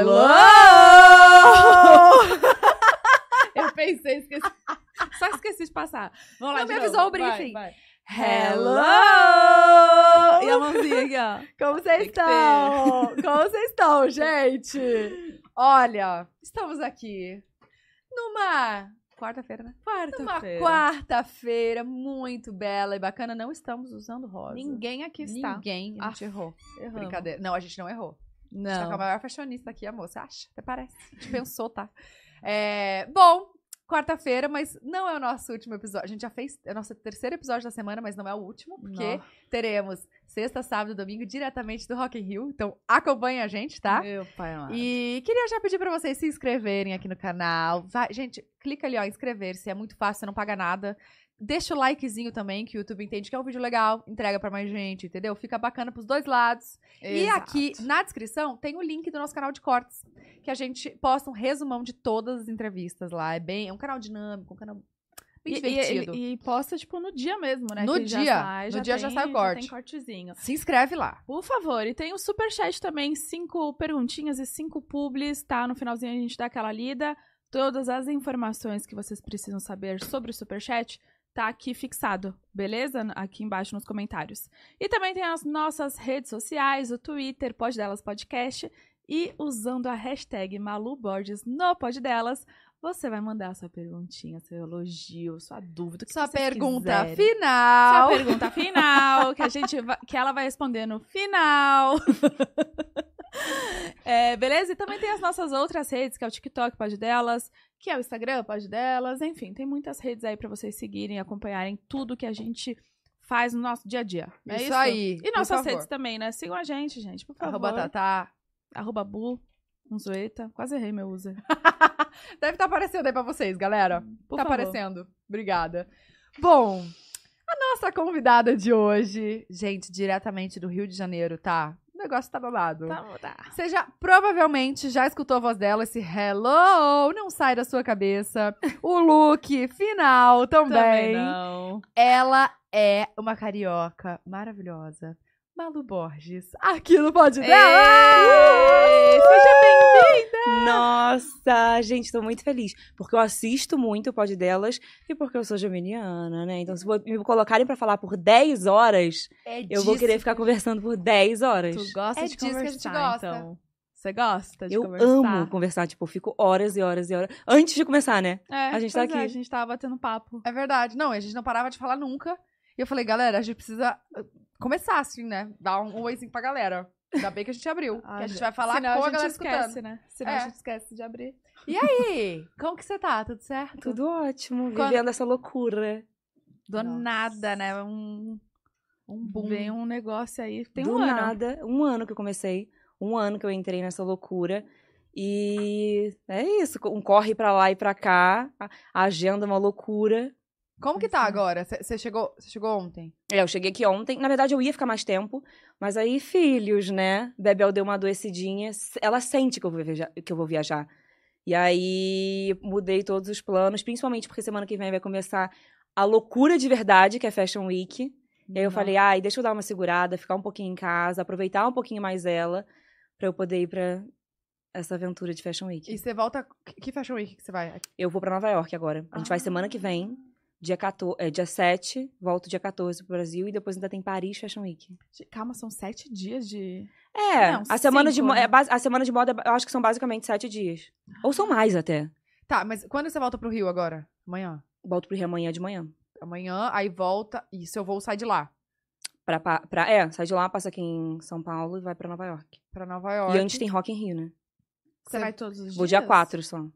Hello! Eu pensei, esqueci. Só esqueci de passar. Vamos lá, Não me novo. avisou o Vai, briefing. vai. Hello! E a mãozinha aqui, ó. Como vocês estão? Como vocês estão, gente? Olha, estamos aqui numa quarta-feira, né? Numa Quarta-feira. quarta-feira muito bela e bacana. Não estamos usando rosa. Ninguém aqui está. Ninguém. A gente Ah, errou. Erramos. Brincadeira. Não, a gente não errou. A gente tá com a Não. maior fashionista aqui, amor. Você acha? Até parece. A gente pensou, tá? É, bom, quarta-feira, mas não é o nosso último episódio. A gente já fez é o nosso terceiro episódio da semana, mas não é o último, porque Não. teremos sexta, sábado e domingo diretamente do Rock in Rio. Então acompanha a gente, tá? Meu pai amado. E queria já pedir pra vocês se inscreverem aqui no canal. Vai, gente, clica ali, ó, inscrever-se. É muito fácil, você não paga nada. Deixa o likezinho também, que o YouTube entende que é um vídeo legal, entrega pra mais gente, entendeu? Fica bacana pros dois lados. E Exato. aqui na descrição tem o link do nosso canal de cortes, que a gente posta um resumão de todas as entrevistas lá. É bem, é um canal dinâmico, um canal bem E- e- divertido. E, e posta, tipo, no dia mesmo, né? No Que já dia. sai, No dia já tem- sai o corte. tem cortezinho. Se inscreve lá. Por favor, e tem o superchat também, cinco perguntinhas e cinco publis, tá? No finalzinho a gente dá aquela lida. Todas as informações que vocês precisam saber sobre o superchat tá aqui fixado, beleza? Aqui embaixo nos comentários. E também tem as nossas redes sociais, o Twitter, Pod Delas Podcast, e usando a hashtag Malu Borges no Pod Delas, você vai mandar sua perguntinha, seu elogio, sua dúvida, Sua pergunta quiserem. final. Sua pergunta final, que a gente vai- que ela vai responder no final. É, beleza? E também tem as nossas outras redes, que é o TikTok, pode delas, que é o Instagram, pode delas, enfim, tem muitas redes aí pra vocês seguirem e acompanharem tudo que a gente faz no nosso dia a dia. É Isso isso, aí, E nossas redes também, né? Sigam a gente, gente, por favor. Arroba Tatá. Arroba Bu, um zoeta. Quase errei meu user. Deve estar aparecendo aí pra vocês, galera. Por tá favor. aparecendo. Obrigada. Bom, a nossa convidada de hoje, gente, diretamente do Rio de Janeiro, tá? O negócio tá babado. Tá, tá. Você já provavelmente já escutou a voz dela, esse hello, não sai da sua cabeça. O look final também. Também não. Ela é uma carioca maravilhosa. Malu Borges, aqui no Pod Ê, dela. Seja bem-vinda! Nossa, gente, tô muito feliz. Porque eu assisto muito o pod delas e porque eu sou geminiana, né? Então, se me colocarem pra falar por 10 horas, É eu vou querer ficar conversando por 10 horas. Tu gosta É de disso que a gente conversar, gosta. então. Você gosta de Eu conversar? amo conversar, tipo, eu fico horas e horas e horas. Antes de começar, né? É, A gente tá é, aqui. a gente tava batendo papo. É verdade. Não, a gente não parava de falar nunca. E eu falei, galera, a gente precisa uh, começar assim, né? Dar um oizinho pra galera. Ainda bem que a gente abriu. Ah, que a gente vai falar Senão com a, a gente galera esquece, escutando. né? Senão É. a gente esquece de abrir. E aí? Como que você tá? Tudo certo? Tudo ótimo, Quando- vivendo essa loucura. Do Nossa. nada, né? Um, Um boom. vem um negócio aí. Tem Do um ano. nada, um ano que eu comecei, um ano que eu entrei nessa loucura. E é isso, um corre pra lá e pra cá, a agenda é uma loucura. Como que tá é. agora? Você chegou, chegou ontem? É, eu cheguei aqui ontem. Na verdade, eu ia ficar mais tempo. Mas aí, filhos, né? Bebel deu uma adoecidinha. Ela sente que eu vou viajar. Que eu vou viajar. E aí, mudei todos os planos. Principalmente porque semana que vem vai começar a loucura de verdade, que é Fashion Week. E aí eu falei, ai, deixa eu dar uma segurada, ficar um pouquinho em casa, aproveitar um pouquinho mais ela. Pra eu poder ir pra essa aventura de Fashion Week. E você volta. que- Fashion Week que você vai? Eu vou pra Nova York agora. A gente vai semana que vem. Dia, 14, é, dia 7, volto dia 14 pro Brasil e depois ainda tem Paris Fashion Week. Calma, são sete dias de. É, Não, a, semana de, cinco, né? é a semana de moda eu acho que são basicamente sete dias. Ou são mais até. Tá, mas quando você volta pro Rio agora? Amanhã? Volto pro Rio amanhã de manhã. Amanhã, aí volta. E seu voo sai de lá, Pra, pra, é, sai de lá, passa aqui em São Paulo e vai pra Nova York. pra Nova York. E antes tem Rock in Rio, né? Você vai todos os dias? Vou dia 4 só.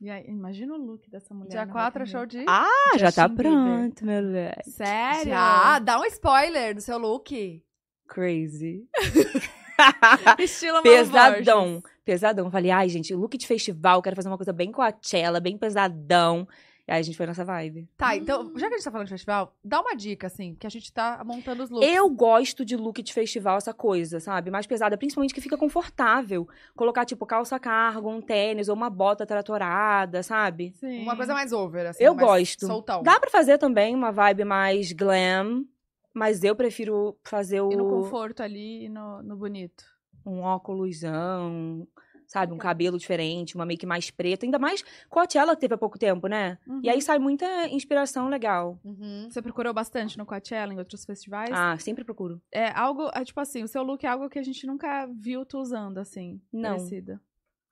E aí, imagina o look dessa mulher. Dia no 4 é show de. Ah, já tá pronto, moleque. Sério? Já! Dá um spoiler do seu look. Crazy. Estilo Pesadão. Pesadão. Falei, ai, gente, look de festival, quero fazer uma coisa bem Coachella, bem pesadão. Aí a gente foi nessa vibe. Tá, então, já que a gente tá falando de festival, dá uma dica, assim, que a gente tá montando os looks. Eu gosto de look de festival, essa coisa, sabe? Mais pesada, principalmente que fica confortável. Colocar, tipo, calça cargo, um tênis ou uma bota tratorada, sabe? Sim. Uma coisa mais over, assim. Eu mais gosto. Soltão. Dá pra fazer também uma vibe mais glam, mas eu prefiro fazer o. E no conforto ali e no, no bonito. um óculosão, sabe? Um cabelo diferente, uma make mais preta. Ainda mais Coachella que teve há pouco tempo, né? Uhum. E aí sai muita inspiração legal. Uhum. Você procurou bastante no Coachella, em outros festivais? Ah, sempre procuro. É algo, é, tipo assim, o seu look é algo que a gente nunca viu tu usando, assim, Não. parecida.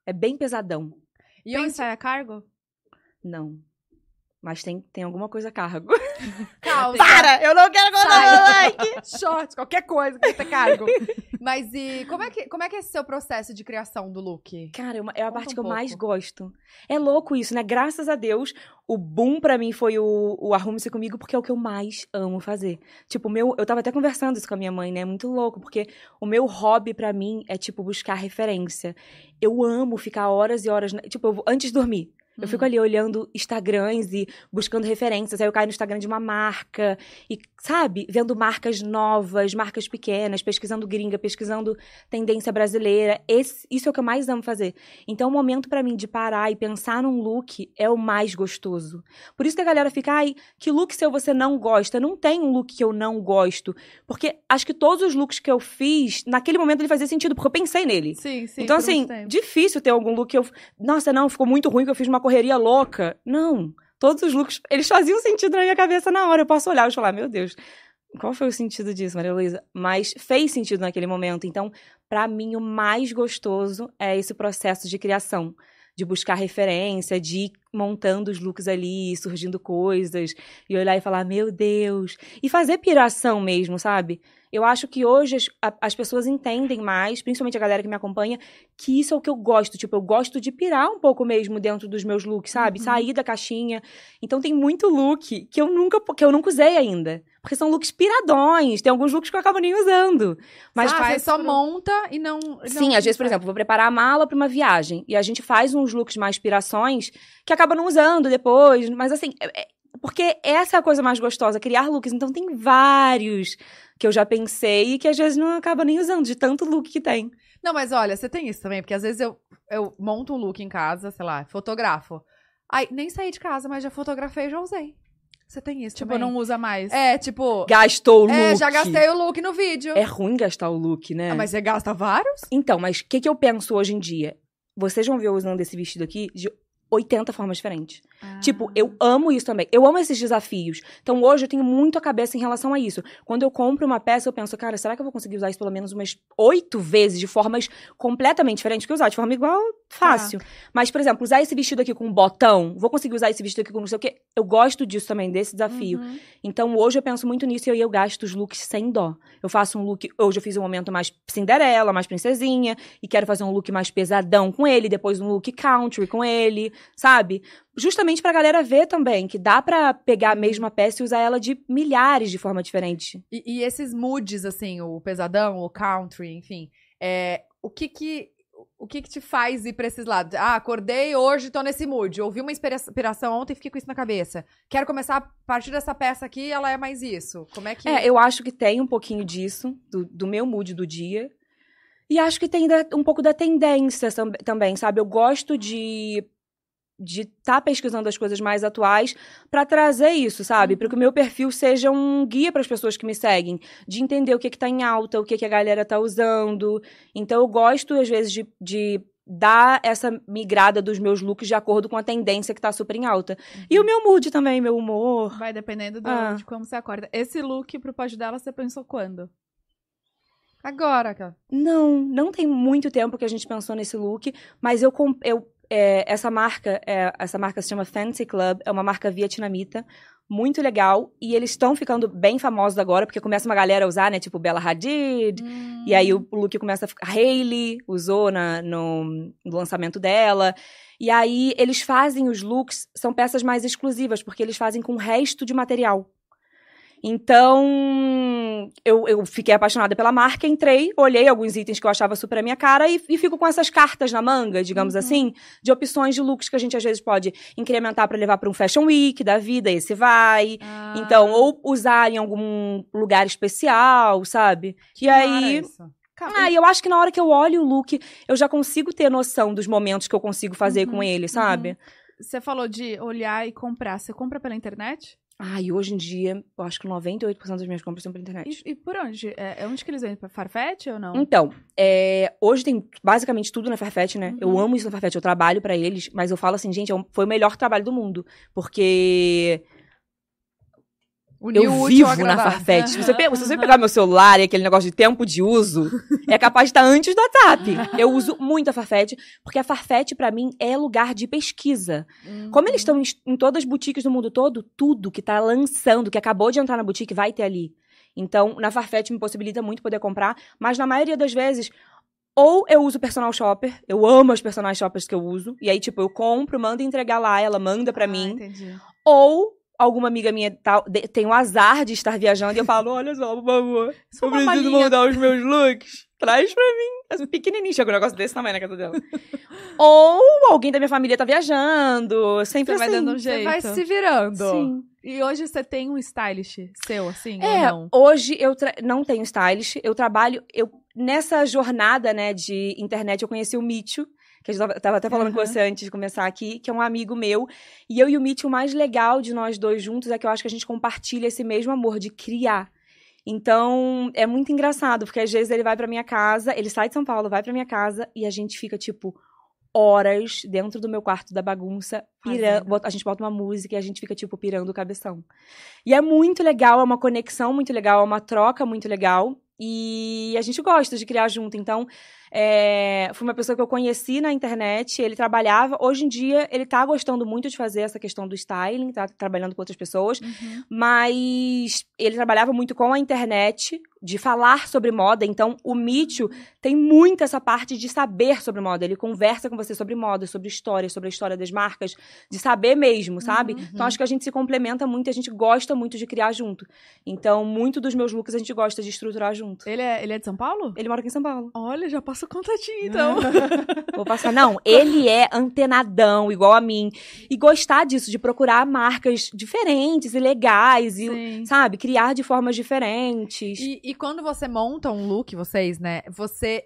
É bem pesadão. E onde... saia cargo? Não. Mas tem, tem alguma coisa a cargo. Calça, Eu não quero Saia. like! short, qualquer coisa que tenha cargo. Mas e como é, que, como é que é esse seu processo de criação do look? Cara, é é a parte um que eu mais gosto. É louco isso, né? Graças a Deus, o boom pra mim foi o, o Arrume-se Comigo, porque é o que eu mais amo fazer. Tipo, meu, eu tava até conversando isso com a minha mãe, né? É muito louco, porque o meu hobby pra mim é, tipo, buscar referência. Eu amo ficar horas e horas, na- tipo, eu vou- antes de dormir. Eu Hum. fico ali olhando Instagrams e buscando referências. Aí eu caio no Instagram de uma marca e, sabe, vendo marcas novas, marcas pequenas, pesquisando gringa, pesquisando tendência brasileira. Esse, isso é o que eu mais amo fazer. Então, o momento pra mim de parar e pensar num look é o mais gostoso. Por isso que a galera fica, ai, que look seu você não gosta? Não tem um look que eu não gosto. Porque acho que todos os looks que eu fiz, naquele momento ele fazia sentido, porque eu pensei nele. Sim, sim. então, assim, difícil ter algum look que eu. Nossa, não, ficou muito ruim que eu fiz uma correria louca. Não. Todos os looks, eles faziam sentido na minha cabeça na hora. Eu posso olhar e falar, meu Deus, qual foi o sentido disso, Maria Luísa? Mas fez sentido naquele momento. Então, pra mim, o mais gostoso é esse processo de criação. De buscar referência, de ir montando os looks ali, surgindo coisas, e olhar e falar, meu Deus. E fazer piração mesmo, sabe? Eu acho que hoje as, a- as pessoas entendem mais, principalmente a galera que me acompanha, que isso é o que eu gosto. Tipo, eu gosto de pirar um pouco mesmo dentro dos meus looks, sabe? Uhum. Sair da caixinha. Então tem muito look que eu nunca que eu nunca usei ainda. Porque são looks piradões. Tem alguns looks que eu acabo nem usando. Mas ah, você faz só pro- monta e não... e Sim, não- às vezes, por exemplo, vou preparar a mala pra uma viagem. E a gente faz uns looks mais pirações que acaba não usando depois. Mas assim, é- é- porque essa é a coisa mais gostosa, criar looks. Então tem vários que eu já pensei e que às vezes não acaba nem usando, de tanto look que tem. Não, mas olha, você tem isso também, porque às vezes eu, eu monto um look em casa, sei lá, fotografo. Aí, nem saí de casa, mas já fotografei e já usei. Você tem isso Tipo, também? não usa mais. É, tipo... Gastou o look. É, já gastei o look no vídeo. É ruim gastar o look, né? Ah, mas você gasta vários? Então, mas o que, que eu penso hoje em dia? Vocês vão ver eu usando esse vestido aqui de 80 formas diferentes. Ah. Tipo, eu amo isso também. Eu amo esses desafios. Então, hoje eu tenho muito a cabeça em relação a isso. Quando eu compro uma peça, eu penso, cara, será que eu vou conseguir usar isso pelo menos umas oito vezes de formas completamente diferentes? Porque usar de forma igual, fácil. Mas, por exemplo, usar esse vestido aqui com um botão, vou conseguir usar esse vestido aqui com não sei o quê. Eu gosto disso também, desse desafio. Uhum. Então, hoje eu penso muito nisso e eu, eu gasto os looks sem dó. Eu faço um look. Hoje eu fiz um momento mais Cinderela, mais princesinha, e quero fazer um look mais pesadão com ele, depois um look country com ele, sabe? Justamente pra galera ver também que dá pra pegar a mesma peça e usar ela de milhares de forma diferente. E, e esses moods, assim, o pesadão, o country, enfim, é, o que que... O que que te faz ir pra esses lados? Ah, acordei hoje, tô nesse mood. Ouvi uma inspira- inspiração ontem e fiquei com isso na cabeça. Quero começar a partir dessa peça aqui, ela é mais isso. Como é que... É, eu acho que tem um pouquinho disso, do, do meu mood do dia. E acho que tem um pouco da tendência tam- também, sabe? Eu gosto de de estar pesquisando as coisas mais atuais pra trazer isso, sabe? Para que o meu perfil seja um guia para as pessoas que me seguem, de entender o que que tá em alta, o que que a galera tá usando. Então eu gosto às vezes de, de dar essa migrada dos meus looks de acordo com a tendência que tá super em alta. E o meu mood também, meu humor. Vai dependendo do- Ah. de como você acorda. Esse look pro pódio dela, você pensou quando? Agora, cara. Não, não tem muito tempo que a gente pensou nesse look, mas eu, eu é, essa marca, é, essa marca se chama Fancy Club, é uma marca vietnamita, muito legal, e eles estão ficando bem famosos agora, porque começa uma galera a usar, né, tipo Bella Hadid, e aí o look começa a ficar, Hailey usou na, no, no lançamento dela, e aí eles fazem os looks, são peças mais exclusivas, porque eles fazem com resto de material. Então, eu, eu fiquei apaixonada pela marca, entrei, olhei alguns itens que eu achava super a minha cara e, e fico com essas cartas na manga, digamos Uhum. assim, de opções de looks que a gente às vezes pode incrementar pra levar pra um Fashion Week da vida, esse vai. Ah, Então, ou usar em algum lugar especial, sabe? e Que mara aí, isso. ah, e eu acho que na hora que eu olho o look, eu já consigo ter noção dos momentos que eu consigo fazer Uhum, com ele, sabe? Você falou de olhar e comprar. Você compra pela internet? Ai, hoje em dia, eu acho que 98% das minhas compras são pela internet. E, e por onde? É, é onde que eles vendem? Pra Farfetch ou não? Então, é, hoje tem basicamente tudo na Farfetch, né? Eu Uhum. amo isso na Farfetch, eu trabalho pra eles, mas eu falo assim, gente, é foi o melhor trabalho do mundo. Porque Unir eu vivo na agradável. Farfetch. Se você, pe- se você pegar meu celular e aquele negócio de tempo de uso, é capaz de estar antes do WhatsApp. Eu uso muito a Farfetch, porque a Farfetch, pra mim, é lugar de pesquisa. Uhum. Como eles estão em, em todas as boutiques do mundo todo, tudo que tá lançando, que acabou de entrar na boutique, vai ter ali. Então, na Farfetch me possibilita muito poder comprar, mas na maioria das vezes, ou eu uso personal shopper, eu amo as personal shoppers que eu uso, e aí, tipo, eu compro, mando entregar lá, ela manda pra Ah, mim, entendi. ou alguma amiga minha tá- de- tem o azar de estar viajando e eu falo, olha só, por favor, Só eu preciso malinha. mudar os meus looks. Traz pra mim. É pequenininho, chega um negócio desse tamanho na casa dela. Ou alguém da minha família tá viajando. Sempre Você vai assim. dando um Você jeito. vai se virando. Sim. E hoje você tem um stylish seu, assim, É, ou não? hoje eu tra- não tenho stylist, eu trabalho, eu nessa jornada, né, de internet eu conheci o Mitchell, que a gente tava, tava até falando com Aham. você antes de começar aqui, que é um amigo meu, e eu e o Mitchell, o mais legal de nós dois juntos é que eu acho que a gente compartilha esse mesmo amor de criar. Então, é muito engraçado, porque às vezes ele vai pra minha casa, ele sai de São Paulo, vai pra minha casa e a gente fica tipo horas dentro do meu quarto da bagunça, pira, Fazendo. bota- a gente bota uma música e a gente fica tipo pirando o cabeção. E é muito legal, é uma conexão muito legal, é uma troca muito legal. E a gente gosta de criar junto. Então, é, foi uma pessoa que eu conheci na internet, ele trabalhava. Hoje em dia, ele tá gostando muito de fazer essa questão do styling, tá trabalhando com outras pessoas. Uhum. Mas ele trabalhava muito com a internet, de falar sobre moda. Então, o Mitchell tem muito essa parte de saber sobre moda. Ele conversa com você sobre moda, sobre história, sobre a história das marcas, de saber mesmo, sabe? Uhum. Então, acho que a gente se complementa muito a gente gosta muito de criar junto. Então, muito dos meus looks a gente gosta de estruturar junto. Ele é, ele é de São Paulo? Ele mora aqui em São Paulo. Olha, já passa o contatinho, então. Vou passar. Não, ele é antenadão, igual a mim. E gostar disso, de procurar marcas diferentes e legais. E, Sim. sabe, criar de formas diferentes. E, e quando você monta um look, vocês, né? Você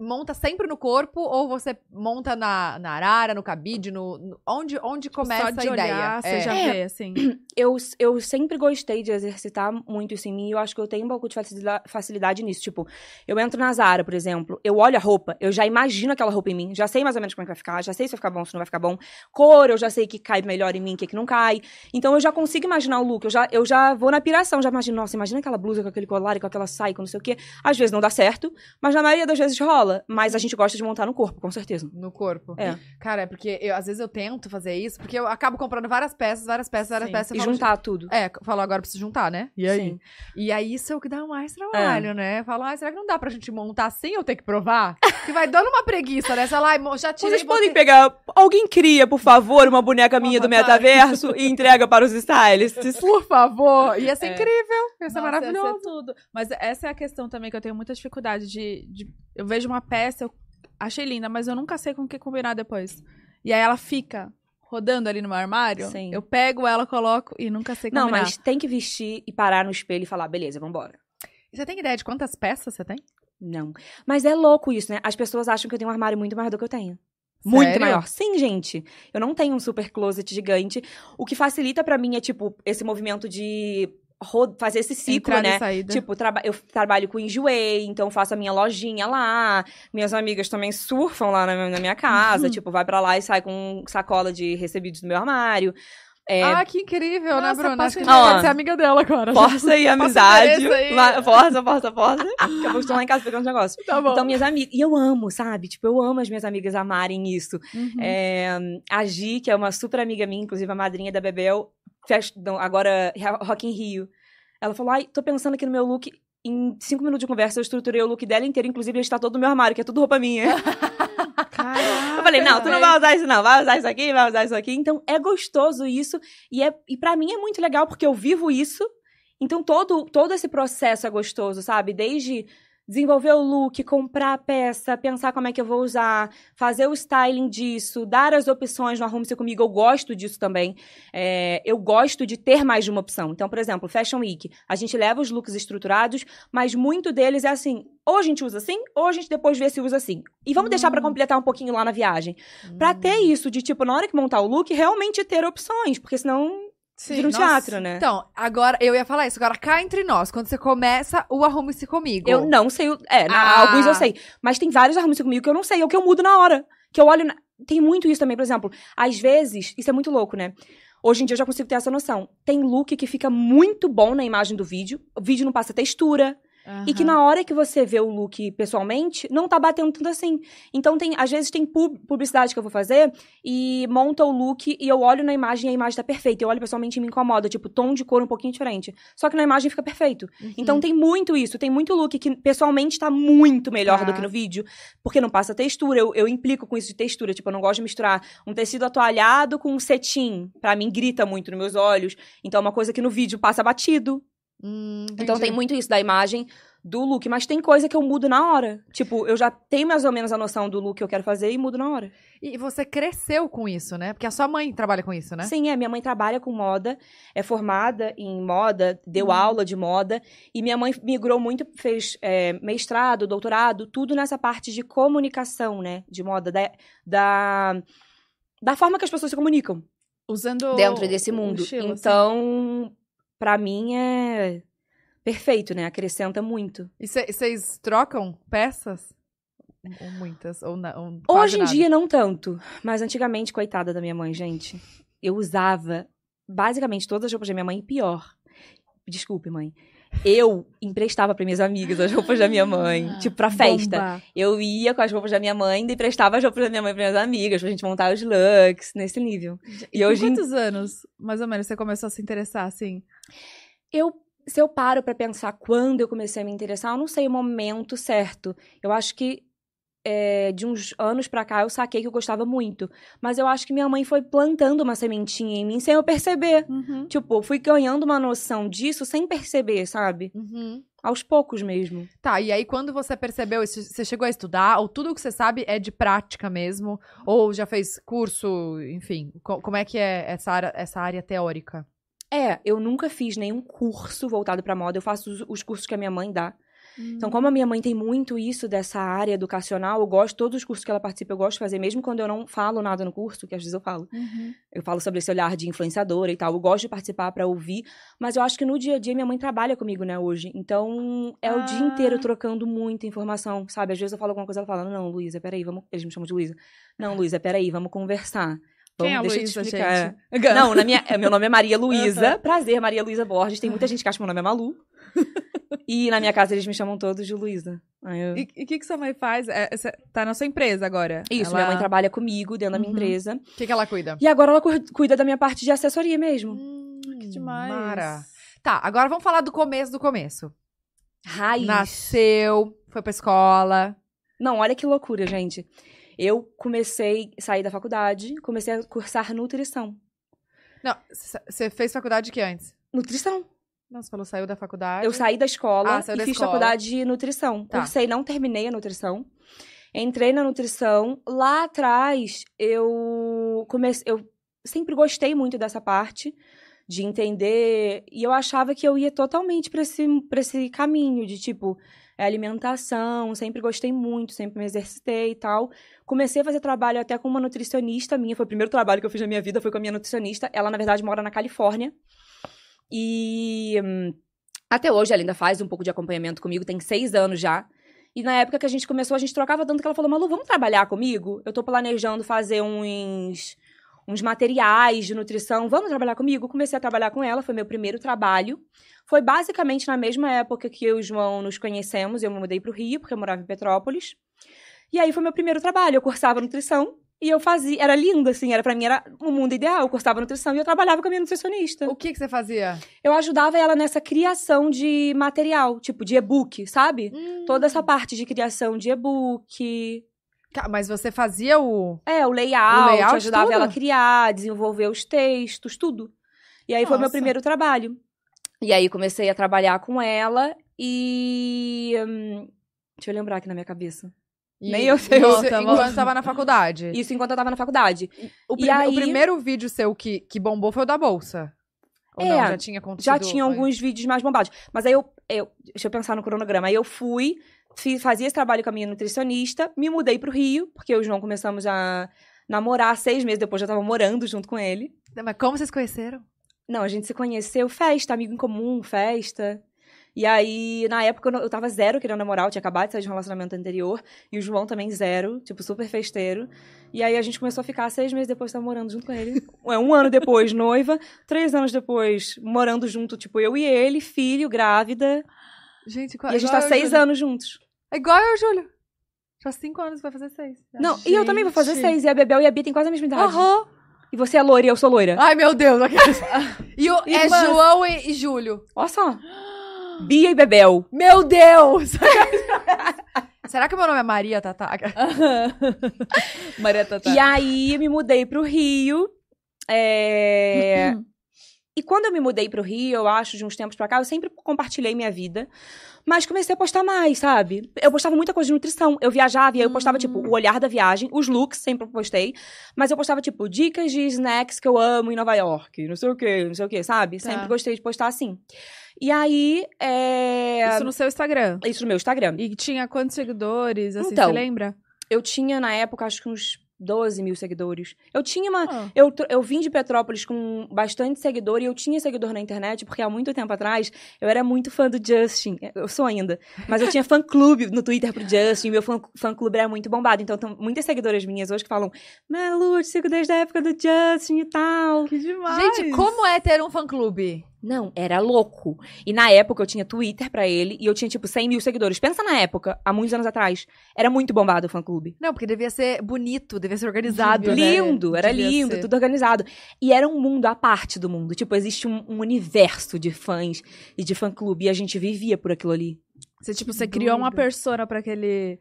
monta sempre no corpo ou você monta na, na arara, no cabide, no, no- onde, onde começa Tipo, Só de a ideia? olhar, você É. já É. vê, assim. eu, eu sempre gostei de exercitar muito isso em mim e eu acho que eu tenho um pouco de facilida- facilidade nisso. Tipo, eu entro na Zara, por exemplo, eu olho a roupa, eu já imagino aquela roupa em mim, já sei mais ou menos como é que vai ficar, já sei se vai ficar bom, se não vai ficar bom. Cor, eu já sei que cai melhor em mim, que que não cai. Então eu já consigo imaginar o look, eu já, eu já vou na piração, já imagino, nossa, imagina aquela blusa com aquele colar e com aquela saia, com não sei o quê. Às vezes não dá certo, mas na maioria das vezes rola. Mas a gente gosta de montar no corpo, com certeza. No corpo. É. Cara, é porque eu, às vezes eu tento fazer isso, porque eu acabo comprando várias peças, várias peças, várias Sim. peças. E falo, juntar tudo. É, falou agora preciso juntar, né? E aí? Sim. E aí isso é o que dá mais trabalho, né? Fala, ah, será que não dá pra gente montar sem eu ter que provar? que vai dando uma preguiça, né? Sei lá, já tirei Vocês podem botei- pegar. Alguém cria, por favor, uma boneca minha do metaverso e entrega para os stylists. Por favor! Ia ser É. incrível, ia ser Nossa, maravilhoso. Ia ser tudo. Mas essa é a questão também que eu tenho muita dificuldade de, de- Eu vejo uma peça, eu achei linda, mas eu nunca sei com o que combinar depois. E aí ela fica rodando ali no meu armário. Sim. Eu pego ela, coloco e nunca sei combinar. Não, mas tem que vestir e parar no espelho e falar, beleza, vambora. E Você tem ideia de quantas peças você tem? Não. Mas é louco isso, né? As pessoas acham que eu tenho um armário muito maior do que eu tenho. Muito Sério? maior. Sim, gente. Eu não tenho um super closet gigante. O que facilita pra mim é, tipo, esse movimento de fazer esse ciclo, Entrada e né? saída. Tipo, traba- eu trabalho com enjoei, então faço a minha lojinha lá. Minhas amigas também surfam lá na, na minha casa. tipo, vai pra lá e sai com sacola de recebidos do meu armário. É, Ah, que incrível, né, Nossa, Bruna? posso Acho que a gente ser amiga dela agora. força e amizade. aí. Força, força, força. A pouco estou lá em casa pegando negócio. Tá bom. Então, minhas amigas. E eu amo, sabe? Tipo, eu amo as minhas amigas amarem isso. Uhum. É, a Gi, que é uma super amiga minha, inclusive a madrinha da Bebel, agora Rock in Rio. Ela falou: ai, tô pensando aqui no meu look. Em cinco minutos de conversa, eu estruturei o look dela inteiro, inclusive ele está todo no meu armário, que é tudo roupa minha. Caraca, Eu falei, não, tu não vai usar isso, não. Vai usar isso aqui, vai usar isso aqui. Então, é gostoso isso. E, é, e para mim é muito legal, porque eu vivo isso. Então, todo, todo esse processo é gostoso, sabe? Desde desenvolver o look, comprar a peça, pensar como é que eu vou usar, fazer o styling disso, dar as opções no Arrume-se Comigo. Eu gosto disso também. É, eu gosto de ter mais de uma opção. Então, por exemplo, Fashion Week. A gente leva os looks estruturados, mas muito deles é assim, ou a gente usa assim, ou a gente depois vê se usa assim. E vamos deixar pra completar um pouquinho lá na viagem. Pra ter isso de, tipo, na hora que montar o look, realmente ter opções, porque senão Sim. vira um nossa. teatro, né? Então, agora, eu ia falar isso. Agora, cá entre nós, quando você começa o Arrume-se Comigo. Eu não sei. o- É, na- Ah. alguns eu sei. Mas tem vários arrumos comigo que eu não sei. É o que eu mudo na hora. Que eu olho. na- Tem muito isso também, por exemplo. Às vezes, isso é muito louco, né? Hoje em dia eu já consigo ter essa noção. Tem look que fica muito bom na imagem do vídeo. O vídeo não passa textura. E que na hora que você vê o look pessoalmente, não tá batendo tudo assim. Então, tem, às vezes tem pub- publicidade que eu vou fazer e monta o look e eu olho na imagem e a imagem tá perfeita. Eu olho pessoalmente e me incomoda. Tipo, tom de cor um pouquinho diferente. Só que na imagem fica perfeito. Uhum. Então tem muito isso, tem muito look que pessoalmente tá muito melhor Tá. do que no vídeo, porque não passa textura. Eu, eu implico com isso de textura, tipo, eu não gosto de misturar um tecido atoalhado com um cetim. Pra mim grita muito nos meus olhos. Então é uma coisa que no vídeo passa batido. Hum, Então tem muito isso da imagem do look, mas tem coisa que eu mudo na hora. Tipo, eu já tenho mais ou menos a noção do look que eu quero fazer e mudo na hora. E você cresceu com isso, né? Porque a sua mãe trabalha com isso, né? Sim, é. Minha mãe trabalha com moda, é formada em moda, deu Hum. aula de moda. E minha mãe migrou muito, fez é, mestrado, doutorado, tudo nessa parte de comunicação, né? De moda, da, da, da forma que as pessoas se comunicam Usando dentro desse mundo. estilo, assim. Pra mim é perfeito, né? Acrescenta muito. E vocês trocam peças? Ou muitas? Ou não? Hoje em dia, não tanto. Mas antigamente, coitada da minha mãe, gente. Eu usava basicamente todas as roupas da minha mãe e pior. Desculpe, mãe. Eu emprestava para minhas amigas as roupas da minha mãe, Ah, tipo, pra festa. Bomba. Eu ia com as roupas da minha mãe e emprestava as roupas da minha mãe para minhas amigas, pra gente montar os looks, nesse nível. E, E hoje quantos anos, mais ou menos, você começou a se interessar, assim? Eu, se eu paro pra pensar quando eu comecei a me interessar, eu não sei o momento certo. Eu acho que é, de uns anos pra cá eu saquei que eu gostava muito. Mas eu acho que minha mãe foi plantando uma sementinha em mim sem eu perceber. Uhum. Tipo, fui ganhando uma noção disso sem perceber, sabe? Uhum. Aos poucos mesmo. Tá, e aí quando você percebeu isso, você chegou a estudar, ou tudo que você sabe é de prática mesmo, ou já fez curso, enfim, co- como é que é essa área, essa área teórica? É, eu nunca fiz nenhum curso voltado pra moda. Eu faço os, os cursos que a minha mãe dá. Hum. Então, como a minha mãe tem muito isso dessa área educacional, eu gosto, todos os cursos que ela participa, eu gosto de fazer, mesmo quando eu não falo nada no curso, que às vezes eu falo. Uhum. Eu falo sobre esse olhar de influenciadora e tal. Eu gosto de participar pra ouvir, mas eu acho que no dia a dia minha mãe trabalha comigo, né, hoje. Então, é o dia Ah. inteiro trocando muita informação, sabe? Às vezes eu falo alguma coisa, ela fala: "Não, Luísa, peraí, vamos". Eles me chamam de Luísa. "Não, Luísa, peraí, vamos conversar". Quem é a Vamos, deixa eu Luísa, te explicar. gente? Não, na minha, é, meu nome é Maria Luísa. Prazer, Maria Luísa Borges. Tem muita gente que acha que meu nome é Malu. E na minha casa eles me chamam todos de Luísa. Eu- E o que, que sua mãe faz? É, você tá na sua empresa agora? Isso, Ela- minha mãe trabalha comigo dentro da minha Uhum. empresa. O que, que ela cuida? E agora ela cu- cuida da minha parte de assessoria mesmo. Hum, Que demais. Mara. Tá, agora vamos falar do começo do começo. Raiz. Nasceu, foi pra escola. Não, olha que loucura, gente. Eu comecei, saí da faculdade, comecei a cursar nutrição. Não, você fez faculdade de que antes? Nutrição. Você falou saiu da faculdade. Eu saí da escola Ah, saiu e da fiz escola. faculdade de nutrição. Tá. Cursei, não terminei a nutrição. Entrei na nutrição. Lá atrás, eu comecei. Eu sempre gostei muito dessa parte de entender. E eu achava que eu ia totalmente pra esse, pra esse caminho de tipo. é, alimentação, sempre gostei muito, sempre me exercitei e tal. Comecei a fazer trabalho até com uma nutricionista minha, foi o primeiro trabalho que eu fiz na minha vida, foi com a minha nutricionista. Ela, na verdade, mora na Califórnia. E hum, até hoje ela ainda faz um pouco de acompanhamento comigo, tem seis anos já. E na época que a gente começou, a gente trocava tanto que ela falou, Malu, vamos trabalhar comigo? Eu tô planejando fazer uns, uns materiais de nutrição, vamos trabalhar comigo? Comecei a trabalhar com ela, foi meu primeiro trabalho. Foi basicamente na mesma época que eu e o João nos conhecemos, eu me mudei pro Rio, porque eu morava em Petrópolis. E aí foi meu primeiro trabalho, eu cursava nutrição. E eu fazia, era lindo, assim, era para mim era o mundo ideal. Eu cursava nutrição e eu trabalhava com a minha nutricionista. O que que você fazia? Eu ajudava ela nessa criação de material, tipo de e-book, sabe? Hum. Toda essa parte de criação de e-book. Mas você fazia o. É, o layout, O layout, ajudava tudo? ela a criar, desenvolver os textos, tudo. E aí foi meu Nossa. primeiro trabalho. E aí comecei a trabalhar com ela e. hum, deixa eu lembrar aqui na minha cabeça. E- Nem eu sei. Isso, enquanto vamos- tava na faculdade. Isso enquanto eu tava na faculdade. O, prime- aí- o primeiro vídeo seu que, que bombou foi o da bolsa. Ou É, não, já tinha acontecido? Já tinha alguns vídeos mais bombados. Mas aí eu, eu. Deixa eu pensar no cronograma. Aí eu fui, fi- fazia esse trabalho com a minha nutricionista, me mudei pro Rio, porque eu e o João começamos a namorar seis meses depois, já tava morando junto com ele. Mas como vocês conheceram? Não, a gente se conheceu, festa, amigo em comum, festa. E aí, na época, eu tava zero querendo namorar, eu tinha acabado de sair de um relacionamento anterior. E o João também zero, tipo, super festeiro. E aí a gente começou a ficar seis meses depois, tava morando junto com ele. É, um ano depois, noiva. Três anos depois, morando junto, tipo, eu e ele, filho, grávida. Gente, qual, E a gente tá seis Júlio. anos juntos. É igual eu, e o Júlio. Já cinco anos vai fazer seis. Não, e eu também vou fazer Gente. seis. E a Bebel e a Bia têm quase a mesma idade. Aham. E você é loira e eu sou loira. Ai, meu Deus. e o, é. João e, e Júlio. Olha só. Bia e Bebel. Meu Deus! Será que o meu nome é Maria Tatá? Maria Tatá. E aí, me mudei pro Rio. É... E quando eu me mudei pro Rio, eu acho, de uns tempos pra cá, eu sempre compartilhei minha vida. Mas comecei a postar mais, sabe? Eu postava muita coisa de nutrição. Eu viajava e aí eu postava, tipo, o olhar da viagem, os looks, sempre postei. Mas eu postava, tipo, dicas de snacks que eu amo em Nova York. Não sei o quê, não sei o quê, sabe? Tá. Sempre gostei de postar assim. E aí, é... Isso no seu Instagram. Isso no meu Instagram. E tinha quantos seguidores, assim, Então. você lembra? Eu tinha, na época, acho que uns 12 mil seguidores. Eu tinha uma... Ah. Eu, eu vim de Petrópolis com bastante seguidor e eu tinha seguidor na internet, porque há muito tempo atrás eu era muito fã do Justin. Eu sou ainda. Mas eu tinha fã-clube no Twitter pro Justin, e meu fã- fã-clube era muito bombado. Então, tem muitas seguidoras minhas hoje que falam: Malu, eu te sigo desde a época do Justin e tal. Que demais. Gente, como é ter um fã-clube? Não, era louco. E na época eu tinha Twitter pra ele e eu tinha, tipo, 100 mil seguidores. Pensa na época, há muitos anos atrás. Era muito bombado o fã-clube. Não, porque devia ser bonito, devia ser organizado. Devia. né? Lindo, era Devia lindo, ser. tudo organizado. E era um mundo à parte do mundo. Tipo, existe um, um universo de fãs e de fã-clube. E a gente vivia por aquilo ali. Você, tipo, você criou uma persona pra aquele,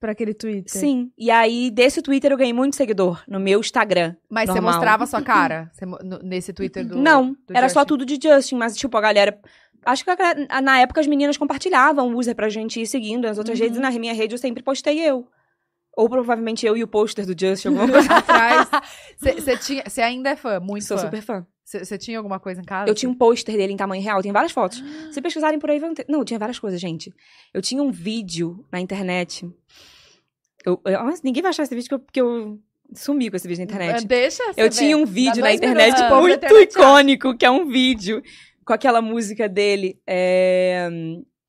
pra aquele Twitter. Sim. E aí, desse Twitter, eu ganhei muito seguidor no meu Instagram. Mas você Normal. mostrava a sua cara Você mo- no- nesse Twitter do. Não, do era só Justin? tudo de Justin, mas, tipo, a galera. Acho que a na época as meninas compartilhavam o user pra gente ir seguindo. Nas outras Uhum. redes, na minha rede eu sempre postei eu. Ou provavelmente eu e o pôster do Justin, alguma coisa. Atrás. Você você ainda é fã, muito Sou fã. super fã. Você tinha alguma coisa em casa? Eu tinha um pôster dele em tamanho real, tem várias fotos. Se pesquisarem por aí, vão ter. Não, tinha várias coisas, gente. Eu tinha um vídeo na internet. Eu, eu- nossa, ninguém vai achar esse vídeo que eu, sumi com esse vídeo na internet. Deixa Eu tinha um vídeo na internet minutos, muito internet icônico, que é um vídeo com aquela música dele. é,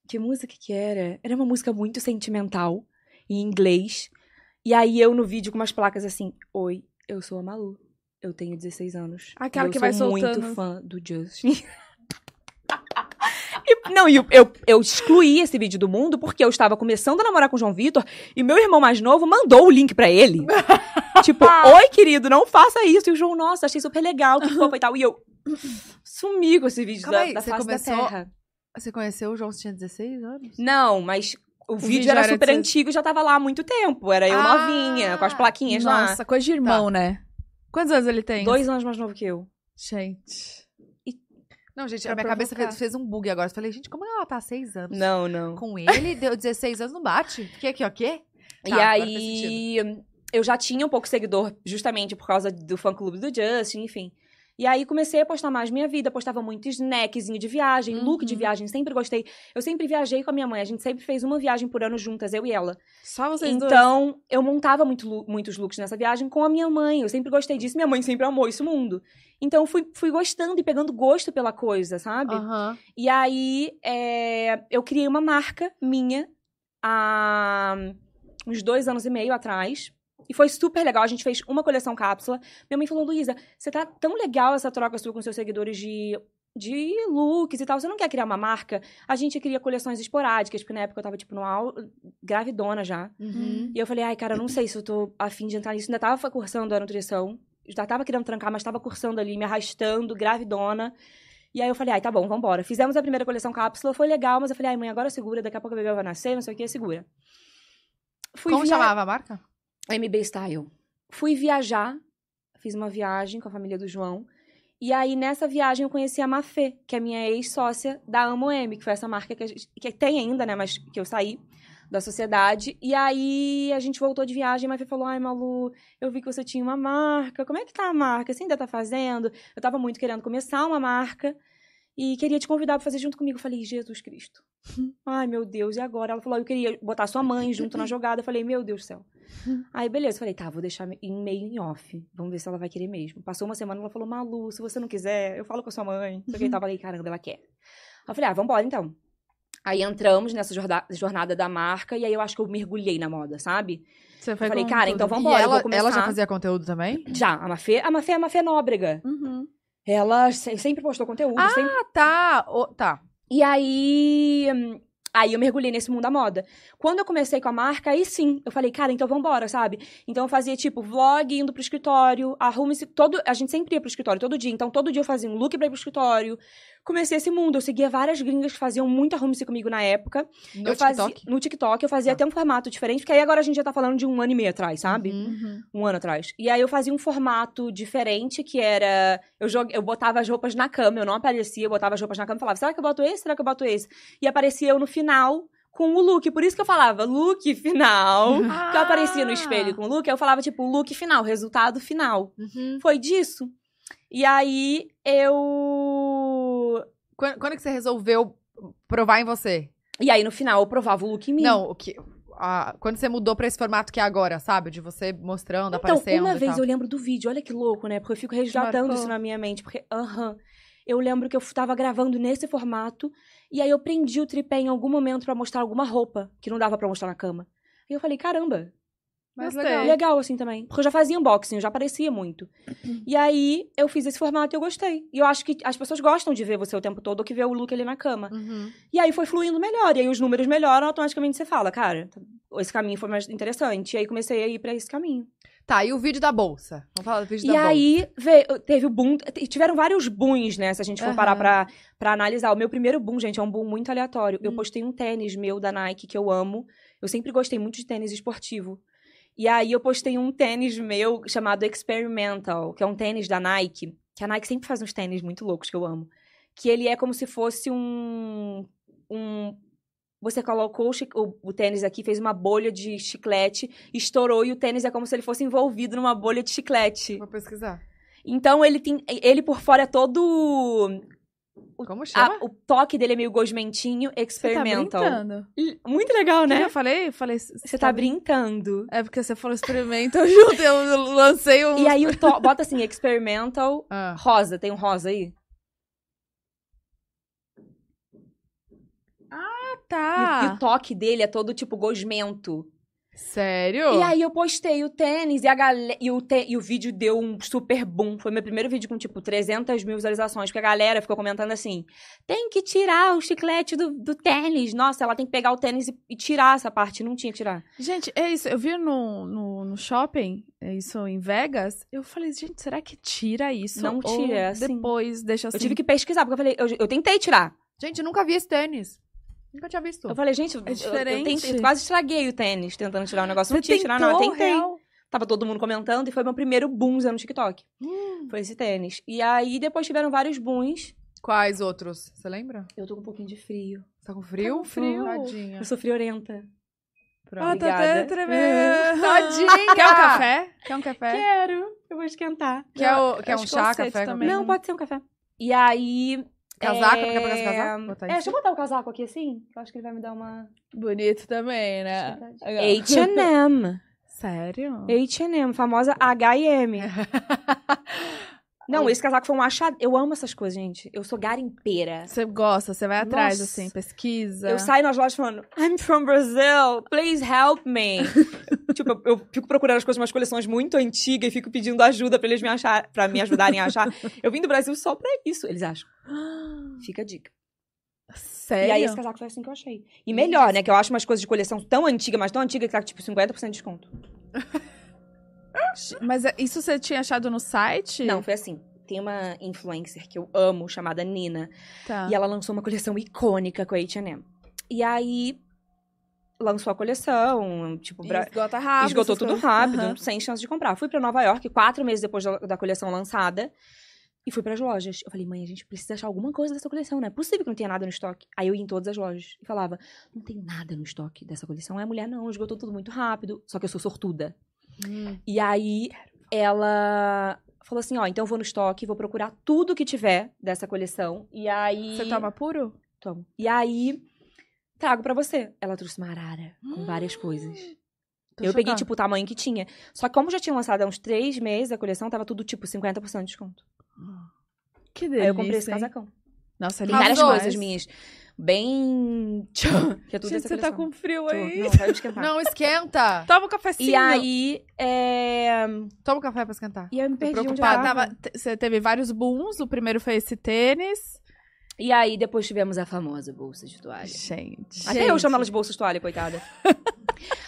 Que música que era? Era uma música muito sentimental, em inglês. E aí eu no vídeo com umas placas assim: Oi, eu sou a Malu. Eu tenho 16 anos. Aquela eu que vai sou soltando. muito fã do Justin. E- não, e eu, eu, eu excluí esse vídeo do mundo porque eu estava começando a namorar com o João Vitor e meu irmão mais novo mandou o link pra ele. tipo, oi, querido, não faça isso. E o João, nossa, achei super legal, que fofo e tal. E eu sumi com esse vídeo Calma da, aí, da você face começou- da terra. Você conheceu o João, você tinha 16 anos? Não, mas o, vídeo, vídeo era era super de- antigo e já tava lá há muito tempo. Era eu Ah, novinha, com as plaquinhas lá. Nossa, coisa de irmão, né? Quantos anos ele tem? Dois anos mais novo que eu. Gente. Não, gente, Pra a minha cabeça provocar. fez, fez um bug agora. Eu falei, gente, como ela tá há 6 anos? Não, não. Com ele, deu 16 anos, não bate. Que aqui, ó, quê? e Tá, fez aí, eu já tinha um pouco de seguidor, justamente por causa do fã-clube do Justin, enfim. E aí comecei a postar mais minha vida, postava muito snackzinho de viagem, look de Uhum. viagem, sempre gostei. Eu sempre viajei com a minha mãe, a gente sempre fez uma viagem por ano juntas, eu e ela. Só vocês dois. Então, eu montava muito muitos looks nessa viagem com a minha mãe. Eu sempre gostei disso, minha mãe sempre amou esse mundo. Então, fui, fui gostando e pegando gosto pela coisa, sabe? Aham. E aí, é, eu criei uma marca minha há uns dois anos e meio atrás. E foi super legal. A gente fez uma coleção cápsula. Minha mãe falou, Luísa, você tá tão legal essa troca sua com seus seguidores de, de looks e tal. Você não quer criar uma marca? A gente cria coleções esporádicas, porque na época eu tava, tipo, no au- gravidona já. Uhum. E eu falei, ai, cara, não sei se eu tô afim de entrar nisso. Ainda tava cursando a nutrição. Já tava querendo trancar, mas tava cursando ali, me arrastando, gravidona. E aí eu falei, ai, tá bom, vambora. Fizemos a primeira coleção cápsula, foi legal, mas eu falei, ai, mãe, agora segura, daqui a pouco a bebê vai nascer, não sei o que, segura. Fui Como via- chamava a marca? MB Style. Fui viajar, fiz uma viagem com a família do João. E aí, nessa viagem, eu conheci a Mafê, que é minha ex-sócia da Amo M, que foi essa marca que, gente, que tem ainda, né? Mas que eu saí da sociedade. E aí, a gente voltou de viagem a Mafê falou: Ai, Malu, eu vi que você tinha uma marca. Como é que tá a marca? Você ainda tá fazendo? Eu tava muito querendo começar uma marca. E queria te convidar pra fazer junto comigo. Eu falei, Jesus Cristo. Ai, meu Deus, e agora? Ela falou, eu queria botar sua mãe junto na jogada. Eu falei, meu Deus do céu. Aí, beleza, falei, tá, vou deixar em meio em off. Vamos ver se ela vai querer mesmo. Passou uma semana, ela falou, Malu, se você não quiser, eu falo com a sua mãe. Só que eu falei, caramba, ela quer. Eu falei, ah, vambora então. Aí entramos nessa jornada da marca e aí eu acho que eu mergulhei na moda, sabe? Você Eu foi falei, com cara, tudo. então E vambora, eu ela, vou começar. ela já fazia conteúdo também? Já, a Mafê, a Mafê é a Mafê Nóbrega. Uhum. Ela se- sempre postou conteúdo, Ah, sempre tá. Ô, tá. E aí. Aí eu mergulhei nesse mundo da moda. Quando eu comecei com a marca, aí sim, eu falei, cara, então vambora, sabe? Então eu fazia, tipo, vlog indo pro escritório, arrume-se. Todo... A gente sempre ia pro escritório, todo dia. Então todo dia eu fazia um look pra ir pro escritório. Comecei esse mundo. Eu seguia várias gringas que faziam muito arrume-se comigo na época. No eu fazia... TikTok? No TikTok, eu fazia Tá. até um formato diferente, porque aí agora a gente já tá falando de um ano e meio atrás, sabe? Uhum. Uhum. um ano atrás. E aí eu fazia um formato diferente, que era. Eu, jogue, eu botava as roupas na cama, eu não aparecia, eu botava as roupas na cama e falava: será que eu boto esse? Será que eu boto esse? E aparecia eu no final com o look. Por isso que eu falava look final. Que eu aparecia no espelho com o look, eu falava, tipo, look final, resultado final. Uhum. Foi disso. E aí eu. Quando, quando que você resolveu provar em você? E aí no final eu provava o look em mim. Não, o que. a- quando você mudou pra esse formato que é agora, sabe? De você mostrando, Então, aparecendo. uma e vez eu lembro do vídeo, olha que louco, né? Porque eu fico resgatando isso na minha mente. Porque, aham. Eu lembro que eu tava gravando nesse formato, e aí eu prendi o tripé em algum momento pra mostrar alguma roupa que não dava pra mostrar na cama. E eu falei, caramba, Mas Gostei. legal. legal assim também. Porque eu já fazia unboxing, eu já aparecia muito. E aí eu fiz esse formato e eu gostei. E eu acho que as pessoas gostam de ver você o tempo todo do que ver o look ali na cama. Uhum. E aí foi fluindo melhor. E aí os números melhoram, automaticamente você fala, cara, esse caminho foi mais interessante. E aí comecei a ir pra esse caminho. Tá, e o vídeo da bolsa? Vamos falar do vídeo E da aí, veio, teve o boom. Tiveram vários booms, né? Se a gente for Aham. parar pra, pra analisar. O meu primeiro boom, gente, é um boom muito aleatório. Eu Hum. postei um tênis meu da Nike que eu amo. Eu sempre gostei muito de tênis esportivo. E aí eu postei um tênis meu chamado Experimental, que é um tênis da Nike. Que a Nike sempre faz uns tênis muito loucos que eu amo. Que ele é como se fosse um. um você colocou o, o- o tênis aqui, fez uma bolha de chiclete, estourou e o tênis é como se ele fosse envolvido numa bolha de chiclete. Vou pesquisar. Então ele tem. Ele por fora é todo. Como a- chama? o toque dele é meio gosmentinho, Você tá experimental. brincando. Muito legal, O que né? eu falei? Eu falei. Você tá brincando. É porque você falou experimental junto, eu lancei um. E aí o to... bota assim, experimental Ah. rosa. Tem um rosa aí? E, o- e tá. o toque dele é todo tipo gosmento. Sério? E aí eu postei o tênis e, a gale... e, o te- e o vídeo deu um super boom. Foi meu primeiro vídeo com, tipo, 300 mil visualizações. Porque a galera ficou comentando assim, tem que tirar o chiclete do, do tênis. Nossa, ela tem que pegar o tênis e, e tirar essa parte. Não tinha que tirar. Gente, é isso. Eu vi no, no, no shopping, é isso em Vegas. Eu falei, gente, será que tira isso? Não Ou tira, é assim. Depois deixa assim. Eu tive que pesquisar, porque eu falei, eu, eu tentei tirar. Gente, eu nunca vi esse tênis. Nunca tinha visto. Eu falei, gente, eu, eu, diferente. tentei- eu quase estraguei o tênis tentando tirar o negócio. Não tinha tirar, não. Eu tentei. real? Tava todo mundo comentando e foi meu primeiro boom usando TikTok. Hum. Foi esse tênis. E aí depois tiveram vários booms. Quais outros? Você lembra? Eu tô com um pouquinho de frio. Você tá com frio? Tá com frio. Tadinha. Eu sou friorenta. Pronto. Ah, tá até tremendo. Tadinha! Quer um café? Quer um café? Quero. Eu vou esquentar. Quer, o, quer um chá, café? também. Não, pode ser um café. E aí. Casaco? é... Quer pegar esse casaco? Botar É, deixa eu botar o casaco aqui assim. que Eu acho que ele vai me dar uma. Bonito também, né? HM. Sério? HM, famosa H&M. Não, esse casaco foi um achado. Eu amo essas coisas, gente. Eu sou garimpeira. Você gosta, você vai atrás, Nossa. assim, pesquisa. Eu saio nas lojas falando, I'm from Brazil, please help me. tipo, eu, eu fico procurando as coisas, umas coleções muito antigas e fico pedindo ajuda pra eles me achar, para me ajudarem a achar. Eu vim do Brasil só pra isso, eles acham. Fica a dica. Sério? E aí esse casaco foi assim que eu achei. E melhor, né, que eu acho umas coisas de coleção tão antiga, mas tão antiga que tá tipo 50% de desconto. Mas é- isso você tinha achado no site? Não, foi assim. Tem uma influencer que eu amo, chamada Nina. Tá. E ela lançou uma coleção icônica com a H&M. E aí, lançou a coleção, tipo... Bra... Esgota rápido. Esgotou tudo coisas. rápido, Aham. sem chance de comprar. Fui pra Nova York, quatro meses depois da, da coleção lançada. E fui pras lojas. Eu falei, mãe, a gente precisa achar alguma coisa dessa coleção. Não é possível que não tenha nada no estoque. Aí eu ia em todas as lojas e falava, não tem nada no estoque dessa coleção. Aí a mulher, não, esgotou tudo muito rápido. Só que eu sou sortuda. Hum. E aí ela falou assim, ó, então eu vou no estoque, vou procurar tudo que tiver dessa coleção. E aí... Você toma puro? Tomo. E aí, trago pra você. Ela trouxe uma arara com várias coisas. Tô eu peguei, chocada. tipo, o tamanho que tinha. Só que como já tinha lançado há uns três meses a coleção, tava tudo, tipo, 50% de desconto. Que delícia. Aí eu comprei esse hein? casacão. Nossa, Tem várias coisas minhas bem... tchan, que é tudo Gente, você tá com frio Tô- aí. Não, vai esquentar. Não, esquenta. Toma um cafezinho. E aí, é... Toma um café pra esquentar. E aí eu me perdi preocupada. tava. Você teve vários booms. O primeiro foi esse tênis. E aí depois tivemos a famosa bolsa de toalha. Gente. Até eu chamo ela de bolsa de toalha, coitada.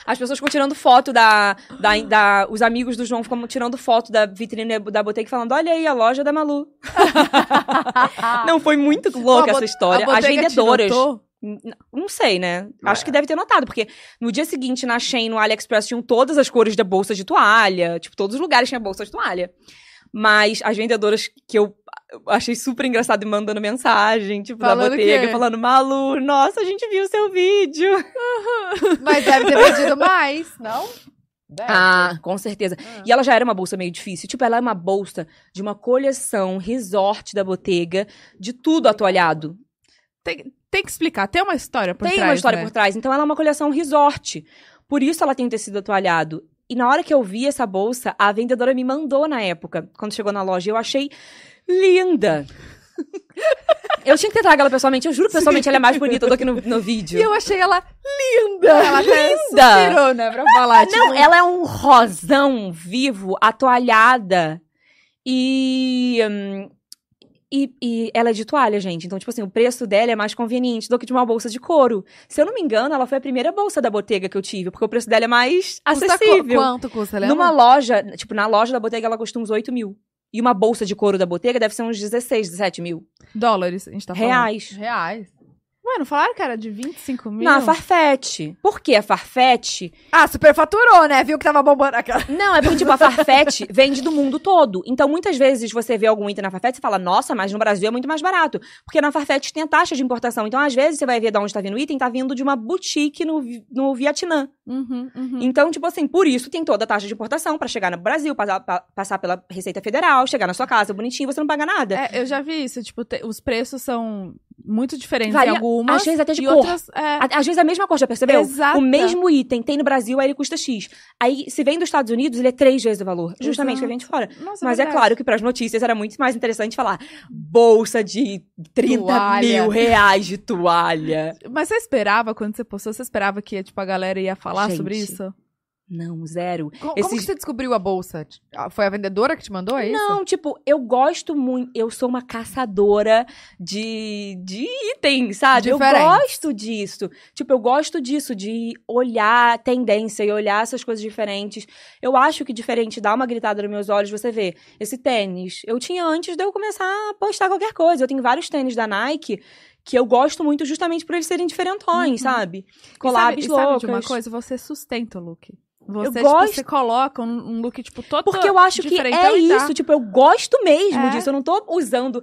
As pessoas ficam tirando foto da, da, da- Os amigos do João ficam tirando foto da vitrine da Bottega falando: olha aí, a loja da Malu. Não, foi muito louca essa história. a As vendedoras. Não sei, né? Acho que deve ter notado, porque no dia seguinte, na Shein, no AliExpress, tinham todas as cores da bolsa de toalha. Tipo, todos os lugares tinham bolsa de toalha. Mas as vendedoras que eu achei super engraçado me mandando mensagem, tipo, Falando da Bottega, quê? falando, Malu, nossa, a gente viu o seu vídeo. Mas deve ter vendido mais, não? Deve. Ah, com certeza. Ah. E ela já era uma bolsa meio difícil. Tipo, ela é uma bolsa de uma coleção resort da Bottega, de tudo atoalhado. Tem, tem que explicar. Tem uma história por tem trás, uma história né? por trás. Então, ela é uma coleção resort. Por isso, ela tem tecido atoalhado. E na hora que eu vi essa bolsa, a vendedora me mandou na época, quando chegou na loja. e Eu achei linda. eu tinha que ter trago ela pessoalmente. Eu juro que pessoalmente ela é mais bonita do que no, no vídeo. E eu achei ela linda. Ela Linda. suspirou, né, pra falar. tipo, Não, ela é um rosão vivo, atoalhada. E, hum, e. e ela é de toalha, gente. Então, tipo assim, o preço dela é mais conveniente do que de uma bolsa de couro. Se eu não me engano, ela foi a primeira bolsa da Bottega que eu tive, porque o preço dela é mais custa qu- acessível. Quanto custa, lembra? Numa loja, tipo, na loja da Bottega ela custa uns 8 mil. E uma bolsa de couro da Bottega deve ser uns 16, 17 mil. Dólares, a gente tá falando. reais. Reais. Ué, não falaram que era de 25 mil? Na Farfetch. Por que a Farfetch Ah, superfaturou, né? Viu que tava bombando aquela. Não, é porque, tipo, a Farfetch vende do mundo todo. Então, muitas vezes você vê algum item na Farfetch e fala, nossa, mas no Brasil é muito mais barato. Porque na Farfetch tem a taxa de importação. Então, às vezes, você vai ver de onde tá vindo o item, tá vindo de uma boutique no, no Vietnã. Uhum, uhum. Então, tipo assim, por isso tem toda a taxa de importação pra chegar no Brasil, passar, pa- passar pela Receita Federal, chegar na sua casa bonitinho, você não paga nada. É, eu já vi isso. Tipo, te- os preços são muito diferentes Varia- em algumas. às vezes até de cor. outras. É, Às vezes é a mesma cor, já percebeu? Exato. O mesmo item tem no Brasil, aí ele custa X. Aí, se vem dos Estados Unidos, ele é três vezes o valor. Justamente que vem de fora. Nossa, Mas é verdade. claro que para as notícias era muito mais interessante falar bolsa de 30 Toalha. mil reais de toalha. Mas você esperava, quando você postou, você esperava que tipo, a galera ia falar Gente, sobre isso? Não, zero. Como, Esses- como que você descobriu a bolsa? Foi a vendedora que te mandou, é isso? Não, tipo, eu gosto muito. Eu sou uma caçadora de, de itens, sabe? Eu Diferentes. gosto disso. Tipo, eu gosto disso, de olhar tendência e olhar essas coisas diferentes. Eu acho que diferente dá uma gritada nos meus olhos, você vê. Esse tênis, eu tinha antes de eu começar a postar qualquer coisa. Eu tenho vários tênis da Nike que eu gosto muito justamente por eles serem diferentões, Uhum. sabe? E Collabs sabe, e de uma coisa? Você sustenta o look. Você, Eu tipo, gosto- você coloca um, um look, tipo, todo Porque eu acho que é isso, tipo, eu gosto mesmo É. disso. Eu não tô usando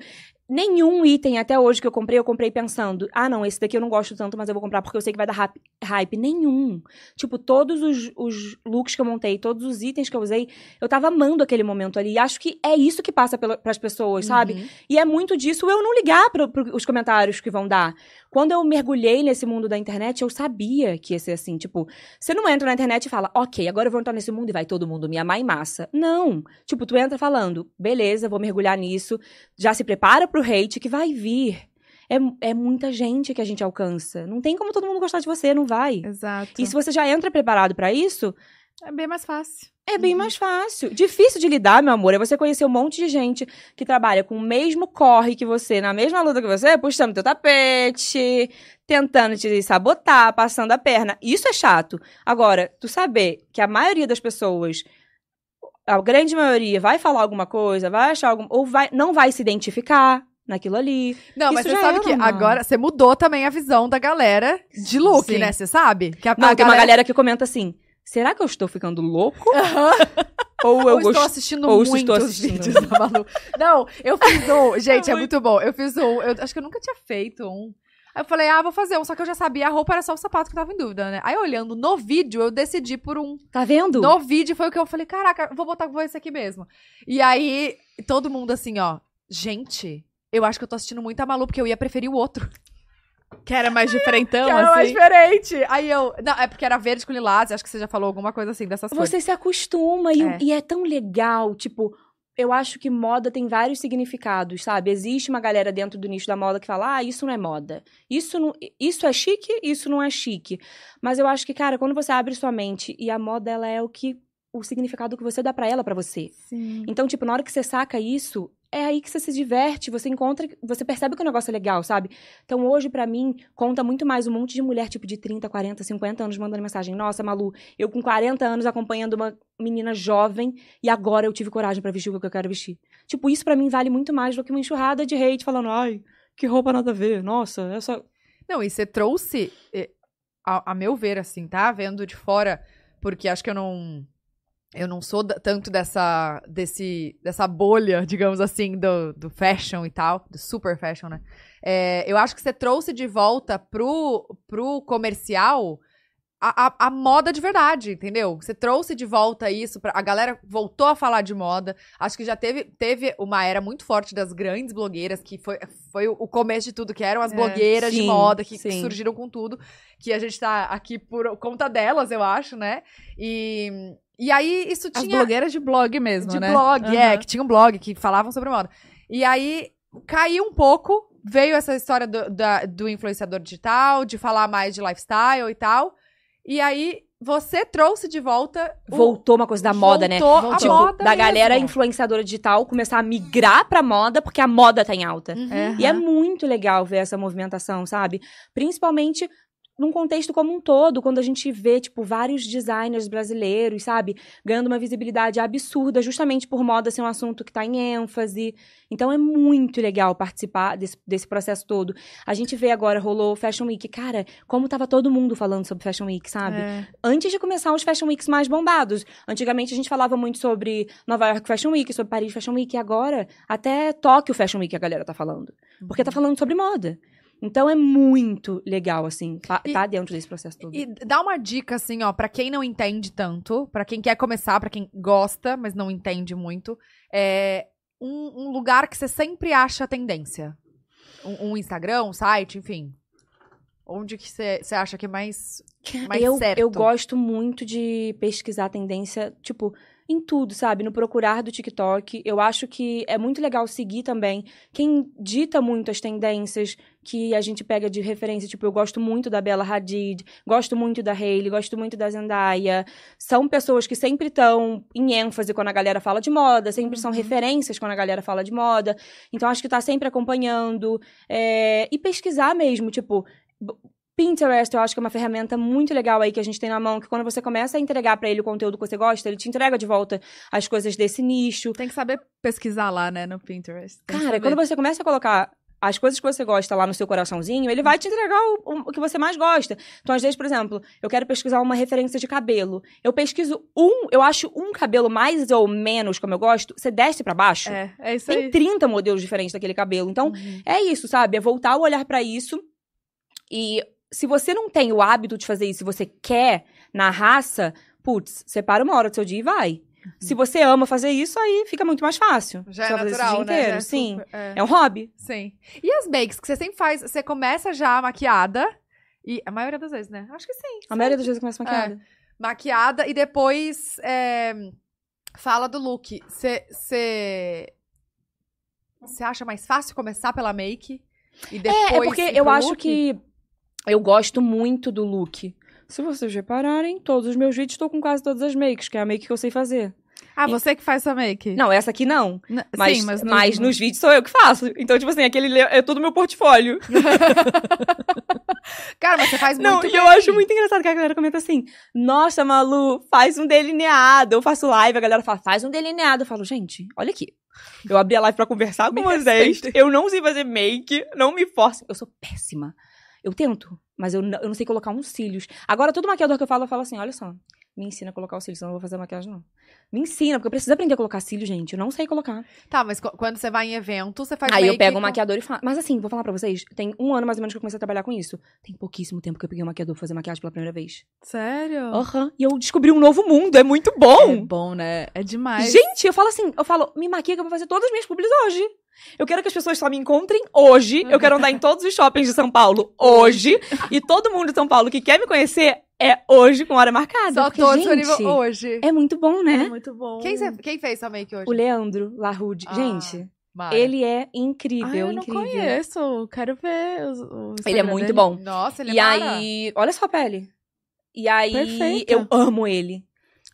nenhum item até hoje que eu comprei, eu comprei pensando, ah, não, esse daqui eu não gosto tanto, mas eu vou comprar porque eu sei que vai dar hype. Nenhum. Tipo, todos os, os looks que eu montei, todos os itens que eu usei, eu tava amando aquele momento ali. E acho que é isso que passa pela, pras pessoas, sabe? Uhum. E é muito disso eu não ligar para os comentários que vão dar. Quando eu mergulhei nesse mundo da internet, eu sabia que ia ser assim. Tipo, você não entra na internet e fala, ok, agora eu vou entrar nesse mundo e vai todo mundo me amar em massa. Não. Tipo, tu entra falando, beleza, vou mergulhar nisso. Já se prepara pro hate que vai vir. É, é muita gente que a gente alcança. Não tem como todo mundo gostar de você, não vai. Exato. E se você já entra preparado pra isso, É bem mais fácil. é bem mais fácil. Difícil de lidar, meu amor, é você conhecer um monte de gente que trabalha com o mesmo corre que você, na mesma luta que você, puxando teu tapete, tentando te sabotar, passando a perna. Isso é chato. Agora, tu saber que a maioria das pessoas, a grande maioria, vai falar alguma coisa, vai achar algum. ou vai, não vai se identificar naquilo ali. Não, mas você sabe era que uma- agora você mudou também a visão da galera de look, Sim. né? Você sabe? Que a, Não, a tem uma galera que comenta assim: será que eu estou ficando louco? ou eu Ou estou gosto. assistindo ou muitos estou assistindo. vídeos da Malu. Não, eu fiz um. Gente, é muito muito bom. Eu fiz um. Eu acho que eu nunca tinha feito um. Aí eu falei, ah, vou fazer um. Só que eu já sabia, a roupa era só o sapato que eu tava em dúvida, né? Aí olhando no vídeo, eu decidi por um. Tá vendo? No vídeo foi o que eu falei, caraca, vou botar vou esse aqui mesmo. E aí, todo mundo assim, ó. Gente, eu acho que eu tô assistindo muito a Malu, porque eu ia preferir o outro. Que era mais diferentão, que era mais assim. diferente. Aí eu. Não, é porque era verde com lilás. Acho que você já falou alguma coisa assim dessas coisas. Você se acostuma e É. e é tão legal, tipo, eu acho que moda tem vários significados, sabe? Existe uma galera dentro do nicho da moda que fala: "Ah, isso não é moda. Isso não, isso é chique, isso não é chique". Mas eu acho que, cara, quando você abre sua mente e a moda ela é o que o significado que você dá pra ela pra você. Sim. Então, tipo, na hora que você saca isso, é aí que você se diverte, você encontra, você percebe que o negócio é legal, sabe? Então, hoje, pra mim, conta muito mais um monte de mulher, tipo, de 30, 40, 50 anos mandando mensagem. Nossa, Malu, eu com 40 anos acompanhando uma menina jovem e agora eu tive coragem pra vestir o que eu quero vestir. Tipo, isso pra mim vale muito mais do que uma enxurrada de hate falando, ai, que roupa nada a ver. Nossa, essa. Não, e você trouxe, eh, a, a meu ver, assim, tá? Vendo de fora, porque acho que eu não. Eu não sou tanto dessa, desse, dessa bolha, digamos assim, do, do fashion e tal, do super fashion, né? É, eu acho que você trouxe de volta pro, pro comercial a, a, a moda de verdade, entendeu? Você trouxe de volta isso, pra, a galera voltou a falar de moda. Acho que já teve, teve uma era muito forte das grandes blogueiras, que foi, foi o começo de tudo, que eram as É, blogueiras de sim, moda, que, que surgiram com tudo. Que a gente tá aqui por conta delas, eu acho, né? E, e aí isso As tinha blogueiras de blog mesmo, de né? blog, é, Aham. que tinha um blog que falavam sobre moda. E aí caiu um pouco, veio essa história do, da- do influenciador digital, de falar mais de lifestyle e tal. E aí você trouxe de volta. o- Voltou uma coisa da moda, né? voltou a Tipo, moda da mesmo. galera influenciadora digital começar a migrar pra moda porque a moda tá em alta. Uhum. É. E é muito legal ver essa movimentação, sabe? Principalmente num contexto como um todo, quando a gente vê, tipo, vários designers brasileiros, sabe? Ganhando uma visibilidade absurda, justamente por moda ser um assunto que tá em ênfase. Então é muito legal participar desse, desse processo todo. A gente vê agora, rolou o Fashion Week. Cara, como tava todo mundo falando sobre Fashion Week, sabe? É. antes de começar os Fashion Weeks mais bombados. Antigamente a gente falava muito sobre Nova York Fashion Week, sobre Paris Fashion Week, e agora até Tóquio Fashion Week a galera tá falando. Porque tá falando sobre moda. Então é muito legal, assim, tá, E- tá dentro desse processo todo. E dá uma dica, assim, ó, pra quem não entende tanto, pra quem quer começar, pra quem gosta, mas não entende muito, é um, um lugar que você sempre acha tendência. Um, um Instagram, um site, enfim. Onde que você você acha que é mais, mais eu, certo? eu gosto muito de pesquisar tendência, tipo, em tudo, sabe? No procurar do TikTok. Eu acho que é muito legal seguir também quem dita muito as tendências que a gente pega de referência. Tipo, eu gosto muito da Bella Hadid, gosto muito da Hailey, gosto muito da Zendaya. São pessoas que sempre estão em ênfase quando a galera fala de moda, sempre são Uhum. referências quando a galera fala de moda. Então, acho que tá sempre acompanhando. é, E pesquisar mesmo, tipo. Pinterest, eu acho que é uma ferramenta muito legal aí que a gente tem na mão, que quando você começa a entregar pra ele o conteúdo que você gosta, ele te entrega de volta as coisas desse nicho. Tem que saber pesquisar lá, né, no Pinterest. Tem Cara, quando você começa a colocar as coisas que você gosta lá no seu coraçãozinho, ele vai te entregar o, o- que você mais gosta. Então, às vezes, por exemplo, eu quero pesquisar uma referência de cabelo. Eu pesquiso um, eu acho um cabelo mais ou menos como eu gosto, você desce pra baixo. É, é isso Tem aí. 30 modelos diferentes daquele cabelo. Então, Uhum. é isso, sabe? É voltar o olhar pra isso. E se você não tem o hábito de fazer isso, se você quer na raça, putz, separa uma hora do seu dia e vai. Se você ama fazer isso, aí fica muito mais fácil. Já Você é natural, o dia né? inteiro, é sim. super- é. É um hobby. Sim. E as makes que você sempre faz? Você começa já maquiada. E a maioria das vezes, né? Acho que sim. A maioria das vezes começa maquiada. Maquiada e depois é, fala do look. Você. Acha mais fácil começar pela make? E depois. É, é porque eu pro acho look? que eu gosto muito do look. Se vocês repararem, todos os meus vídeos estou com quase todas as makes, que é a make que eu sei fazer. Ah, você que faz sua make? Não, essa aqui não. N- Mas, Sim, mas, no- mas nos vídeos sou eu que faço. Então, tipo assim, aquele le- é todo meu portfólio. Cara, mas você faz Não, muito e eu acho muito engraçado que a galera comenta assim: Nossa, Malu, faz um delineado. Eu faço live, a galera fala, faz um delineado. Eu falo, gente, olha aqui. Eu abri a live pra conversar com Me vocês. respeite. Eu não sei fazer make, não me force. Eu sou péssima. Eu tento, mas eu não, eu não sei colocar uns cílios. Agora, todo maquiador que eu falo, eu falo assim: olha só, me ensina a colocar os cílios, senão eu não vou fazer maquiagem, não. Me ensina, porque eu preciso aprender a colocar cílios, gente. Eu não sei colocar. Tá, mas quando você vai em evento, você faz Aí eu pego um com- maquiador e faço. Mas assim, vou falar pra vocês: tem um ano mais ou menos que eu comecei a trabalhar com isso. Tem pouquíssimo tempo que eu peguei um maquiador pra fazer maquiagem pela primeira vez. Sério? Aham. E eu descobri um novo mundo, é muito É bom. bom, né? É demais. Gente, eu falo assim, eu falo, me maquia que eu vou fazer todas as minhas publis hoje. Eu quero que as pessoas só me encontrem hoje. Eu quero andar em todos os shoppings de São Paulo hoje. e todo mundo de São Paulo que quer me conhecer é hoje com hora marcada. Só porque, todos gente, nível hoje. É muito bom, É né? muito bom. Quem, cê- quem fez sua make hoje? O Leandro Larude. Ah, Gente, Mara. ele é Ah, incrível, eu não incrível. conheço. Quero ver os, o Ele é muito dele. bom. Nossa, ele é E Mara. aí, olha só a pele. E aí, Perfeita. eu amo ele.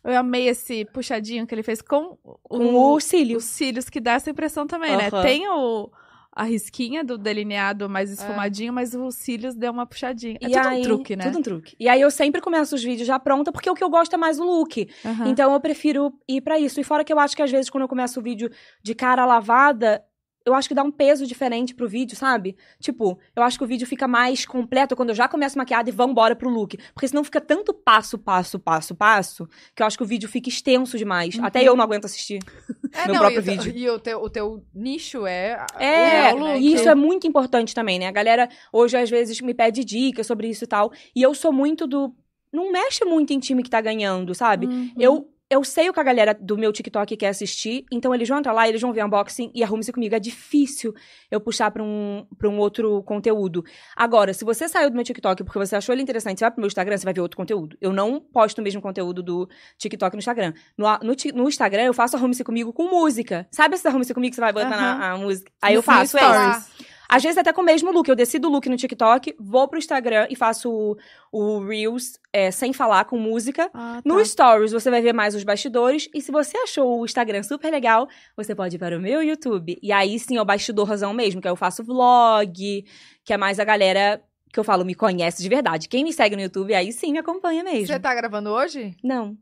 Eu amei esse puxadinho que ele fez com, Com o cílio. os cílios, que dá essa impressão também, né? Aham. Tem o, a risquinha do delineado mais esfumadinho, mas os cílios deu uma puxadinha. É E tudo aí- um truque, né? Tudo um truque. E aí eu sempre começo os vídeos já pronta, porque o que eu gosto é mais o look. Aham. Então eu prefiro ir pra isso. E fora que eu acho que às vezes quando eu começo o vídeo de cara lavada, eu acho que dá um peso diferente pro vídeo, sabe? Tipo, eu acho que o vídeo fica mais completo quando eu já começo maquiada e vambora pro look. Porque senão fica tanto passo, passo, passo, passo, que eu acho que o vídeo fica extenso demais. Uhum. Até eu não aguento assistir. É, meu não, próprio e vídeo. E o teu, o teu nicho é... É, o look, e isso é muito importante também, né? A galera hoje às vezes me pede dicas sobre isso e tal. E eu sou muito do. Não mexe muito em time que tá ganhando, sabe? Uhum. Eu, eu sei o que a galera do meu TikTok quer assistir, então eles vão entrar lá, eles vão ver unboxing e arrume-se comigo. É difícil eu puxar pra um, pra um outro conteúdo. Agora, se você saiu do meu TikTok porque você achou ele interessante, você vai pro meu Instagram, você vai ver outro conteúdo. Eu não posto o mesmo conteúdo do TikTok no Instagram. No, no, no Instagram, eu faço arrume-se comigo com música. Sabe esse arrume-se comigo que você vai botar na música? Aí eu No faço Stories. esse. Às vezes até com o mesmo look. Eu decido o look no TikTok, vou pro Instagram e faço o, o Reels é, sem falar, com música. Ah, No tá. Stories você vai ver mais os bastidores. E se você achou o Instagram super legal, você pode ir para o meu YouTube. E aí sim é o bastidorzão mesmo, que aí eu faço vlog, que é mais a galera que eu falo me conhece de verdade. Quem me segue no YouTube, aí sim me acompanha mesmo. Você tá gravando hoje? Não.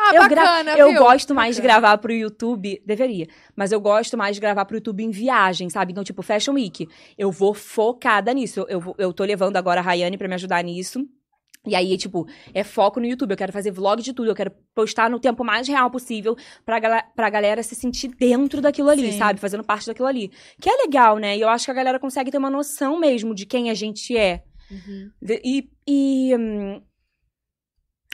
Ah, Eu gra- bacana, Eu viu? gosto mais de Bacana. gravar pro YouTube, deveria, mas eu gosto mais de gravar pro YouTube em viagem, sabe? Então, tipo, Fashion Week, eu vou focada nisso. Eu, eu tô levando agora a Rayane pra me ajudar nisso. E aí, tipo, é foco no YouTube. Eu quero fazer vlog de tudo. Eu quero postar no tempo mais real possível pra, gala pra galera se sentir dentro daquilo ali, Sim. sabe? Fazendo parte daquilo ali. Que é legal, né? E eu acho que a galera consegue ter uma noção mesmo de quem a gente é. Uhum. De- E, e, hum,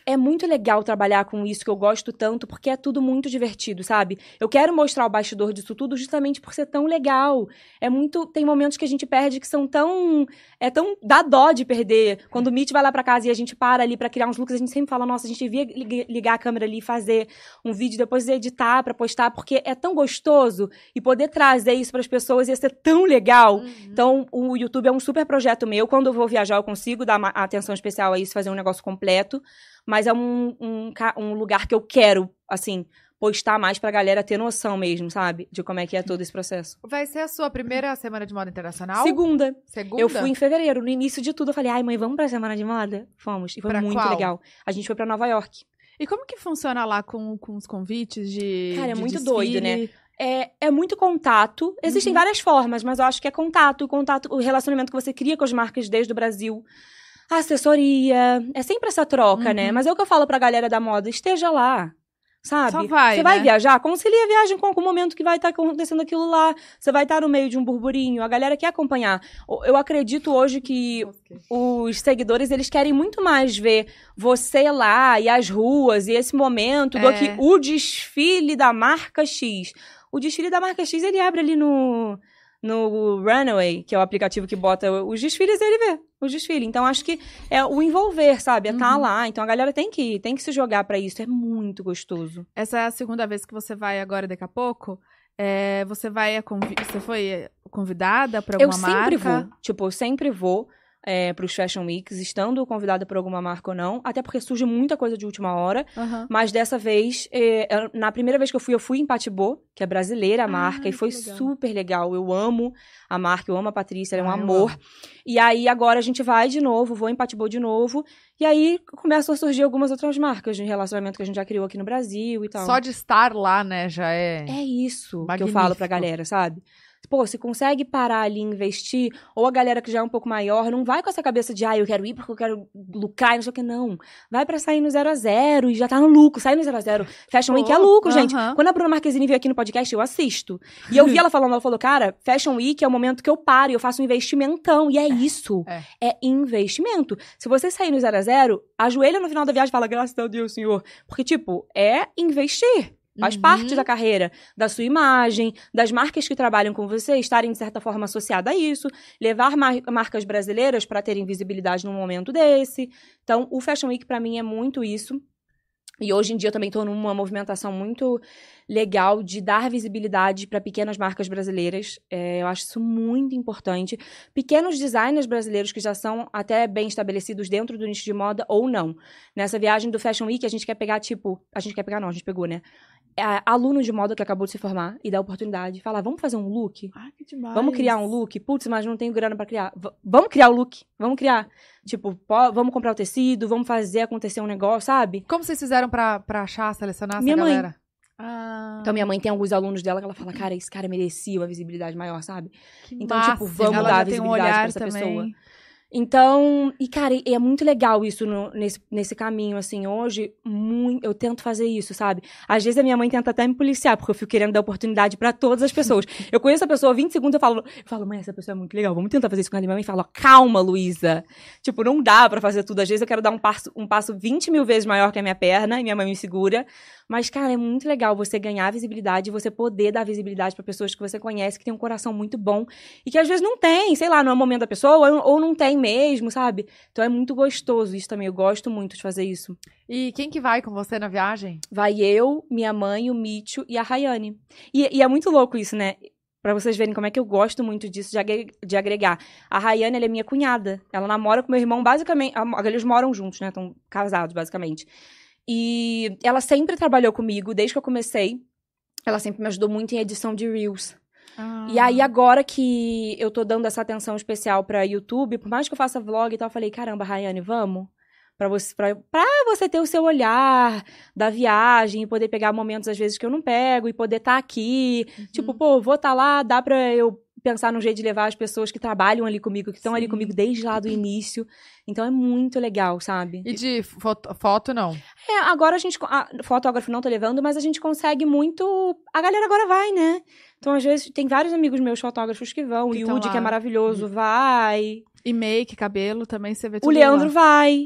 é muito legal trabalhar com isso que eu gosto tanto, porque é tudo muito divertido, sabe? Eu quero mostrar o bastidor disso tudo justamente por ser tão legal. É muito. Tem momentos que a gente perde que são tão. É tão. dá dó de perder. Quando o Mitch vai lá pra casa e a gente para ali pra criar uns looks, a gente sempre fala, nossa, a gente devia lig- ligar a câmera ali e fazer um vídeo, depois editar pra postar, porque é tão gostoso e poder trazer isso pras pessoas ia ser tão legal. Uhum. Então, o YouTube é um super projeto meu. Quando eu vou viajar, eu consigo dar atenção especial a isso, fazer um negócio completo. Mas é um, um, um lugar que eu quero, assim, postar mais pra galera ter noção mesmo, sabe? De como é que é todo esse processo. Vai ser a sua primeira semana de moda internacional? Segunda. Segunda? Eu fui em fevereiro. No início de tudo, eu falei, ai, mãe, vamos pra semana de moda? Fomos. E foi Pra muito qual? legal. A gente foi pra Nova York. E como que funciona lá com, com os convites de. Cara, é de muito desfile? doido, né? É, é muito contato. Existem Uhum. várias formas, mas eu acho que é contato, contato, o relacionamento que você cria com as marcas desde o Brasil. Assessoria, é sempre essa troca, né? Uhum. Mas é o que eu falo pra galera da moda, esteja lá. Sabe? Só vai, Você vai né? viajar, concilia a viagem com, o momento que vai estar acontecendo aquilo lá. Você vai estar no meio de um burburinho, a galera quer acompanhar. Eu acredito hoje que os seguidores, eles querem muito mais ver você lá e as ruas e esse momento do É. que o desfile da marca X. O desfile da marca X, ele abre ali no, no Runaway, que é o aplicativo que bota os desfiles e ele vê os desfiles. Então, acho que é o envolver, sabe? É estar Uhum. lá. Então, a galera tem que, tem que se jogar pra isso. É muito gostoso. Essa é a segunda vez que você vai agora, daqui a pouco. É, você vai. Você foi eh, convidada pra Eu alguma sempre marca? vou. Tipo, eu sempre vou é, pros Fashion Weeks, estando convidada por alguma marca ou não. Até porque surge muita coisa de última hora. Aham. Mas dessa vez, é, eu- na primeira vez que eu fui, eu fui em Patibô, que é brasileira a Ah, marca, e foi legal. super legal. Eu amo a marca, eu amo a Patrícia, ela é um Ah, amor. amo. E aí agora a gente vai de novo, vou em Patibô de novo. E aí começam a surgir algumas outras marcas de relacionamento que a gente já criou aqui no Brasil e tal. Só de estar lá, né, já é... É isso que eu Magnífico. falo pra galera, sabe? Pô, se consegue parar ali e investir, ou a galera que já é um pouco maior, não vai com essa cabeça de, ah, eu quero ir porque eu quero lucrar e não sei o que, não. Vai pra sair no zero a zero e já tá no lucro, sai no zero a zero. Fashion Week é Pô, lucro, gente. aham. Quando a Bruna Marquezine veio aqui no podcast, eu assisto. E eu vi ela falando, ela falou, cara, Fashion Week é o momento que eu paro e eu faço um investimentão. E é isso. É. É investimento. Se você sair no zero a zero, ajoelha no final da viagem e fala, graças a Deus, senhor. Porque, tipo, é investir. Faz Uhum. parte da carreira, da sua imagem, das marcas que trabalham com você estarem, de certa forma, associadas a isso. Levar mar- marcas brasileiras para terem visibilidade num momento desse. Então, o Fashion Week, para mim, é muito isso. E hoje em dia eu também estou numa movimentação muito legal de dar visibilidade para pequenas marcas brasileiras. É, eu acho isso muito importante. Pequenos designers brasileiros que já são até bem estabelecidos dentro do nicho de moda ou não. Nessa viagem do Fashion Week, a gente quer pegar, tipo. A gente quer pegar, não, a gente pegou, né? É, aluno de moda que acabou de se formar e dar oportunidade. Falar, vamos fazer um look? Ai, que demais. Vamos criar um look? Putz, mas não tenho grana pra criar. V- vamos criar o look. Vamos criar. Tipo, pó- vamos comprar o tecido, vamos fazer acontecer um negócio, sabe? Como vocês fizeram pra, pra achar, selecionar Minha essa mãe. galera? Ah, Então, minha mãe tem alguns alunos dela que ela fala, cara, esse cara merecia uma visibilidade maior, sabe? Que Então, tipo, máximo. vamos ela dar tem um visibilidade pra essa também. pessoa. Então, e cara, é muito legal isso no- nesse, nesse caminho, assim, hoje, muito, eu tento fazer isso, sabe? Às vezes a minha mãe tenta até me policiar, porque eu fico querendo dar oportunidade pra todas as pessoas. Eu conheço a pessoa 20 segundos, eu falo, eu falo, mãe, essa pessoa é muito legal, vamos tentar fazer isso com ela. E minha mãe fala, calma, Luísa. Tipo, não dá pra fazer tudo. Às vezes eu quero dar um passo, um passo 20 mil vezes maior que a minha perna, e minha mãe me segura. Mas, cara, é muito legal você ganhar visibilidade e você poder dar visibilidade pra pessoas que você conhece, que tem um coração muito bom e que às vezes não tem, sei lá, não é o momento da pessoa, ou, ou não tem mesmo, sabe? Então é muito gostoso isso também. Eu gosto muito de fazer isso. E quem que vai com você na viagem? Vai eu, minha mãe, o Mitcho e a Rayane. E, e é muito louco isso, né? Pra vocês verem como é que eu gosto muito disso, de, agre- de agregar. A Rayane, ela é minha cunhada. Ela namora com meu irmão, basicamente. Eles moram juntos, né? Estão casados, basicamente. E ela sempre trabalhou comigo, desde que eu comecei. Ela sempre me ajudou muito em edição de Reels. Ah. E aí, agora que eu tô dando essa atenção especial pra YouTube, por mais que eu faça vlog e tal, eu falei, caramba, Rayane, vamos? Pra você, pra, pra você ter o seu olhar da viagem e poder pegar momentos, às vezes, que eu não pego e poder estar aqui. Tipo, pô, vou estar lá, dá pra eu pensar num jeito de levar as pessoas que trabalham ali comigo, que estão ali comigo desde lá do início. Então é muito legal, sabe? E de foto, foto não. É, agora a gente. A, fotógrafo não tô levando, mas a gente consegue muito. A galera agora vai, né? Então, às vezes, tem vários amigos meus fotógrafos que vão. Que o Yudi, que é maravilhoso, vai. E make, cabelo, também você vê tudo O Leandro lá. vai.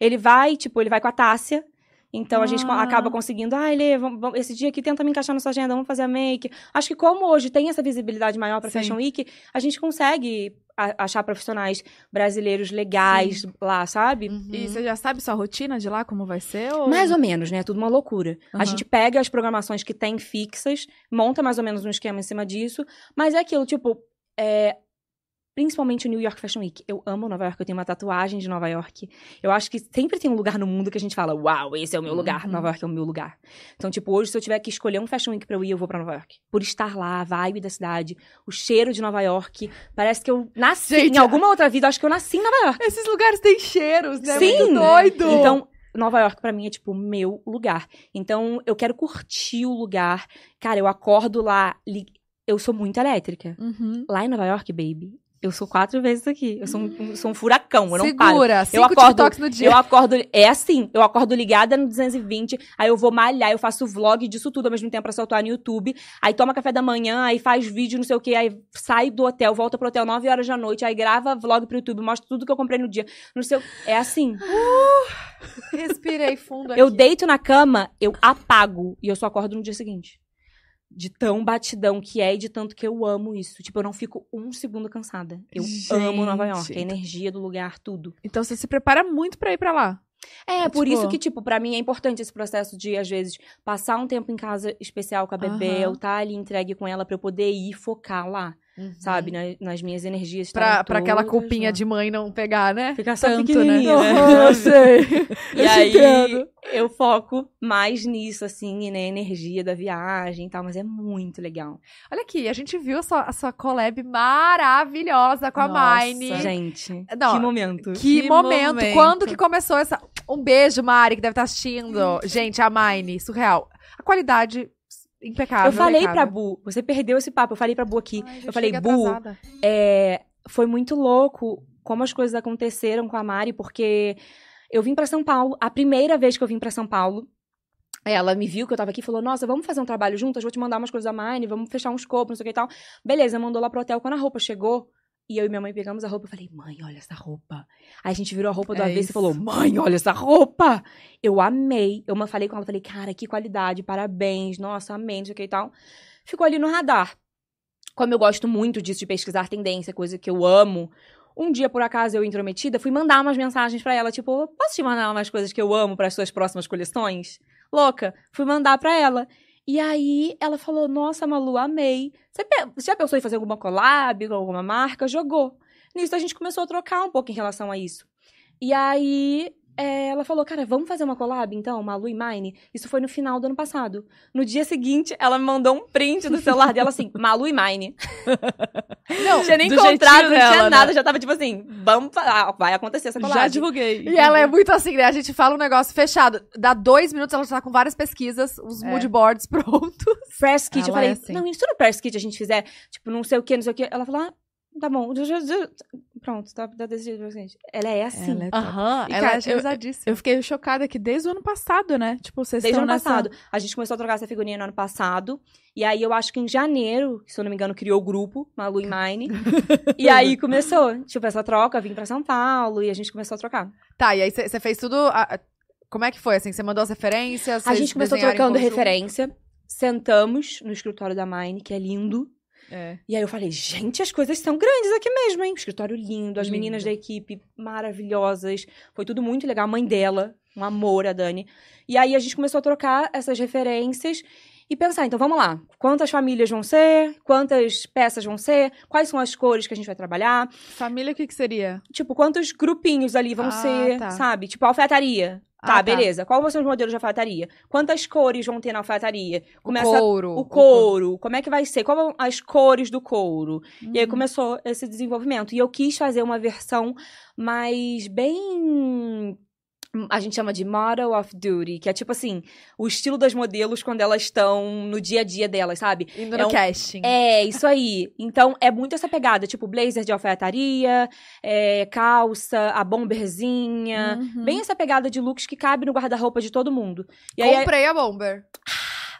Ele vai, tipo, ele vai com a Tássia. Então a gente co- Ah. acaba conseguindo, ai, Lê, vamos- vamos- esse dia aqui tenta me encaixar na sua agenda, vamos fazer a make. Acho que como hoje tem essa visibilidade maior pra Sim. Fashion Week, a gente consegue a- achar profissionais brasileiros legais lá, sabe? Uhum. E você já sabe sua rotina de lá, como vai ser? Ou... Mais ou menos, né? Tudo uma loucura. Aham. A gente pega as programações que tem fixas, monta mais ou menos um esquema em cima disso, mas é aquilo, tipo, é, principalmente o New York Fashion Week. Eu amo Nova York, eu tenho uma tatuagem de Nova York. Eu acho que sempre tem um lugar no mundo que a gente fala, uau, esse é o meu lugar, Uhum. Nova York é o meu lugar. Então, tipo, hoje, se eu tiver que escolher um Fashion Week pra eu ir, eu vou pra Nova York. Por estar lá, a vibe da cidade, o cheiro de Nova York. Parece que eu nasci, Gente, em alguma outra vida, acho que eu nasci em Nova York. Esses lugares têm cheiros, né? Sim. Muito doido. Então, Nova York pra mim é tipo o meu lugar. Então, eu quero curtir o lugar. Cara, eu acordo lá, li- eu sou muito elétrica. Uhum. Lá em Nova York, baby, eu sou quatro vezes aqui. Eu sou um, sou um furacão, eu não paro. Segura, cinco acordo- TikToks no dia. Eu acordo, é assim, eu acordo ligada no 220, aí eu vou malhar, eu faço vlog disso tudo ao mesmo tempo pra soltar no YouTube, aí toma café da manhã, aí faz vídeo, não sei o que, aí sai do hotel, volta pro hotel 9 horas da noite, aí grava vlog pro YouTube, mostra tudo que eu comprei no dia. Não sei, o- é assim. Respirei fundo aqui. Eu deito na cama, eu apago e eu só acordo no dia seguinte. De tão batidão que é e de tanto que eu amo isso. Tipo, eu não fico um segundo cansada. Eu amo Nova York, Gente. a energia do lugar, tudo. Então você se prepara muito pra ir pra lá. É, por Tipo- isso que, tipo, pra mim é importante esse processo de, às vezes, passar um tempo em casa especial com a bebê, Aham. eu estar ali entregue com ela pra eu poder ir focar lá, Uhum. sabe? Na- nas minhas energias. Pra, pra aquela culpinha lá. de mãe não pegar, né? Ficar só tanto, né? né? Eu sei. E Eu aí, entendo. eu foco mais nisso, assim, na energia da viagem e tal, mas é muito legal. Olha aqui, a gente viu a sua, a sua collab maravilhosa com a Nossa. Mine. Gente, Não, que momento. Que, Que momento. momento. Quando que começou essa. Um beijo, Mari, que deve estar assistindo. Gente, a Mine, surreal. A qualidade impecável. Eu falei pra impecável. Bu, você perdeu esse papo, eu falei pra Bu aqui. Ai, eu falei, Bu, é, foi muito louco como as coisas aconteceram com a Mari, porque eu vim pra São Paulo, a primeira vez que eu vim pra São Paulo, ela me viu que eu tava aqui e falou: Nossa, vamos fazer um trabalho juntas, vou te mandar umas coisas a Mine, vamos fechar um escopo, não sei o que e tal. Beleza, mandou lá pro hotel. Quando a roupa chegou, E eu e minha mãe pegamos a roupa e falei, mãe, olha essa roupa. Aí a gente virou a roupa do É avesso e falou, mãe, olha essa roupa. Eu amei. Eu falei com ela, falei, cara, que qualidade, parabéns, nossa, amei, não sei o que e tal. Ficou ali no radar. Como eu gosto muito disso, de pesquisar tendência, coisa que eu amo, um dia, por acaso, eu intrometida, fui mandar umas mensagens pra ela, tipo, posso te mandar umas coisas que eu amo para as suas próximas coleções? Louca. Fui mandar pra ela. E aí ela falou: Nossa, Malu, amei. Você, já pensou em fazer alguma collab com alguma marca? Jogou. Nisso a gente começou a trocar um pouco em relação a isso. E aí é, ela falou: Cara, vamos fazer uma collab então, Malu e Mine? Isso foi no final do ano passado. No dia seguinte, ela me mandou um print do celular dela assim: Malu e Mine. Não, Não tinha nem do contrato, jeitinho não tinha dela, né? nada, já tava tipo assim: Vamos, fa- ah, vai acontecer essa collab. Já divulguei. E ela é muito assim, né? A gente fala um negócio fechado. Dá dois minutos, ela já tá com várias pesquisas, os É. mood boards prontos. press kit. eu Ela falei, é assim. não, se no press kit a gente fizer, tipo, não sei o que, não sei o que. Ela falou, ah, tá bom. Pronto, tá, tá decidido pra gente. Ela é assim. Ela é top. Aham, E, ela cara, é eu- agilizadíssima. Eu fiquei chocada que desde o ano passado, né? Tipo, vocês Desde o ano nessa... passado. A gente começou a trocar essa figurinha no ano passado. E aí, eu acho que em janeiro, se eu não me engano, criou o grupo, Malu e Mine. e aí começou, tipo, essa troca, vim pra São Paulo e a gente começou a trocar. Tá, e aí você fez tudo. a- como é que foi? Assim, você mandou as referências? a gente começou trocando referência. Sentamos no escritório da Mine, que é lindo. É. E aí eu falei, gente, as coisas são grandes aqui mesmo, hein? Escritório lindo, as Lindo. meninas da equipe maravilhosas. Foi tudo muito legal. A mãe dela, um amor, a Dani. E aí a gente começou a trocar essas referências e pensar, então vamos lá. Quantas famílias vão ser? Quantas peças vão ser? Quais são as cores que a gente vai trabalhar? Família, o que que seria? Tipo, quantos grupinhos ali vão Ah, ser, tá. sabe? Tipo, alfaiataria. Ah, Tá, tá. beleza. Qual vão ser os modelos de alfaiataria? Quantas cores vão ter na alfaiataria? o couro. o couro, como é que vai ser? Quais as cores do couro? E aí Uhum. começou esse desenvolvimento. E eu quis fazer uma versão mais bem. A gente chama de Model of Duty, que é tipo assim, o estilo das modelos quando elas estão no dia a dia delas, sabe? Indo é no um- casting. É, isso aí. Então, é muito essa pegada, tipo, blazer de alfaiataria, é, calça, a bomberzinha. Uhum. Bem essa pegada de looks que cabe no guarda-roupa de todo mundo. E aí, Comprei a Bomber.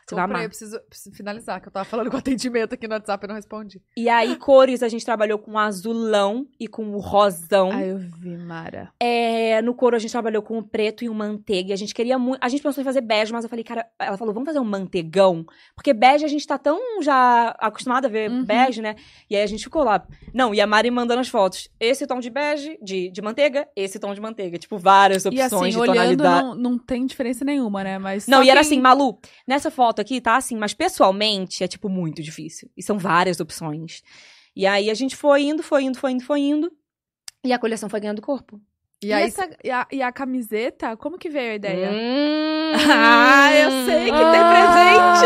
Você vai Comprei, amar. eu preciso, preciso finalizar, que eu tava falando com atendimento aqui no WhatsApp e não respondi. E aí, cores, a gente trabalhou com azulão e com o rosão. Ai, eu vi, Mara. É, no couro a gente trabalhou com o preto e o manteiga. E a gente queria muito. A gente pensou em fazer bege, mas eu falei, cara, ela falou, vamos fazer um manteigão? Porque bege a gente tá tão já acostumado a ver Uhum. bege, né? E aí a gente ficou lá. Não, e a Mari mandando as fotos. Esse tom de bege, de, de manteiga, esse tom de manteiga. Tipo, várias E opções assim, de olhando, tonalidade. não, não tem diferença nenhuma, né? Mas Não, e era quem- assim, Malu, nessa foto aqui tá assim, mas pessoalmente é, tipo, muito difícil. E são várias opções. E aí a gente foi indo, foi indo, foi indo, foi indo. E a coleção foi ganhando corpo. E, E, aí, essa- e a, e a camiseta, como que veio a ideia? Hum. Ah, eu sei que tem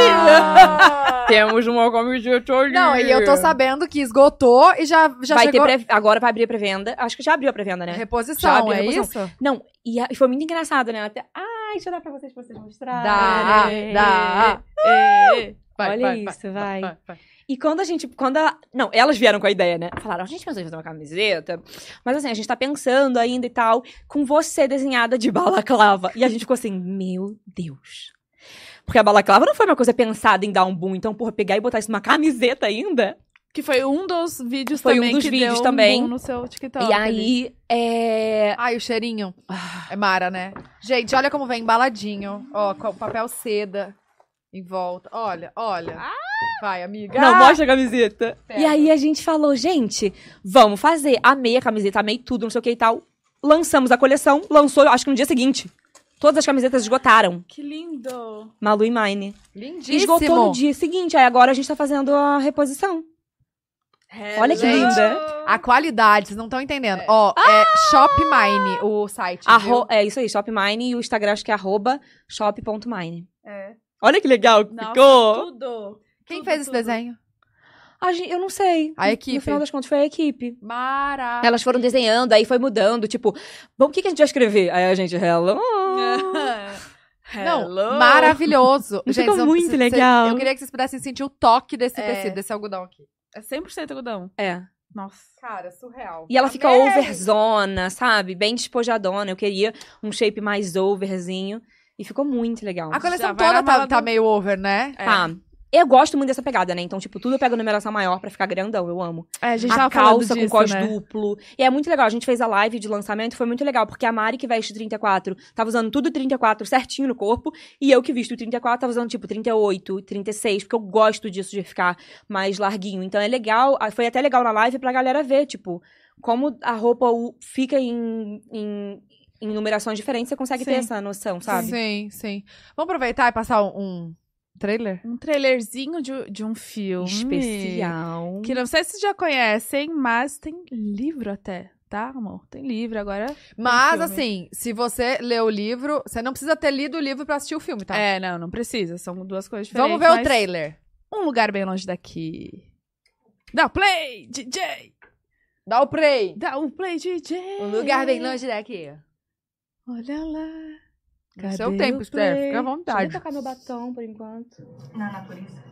Ah! Temos uma camiseta ali. Não, e eu tô sabendo que esgotou e já, já vai chegou... ter pré- Agora vai abrir a pré-venda. Acho que já abriu a pré-venda, né? Já Reposição, abriu a é reposição. isso? Não, e, a- e foi muito engraçado, né? Até... Ai, deixa eu dar pra vocês, pra vocês mostrarem. Dá, dá. É. Vai, Olha vai, isso, vai. vai. E quando a gente. Quando ela, não, elas vieram com a ideia, né? Falaram, a gente pensou em fazer uma camiseta. Mas assim, a gente tá pensando ainda e tal, com você desenhada de balaclava. E a gente ficou assim, meu Deus. Porque a balaclava não foi uma coisa pensada em dar um boom. Então, porra, pegar e botar isso numa camiseta ainda. Que foi um dos vídeos Foi um também dos que vídeos deu um também. boom no seu TikTok. e aí, é. Ai, o cheirinho. É Mara, né? Gente, olha como vem embaladinho. Ó, com o papel seda em volta. Olha, olha. Vai, amiga. Não, Ah! mostra a camiseta. Pega. E aí a gente falou, gente, vamos fazer. Amei a camiseta, amei tudo, não sei o que e tal. Lançamos a coleção, lançou, acho que no dia seguinte. Todas as camisetas esgotaram. Que lindo! Malu e Mine. Lindíssimo. Esgotou no dia seguinte. Aí agora a gente tá fazendo a reposição. Olha que linda. A qualidade, vocês não estão entendendo. Ó, é Shopmine, o site. Arro- viu? é isso aí, Shopmine e o Instagram acho que é arroba shop.mine. É. Olha que legal que Nossa, ficou. tudo. Quem Tudo, fez esse tudo. desenho? A gente, eu não sei. A equipe. No final das contas foi a equipe. Mara. Elas foram desenhando, aí foi mudando, tipo, bom, o que, que a gente vai escrever? Aí a gente, hello. Não, Hello. maravilhoso. Não Gente, ficou muito vocês- legal. Eu queria que vocês pudessem sentir o toque desse É. tecido, desse algodão aqui. É 100% algodão. É. Nossa. Cara, surreal. E ela fica Amei! overzona, sabe? Bem despojadona. Eu queria um shape mais overzinho. E ficou muito legal. A coleção toda tá, tá meio over, né? É. Tá. Eu gosto muito dessa pegada, né? Então, tipo, tudo eu pego numeração maior pra ficar grandão, eu amo. É, a gente a tava calça disso, com cos né? duplo. E é muito legal. A gente fez a live de lançamento, foi muito legal, porque a Mari, que veste 34, tava usando tudo 34 certinho no corpo, e eu que visto 34 tava usando, tipo, 38, 36, porque eu gosto disso de ficar mais larguinho. Então é legal, foi até legal na live pra galera ver, tipo, como a roupa fica em, em, em numerações diferentes, você consegue ter Sim. essa noção, sabe? Sim, sim. Vamos aproveitar e passar um trailer? Um trailerzinho de, de um filme. Especial. Que não sei se vocês já conhecem, mas tem livro até, tá, amor? Tem livro agora. Mas, assim, se você lê o livro, você não precisa ter lido o livro pra assistir o filme, tá? É, não, não precisa. São duas coisas diferentes. Vamos ver o mas trailer. Um lugar bem longe daqui. Dá o play, DJ! Dá o play. Dá o play, DJ! Um lugar bem longe daqui. Olha lá. No Cadê seu tempo, play? Fica à Deixa eu vontade. tocar meu batom por enquanto. Na natureza,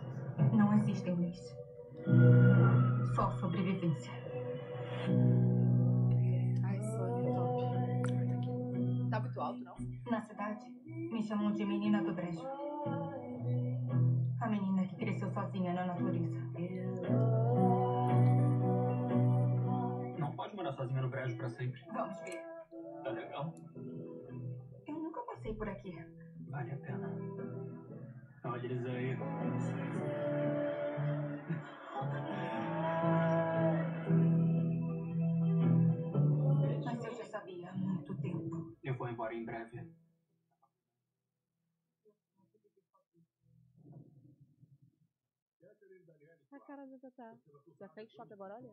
não existem leis. Só sobrevivência. Ai, Sônia, Tá muito alto, não? Na cidade, me chamam de menina do brejo. A menina que cresceu sozinha na natureza. Não pode morar sozinha no brejo pra sempre. Vamos ver. Tá legal. Passei por aqui. Vale a pena. Olha eles aí. Mas eu já sabia há muito tempo. Eu vou embora em breve. A cara da Tatá. Já fez shopping agora, olha?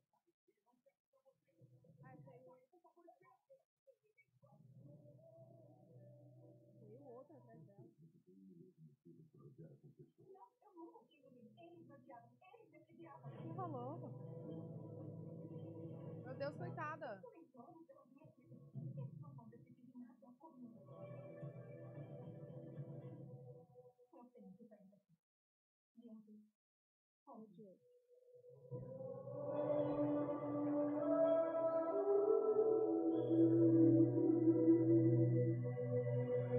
Meu Deus, coitada.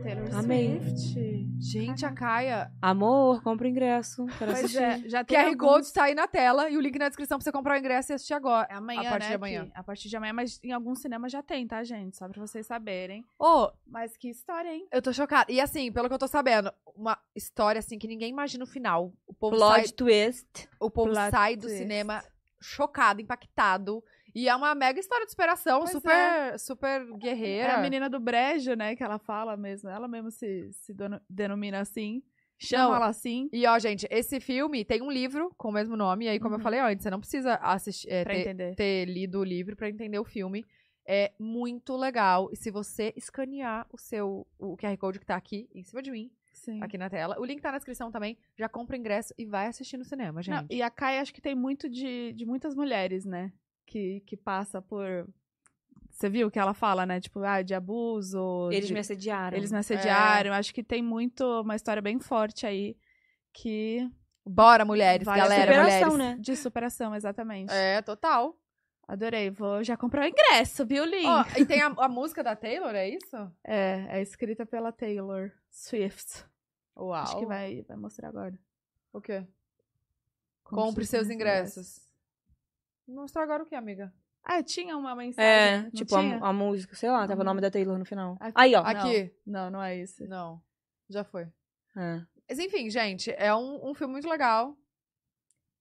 Taylor Amei. Swift. Gente, a Caia. Amor, compra o ingresso. Quero Pois assistir. é, já tem QR alguns- Code tá aí na tela e o link na descrição pra você comprar o ingresso e assistir agora. É amanhã, A partir né, de amanhã. que- a partir de amanhã, mas em alguns cinemas já tem, tá, gente? Só pra vocês saberem. Ô, Mas que história, hein? eu tô chocada. E assim, pelo que eu tô sabendo, uma história assim que ninguém imagina o final. O povo sai, Plot twist. o povo Plot sai do twist. cinema chocado, impactado. E é uma mega história de superação, Pois super, super É guerreira. a menina do brejo, né, que ela fala mesmo. Ela mesmo se, se denomina assim. Chama Não. ela assim. E ó, gente, esse filme tem um livro com o mesmo nome. E aí, como eu Uhum. falei antes, você não precisa assistir, é, ter, ter lido o livro pra entender o filme. É muito legal. E se você escanear o seu o QR Code que tá aqui em cima de mim, Sim. aqui na tela, o link tá na descrição também, já compra o ingresso e vai assistir no cinema, gente. Não, e a Kai acho que tem muito de, de muitas mulheres, né? Que, que passa por. Você viu que ela fala, né? Tipo, ah, de abuso. Eles de- me assediaram. eles me assediaram. Acho que tem muito uma história bem forte aí que. Bora, mulheres, Vale galera, superação, mulheres. né? De superação, exatamente. É, total. Adorei. Vou já comprar o ingresso, viu, Lin? Ó, e tem a, a música da Taylor, é isso? É, é escrita pela Taylor Swift. Uau. Acho que vai, vai mostrar agora. O quê? Compre Compre seus ingressos. Mostrar agora o que, amiga? Ah, tinha uma mensagem. É, não tipo, a, a música, sei lá, tava o Uhum. nome da Taylor no final. Aqui. Aí, ó. Não. Aqui. Não, não é isso. Não. Já foi. É. Mas enfim, gente, é um, um filme muito legal.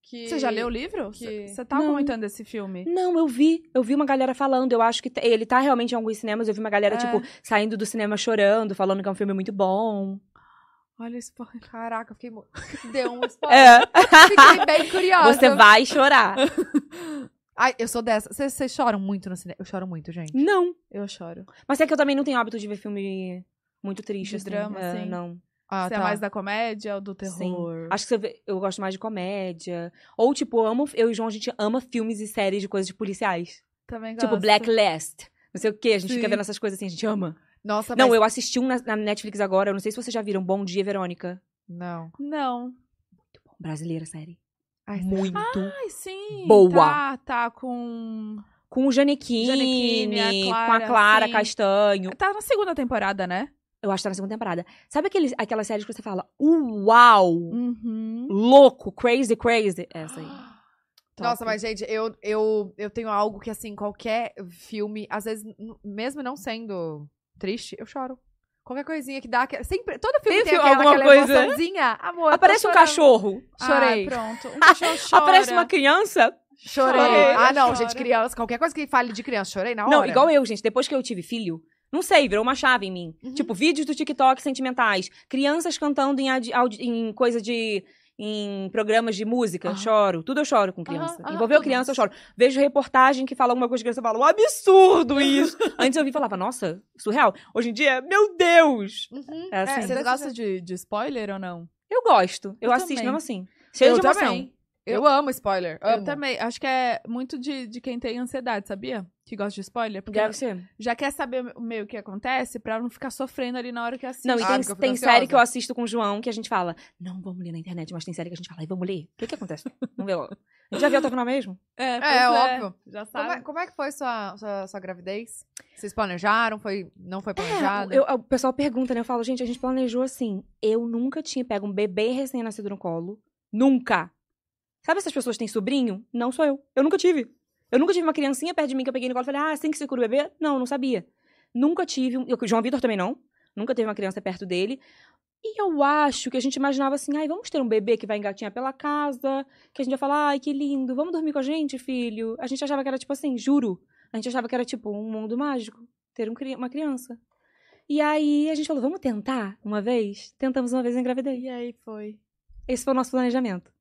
Que... Você já leu o livro? que- Você tava Não. comentando desse filme? Não, eu vi. Eu vi uma galera falando. Eu acho que ele tá realmente em alguns cinemas. Eu vi uma galera, É. tipo, saindo do cinema chorando, falando que é um filme muito bom. Olha o spoiler. Caraca, eu fiquei. mo- Deu um spoiler. É. Fiquei bem curiosa. Você vai chorar. Ai, eu sou dessa. Vocês choram muito no cinema? Eu choro muito, gente. Não. Eu choro. Mas é que eu também não tenho hábito de ver filme muito triste, De assim. drama, É, assim? Não. Ah, você é tá. mais da comédia ou do Sim. terror? Acho que você vê- eu gosto mais de comédia. Ou, tipo, eu amo. Eu e o João, a gente ama filmes e séries de coisas de policiais. Também Tipo, gosto. Blacklist. Não sei o quê. A gente Sim. fica vendo essas coisas assim, a gente ama. Nossa, Não, mas... eu assisti um na, na Netflix agora, eu não sei se vocês já viram. Bom Dia, Verônica. Não. Não. Brasileira, série. Ai, Muito. Ai, sim. Boa. Tá, tá com. Com o Janequine, Janequine, a com a Clara, sim. Castanho. Tá na segunda temporada, né? Eu acho que tá na segunda temporada. Sabe aquele, aquelas séries que você fala, uau, Uhum. louco, crazy, crazy? Essa aí. Nossa, Top. mas, gente, eu, eu, eu tenho algo que, assim, qualquer filme, às vezes, mesmo não sendo triste, eu choro. Qualquer coisinha que dá. aquela- Sempre, todo filme Tem tem, aquela, alguma aquela coisa? emoçãozinha. Amor, Aparece um cachorro. Chorei. Ai, pronto. Um cachorro chora. Aparece uma criança. Chorei. Chora, ah, não, chora. gente, criança. Qualquer coisa que fale de criança, chorei na hora. Não, igual eu, gente. Depois que eu tive filho, não sei, virou uma chave em mim. Uhum. Tipo, vídeos do TikTok sentimentais. Crianças cantando em, em coisa de. Em programas de música, Aham. choro. Tudo eu choro com criança. Aham, Envolveu criança, eu choro. Vejo reportagem que fala alguma coisa de criança, eu falo, um absurdo isso. Antes eu vi e falava, nossa, surreal. Hoje em dia, meu Deus. Uhum. É assim. É, Você gosta de, de spoiler ou não? Eu gosto. Eu, Eu assisto também. mesmo assim. Cheio Eu de emoção. também. Eu amo spoiler. Eu amo. também. Acho que é muito de, de quem tem ansiedade, sabia? Que gosta de spoiler. Porque Deve ser. já quer saber o meio que acontece pra não ficar sofrendo ali na hora que assiste. Não, e Ah, tem, fico tem série que eu assisto com o João que a gente fala, não vamos ler na internet, mas tem série que a gente fala, "Ai, vamos ler. O que que acontece? Vamos ver logo. A gente já viu até o final mesmo? É, É, pois óbvio. Já Como sabe. é, como é que foi sua, sua, sua gravidez? Vocês planejaram? Foi, não foi É, planejado? eu- o pessoal pergunta, né? Eu falo, gente, a gente planejou assim. Eu nunca tinha pego um bebê recém-nascido no colo. Nunca. Sabe essas pessoas que têm sobrinho? Não sou eu. Eu nunca tive. Eu nunca tive uma criancinha perto de mim que eu peguei no colo e falei, ah, assim que se cura o bebê? Não, não sabia. Nunca tive. Um... eu- João Vitor também não. Nunca teve uma criança perto dele. E eu acho que a gente imaginava assim, ai, vamos ter um bebê que vai engatinhar pela casa, que a gente vai falar, ai, que lindo, vamos dormir com a gente, filho. A gente achava que era tipo assim, juro. A gente achava que era tipo um mundo mágico, ter um uma criança. E aí a gente falou, vamos tentar uma vez? Tentamos uma vez e engravidei. E aí foi. Esse foi o nosso planejamento.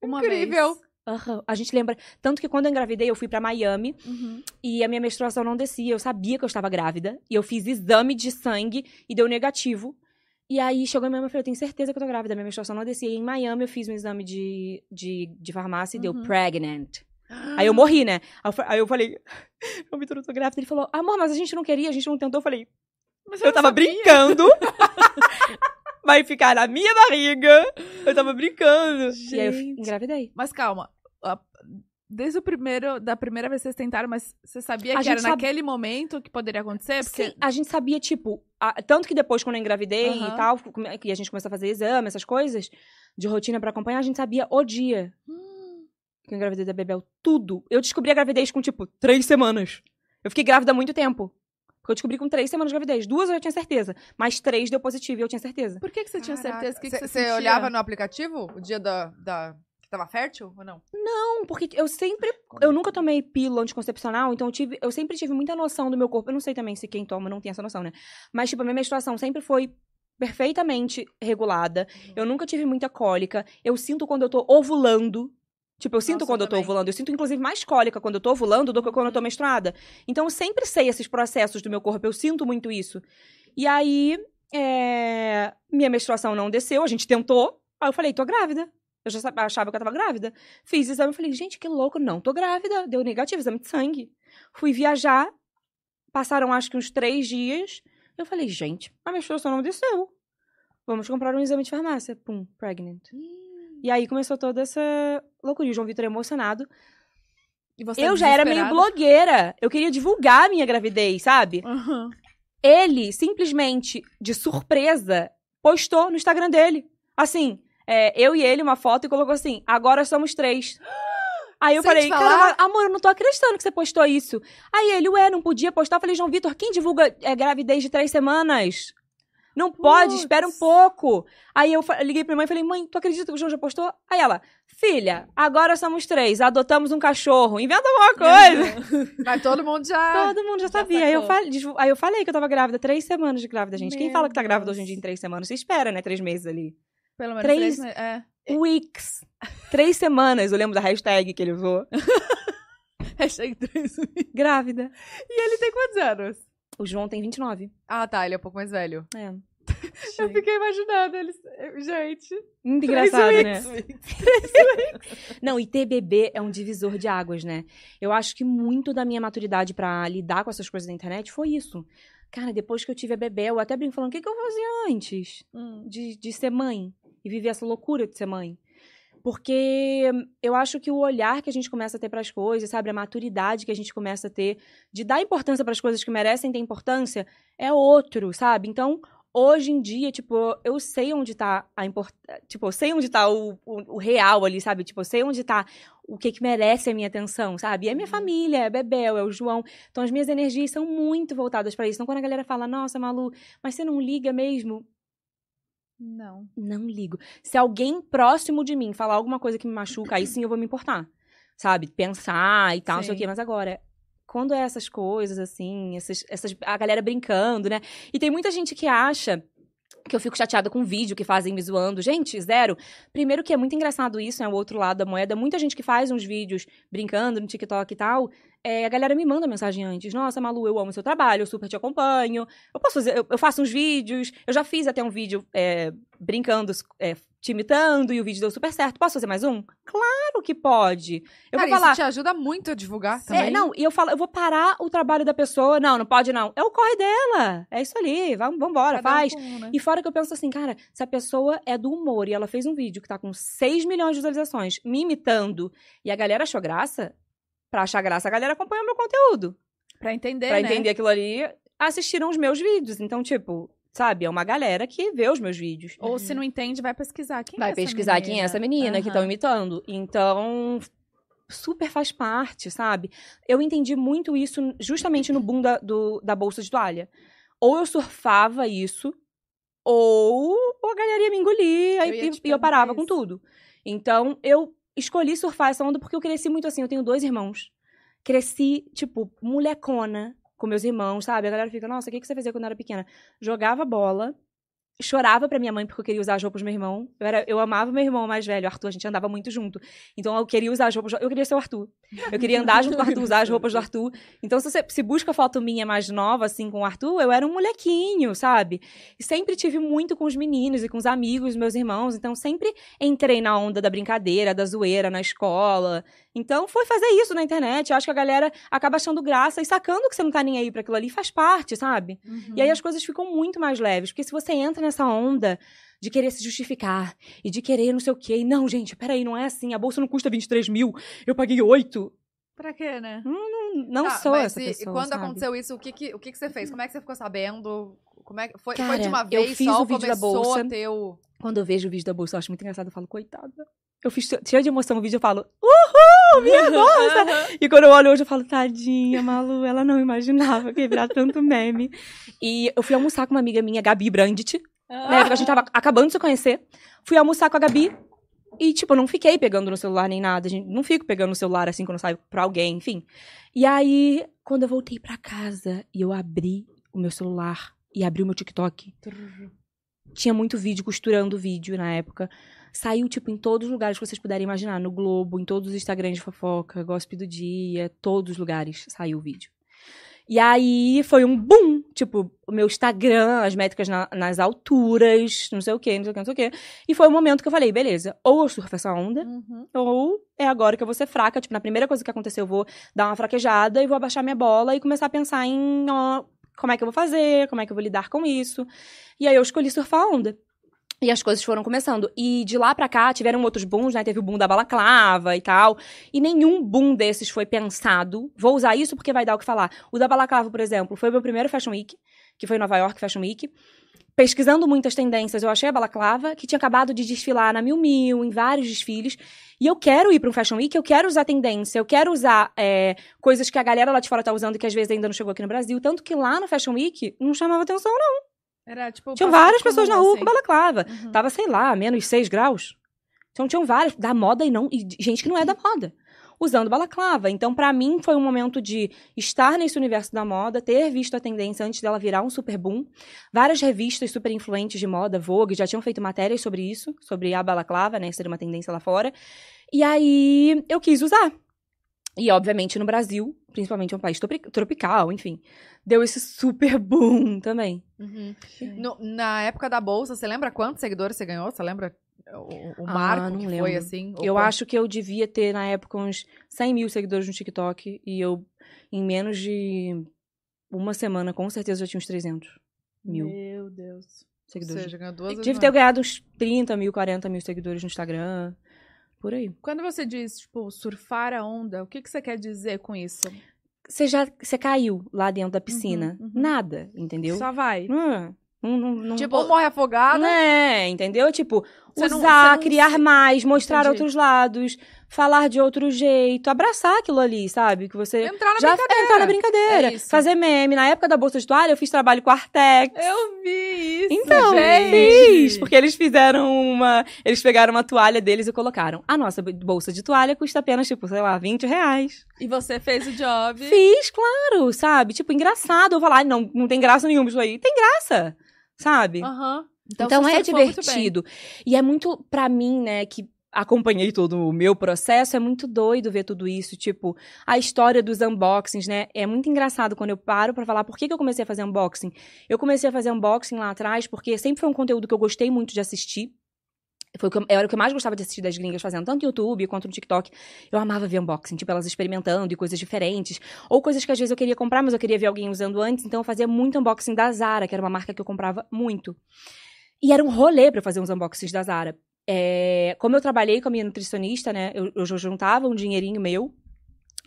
Uma Incrível. vez. Aham. A gente lembra. Tanto que quando eu engravidei, eu fui pra Miami Uhum. e a minha menstruação não descia. Eu sabia que eu estava grávida. E eu fiz exame de sangue e deu negativo. E aí chegou em Miami e eu falei, eu tenho certeza que eu tô grávida. Minha menstruação não descia. E em Miami eu fiz um exame de, de, de farmácia e deu Uhum. pregnant. Aí eu morri, né? Aí eu, eu falei, João Vitor, eu tô grávida. Ele falou, amor, mas a gente não queria, a gente não tentou. Eu falei, Mas eu não tava sabia. brincando. Vai ficar na minha barriga. Eu tava brincando. E aí eu Gente. engravidei. Mas calma. A- Desde o primeiro, da primeira vez que vocês tentaram, mas você sabia A que era sabe- naquele momento que poderia acontecer? Porque Sim, a gente sabia, tipo, a- tanto que depois, quando eu engravidei Aham. e tal, que a gente começou a fazer exame, essas coisas, de rotina pra acompanhar, a gente sabia o dia Hum, que eu engravidei da Bebel. Tudo. Eu descobri a gravidez com, tipo, três semanas. Eu fiquei grávida há muito tempo. Porque eu descobri com três semanas de gravidez. Duas eu já tinha certeza. Mas três deu positivo e eu tinha certeza. Por que, que você tinha certeza? O que, que você olhava no aplicativo o dia da, da... tava fértil ou não? Não, porque eu sempre. Eu nunca tomei pílula anticoncepcional, então eu, tive, eu sempre tive muita noção do meu corpo. Eu não sei também se quem toma não tem essa noção, né? Mas, tipo, a minha menstruação sempre foi perfeitamente regulada. Eu nunca tive muita cólica. Eu sinto quando eu tô ovulando. Tipo, eu sinto Nossa, quando eu eu tô ovulando. Eu sinto, inclusive, mais cólica quando eu tô ovulando do que quando eu tô menstruada. Então, eu sempre sei esses processos do meu corpo. Eu sinto muito isso. E aí, é, minha menstruação não desceu. A gente tentou. Aí eu falei, tô grávida. Eu já achava que eu tava grávida. Fiz o exame e falei, gente, que louco. Não, tô grávida. Deu negativo, exame de sangue. Fui viajar. Passaram, acho que uns três dias. Eu falei, gente, a menstruação não desceu. Vamos comprar um exame de farmácia. Pum, pregnant. E aí começou toda essa loucura. E o João Vitor emocionado. E você eu já era meio blogueira. Eu queria divulgar a minha gravidez, sabe? Aham. Ele, simplesmente, de surpresa, postou no Instagram dele. Assim, é, eu e ele, uma foto, e colocou assim: agora somos três. Aí eu Sem falei, cara, amor, eu não tô acreditando que você postou isso. Aí ele, ué, não podia postar. Eu falei, João Vitor, quem divulga é, gravidez de três semanas? Não pode, espera um pouco. Aí eu liguei pra minha mãe e falei, mãe, tu acredita que o João já postou? Aí ela, filha, agora somos três, adotamos um cachorro, inventa alguma coisa. Mas todo mundo já... Todo mundo já, já sabia. Aí eu, falei, aí eu falei que eu tava grávida, três semanas de grávida, gente. Quem Meu fala que tá grávida hoje em dia em três semanas? Você espera, né? Três meses ali. Pelo menos Três- três, é. Weeks. Três semanas, eu lembro da hashtag que ele usou. Hashtag três. Grávida. E ele tem quantos anos? O João tem 29. Ah, tá, ele é um pouco mais velho. É. Eu fiquei imaginando eles. Gente. Muito engraçado, né? weeks. Não, e ter bebê é um divisor de águas, né? Eu acho que muito da minha maturidade pra lidar com essas coisas da internet foi isso. Cara, depois que eu tive a bebê, eu até brinco falando, o que, que eu fazia antes Hum. de, de ser mãe? E viver essa loucura de ser mãe. Porque eu acho que o olhar que a gente começa a ter para as coisas, sabe? A maturidade que a gente começa a ter de dar importância para as coisas que merecem ter importância é outro, sabe? Então, hoje em dia, tipo, eu sei onde tá a importância. Tipo, eu sei onde tá o, o, o real ali, sabe? Tipo, eu sei onde tá o que, que merece a minha atenção, sabe? É minha família, é Bebel, é o João. Então, as minhas energias são muito voltadas para isso. Então, quando a galera fala, nossa, Malu, mas você não liga mesmo? Não. Não ligo. Se alguém próximo de mim falar alguma coisa que me machuca, aí sim eu vou me importar. Sabe? Pensar e tal, não sei o quê. Mas agora, quando é essas coisas, assim, essas, essas, a galera brincando, né? E tem muita gente que acha que eu fico chateada com vídeo que fazem me zoando. Gente, zero. Primeiro que é muito engraçado isso, né? O outro lado da moeda. Muita gente que faz uns vídeos brincando no TikTok e tal. É, a galera me manda mensagem antes. Nossa, Malu, eu amo seu trabalho, eu super te acompanho. Eu posso fazer, eu, eu faço uns vídeos. Eu já fiz até um vídeo é, brincando, é, te imitando, e o vídeo deu super certo. Posso fazer mais um? Claro que pode. Eu Cara, vou falar. isso te ajuda muito a divulgar também. É, não, e eu falo, eu vou parar o trabalho da pessoa. Não, não pode não. É o corre dela. É isso ali. Vamos, um faz. um, né? E fora que eu penso assim, cara, se a pessoa é do humor e ela fez um vídeo que tá com 6 milhões de visualizações, me imitando, e a galera achou graça, pra achar graça, a galera acompanha o meu conteúdo. Pra entender, pra né? entender aquilo ali, assistiram os meus vídeos. Então, tipo, sabe, é uma galera que vê os meus vídeos. Ou se não entende, vai pesquisar. Quem é Vai essa pesquisar menina? quem é essa menina que Aham. estão imitando. Então, super faz parte, sabe? Eu entendi muito isso justamente no boom da, do- da bolsa de toalha. Ou eu surfava isso, ou a galera ia me engolir Eu e, e- eu parava perguntar com isso. tudo. Então, eu escolhi surfar essa onda porque eu cresci muito assim. Eu tenho dois irmãos. Cresci, tipo, molecona com meus irmãos, sabe? A galera fica, nossa, o que você fazia quando era pequena? Jogava bola, chorava pra minha mãe porque eu queria usar as roupas do meu irmão. Eu, era, eu amava meu irmão mais velho, Arthur, a gente andava muito junto. Então eu queria usar as roupas. Eu queria ser o Arthur. Eu queria andar junto com o Arthur, usar as roupas do Arthur. Então, se você se busca foto minha mais nova, assim, com o Arthur, eu era um molequinho, sabe? E sempre tive muito com os meninos e com os amigos, meus irmãos. Então, sempre entrei na onda da brincadeira, da zoeira na escola. Então, foi fazer isso na internet. Eu acho que a galera acaba achando graça e sacando que você não tá nem aí pra aquilo ali, faz parte, sabe? Uhum. E aí as coisas ficam muito mais leves. Porque se você entra nessa onda de querer se justificar e de querer não sei o quê. E não, gente, peraí, não é assim. A bolsa não custa 23 mil, eu paguei 8. Pra quê, né? Não, não Tá, sou essa e, pessoa. E quando sabe? aconteceu isso, o que que, o que que você fez? Como é que você ficou sabendo? Como é foi, Cara, foi de uma eu vez fiz só o vídeo da bolsa. o... Quando eu vejo o vídeo da bolsa, eu acho muito engraçado. Eu falo, coitada. Eu fiz cheia de emoção o vídeo, eu falo, uhul, minha bolsa! e quando eu olho hoje, eu falo, tadinha, Malu, ela não imaginava que ia virar tanto meme. E eu fui almoçar com uma amiga minha, Gabi Brandt. Na época a gente tava acabando de se conhecer. Fui almoçar com a Gabi. E, tipo, eu não fiquei pegando no celular nem nada. A gente não fico pegando no celular assim quando eu saio pra alguém, enfim. E aí, quando eu voltei pra casa e eu abri o meu celular e abri o meu TikTok, tinha muito vídeo costurando vídeo na época. Saiu, tipo, em todos os lugares que vocês puderem imaginar. No Globo, em todos os Instagrams de fofoca, Gossip do Dia, todos os lugares saiu o vídeo. E aí foi um boom. Tipo, o meu Instagram, as métricas na- nas alturas, não sei o quê, não sei o quê, não sei o quê. E foi o momento que eu falei, beleza, ou eu surfo essa onda, Uhum. ou é agora que eu vou ser fraca. Tipo, na primeira coisa que acontecer, eu vou dar uma fraquejada e vou abaixar minha bola e começar a pensar em ó, como é que eu vou fazer, como é que eu vou lidar com isso. E aí eu escolhi surfar a onda. E as coisas foram começando. E de lá pra cá tiveram outros booms, né? Teve o boom da balaclava e tal. E nenhum boom desses foi pensado. Vou usar isso porque vai dar o que falar. O da balaclava, por exemplo, foi o meu primeiro Fashion Week, que foi em Nova York Fashion Week. Pesquisando muitas tendências, eu achei a balaclava, que tinha acabado de desfilar na Mil Mil, em vários desfiles. E eu quero ir para um Fashion Week, eu quero usar tendência, eu quero usar é, coisas que a galera lá de fora tá usando que às vezes ainda não chegou aqui no Brasil. Tanto que lá no Fashion Week não chamava atenção, não. Era, tipo, Tinham várias pessoas na rua assim. com balaclava. Uhum. Tava, sei lá, menos 6 graus. Então tinham várias, da moda e não, e gente que não é da moda, usando balaclava. Então, pra mim, foi um momento de estar nesse universo da moda, ter visto a tendência antes dela virar um super boom. Várias revistas super influentes de moda, Vogue, já tinham feito matérias sobre isso, sobre a balaclava, né, seria uma tendência lá fora. E aí, eu quis usar. E, obviamente, no Brasil, principalmente um país tropi- tropical, enfim, deu esse super boom também. Uhum. No- na época da bolsa, você lembra quantos seguidores você ganhou? Você lembra o, o Ah, marco não que foi lembro. assim? Ou Eu quanto? acho que eu devia ter, na época, uns 100 mil seguidores no TikTok. E eu, em menos de uma semana, com certeza já tinha uns 300 mil Meu Deus. Ou seguidores. seja, ganhou duas Tive ter ganhado uns 30 mil, 40 mil seguidores no Instagram. Por aí. Quando você diz, tipo, surfar a onda, o que, que você quer dizer com isso? Você já você caiu lá dentro da piscina. Uhum, uhum. Nada, entendeu? Só vai. Hum, não, não, não, Tipo, ou morre afogada. É, entendeu? Tipo, Você usar, criar mais, mostrar Entendi. outros lados, falar de outro jeito, abraçar aquilo ali, sabe? Que você Entrar na já brincadeira. entrar na brincadeira, É fazer meme. Na época da bolsa de toalha, eu fiz trabalho com Artex. Eu vi isso, Então, gente. fiz, porque eles fizeram uma. Eles pegaram uma toalha deles e colocaram. A nossa bolsa de toalha custa apenas, tipo, sei lá, 20 reais. E você fez o job. Fiz, claro, sabe? Tipo, engraçado. Eu falar, "Ai, não, não tem graça nenhuma isso aí. Tem graça, sabe? Aham. Então, você é divertido. E é muito, pra mim, né, que acompanhei todo o meu processo, é muito doido ver tudo isso. Tipo, a história dos unboxings, né? É muito engraçado quando eu paro pra falar por que, que eu comecei a fazer unboxing. Eu comecei a fazer unboxing lá atrás porque sempre foi um conteúdo que eu gostei muito de assistir. Foi o que eu, era o que eu mais gostava de assistir das gringas fazendo, tanto no YouTube quanto no TikTok. Eu amava ver unboxing, tipo, elas experimentando e coisas diferentes. Ou coisas que às vezes eu queria comprar, mas eu queria ver alguém usando antes, então eu fazia muito unboxing da Zara, que era uma marca que eu comprava muito. E era um rolê eu fazer uns unboxings da Zara. É, como eu trabalhei com a minha nutricionista, né? Eu, eu juntava um dinheirinho meu.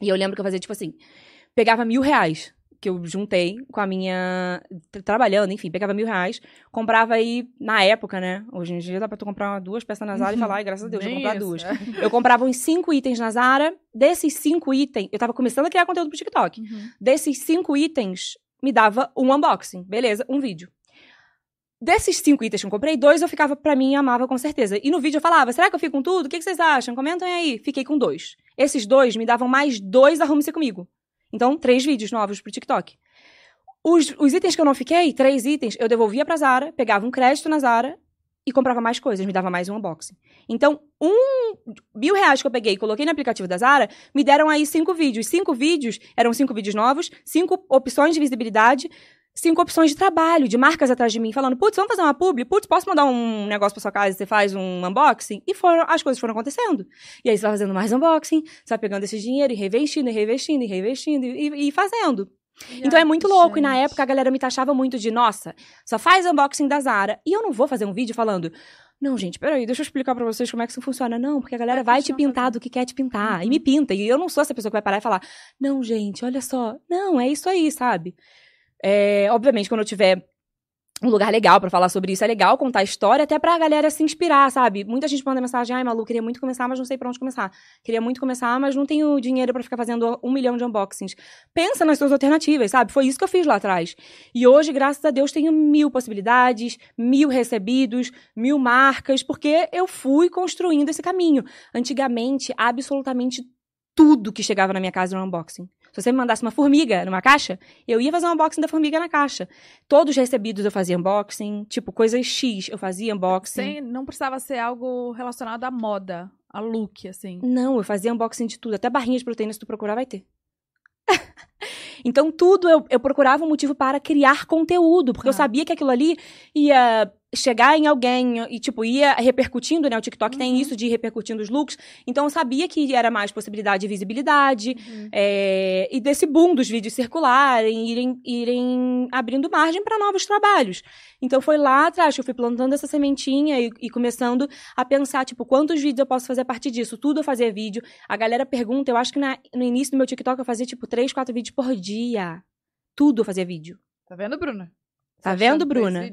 E eu lembro que eu fazia, tipo assim, pegava mil reais que eu juntei com a minha. tra- Trabalhando, enfim, pegava mil reais, comprava aí, na época, né? Hoje em dia dá pra tu comprar duas peças na Zara e falar, ai, graças a Deus, vou comprar isso, duas. é. Eu comprava uns cinco itens na Zara. Desses cinco itens, eu tava começando a criar conteúdo pro TikTok. Uhum. Desses cinco itens, me dava um unboxing. Beleza, um vídeo. Desses cinco itens que eu comprei, dois eu ficava pra mim e amava com certeza. E no vídeo eu falava, será que eu fico com tudo? O que, que vocês acham? Comentem aí. Fiquei com dois. Esses dois me davam mais dois arrume-se comigo. Então, três vídeos novos pro TikTok. Os, os itens que eu não fiquei, três itens, eu devolvia pra Zara, pegava um crédito na Zara e comprava mais coisas, me dava mais um unboxing. Então, um mil reais que eu peguei e coloquei no aplicativo da Zara, me deram aí cinco vídeos. Cinco vídeos, eram cinco vídeos novos, cinco opções de visibilidade, cinco opções de trabalho, de marcas atrás de mim, falando, putz, vamos fazer uma publi? Putz, posso mandar um negócio pra sua casa e você faz um unboxing? E foram, as coisas foram acontecendo. E aí você vai fazendo mais unboxing, você vai pegando esse dinheiro e reinvestindo, e reinvestindo, e reinvestindo, e, e fazendo. Então é muito louco. E na gente. época a galera me taxava muito de, nossa, só faz unboxing da Zara. E eu não vou fazer um vídeo falando, não, gente, peraí, deixa eu explicar pra vocês como é que isso funciona. Não, porque a galera Vai vai te pintar do que quer te pintar. Uhum. E me pinta. E eu não sou essa pessoa que vai parar e falar, não, gente, olha só. Não, é isso aí, sabe? É, obviamente, quando eu tiver um lugar legal pra falar sobre isso, é legal contar a história, até pra galera se inspirar, sabe? Muita gente manda mensagem, ai, Malu, queria muito começar, mas não sei pra onde começar. Queria muito começar, mas não tenho dinheiro pra ficar fazendo um milhão de unboxings. Pensa nas suas alternativas, sabe? Foi isso que eu fiz lá atrás. E hoje, graças a Deus, tenho mil possibilidades, mil recebidos, mil marcas, porque eu fui construindo esse caminho. Antigamente, absolutamente tudo que chegava na minha casa era um unboxing. Se você me mandasse uma formiga numa caixa, eu ia fazer um unboxing da formiga na caixa. Todos os recebidos eu fazia unboxing, tipo, coisas X eu fazia unboxing. Sem, não precisava ser algo relacionado à moda, a look, assim. Não, eu fazia unboxing de tudo. Até barrinha de proteína, se tu procurar, vai ter. então, tudo eu, eu procurava um motivo para criar conteúdo, porque eu Ah. sabia que aquilo ali ia chegar em alguém e, tipo, ia repercutindo, né? O TikTok tem Uhum. isso de ir repercutindo os looks. Então, eu sabia que era mais possibilidade de visibilidade Uhum. é, e desse boom dos vídeos circularem, irem, irem abrindo margem para novos trabalhos. Então, foi lá atrás que eu fui plantando essa sementinha e, e começando a pensar, tipo, quantos vídeos eu posso fazer a partir disso? Tudo eu fazia vídeo. A galera pergunta, eu acho que na- no início do meu TikTok eu fazia, tipo, três, quatro vídeos por dia. Tudo eu fazia vídeo. Tá vendo, Bruna? Tá vendo, Bruna?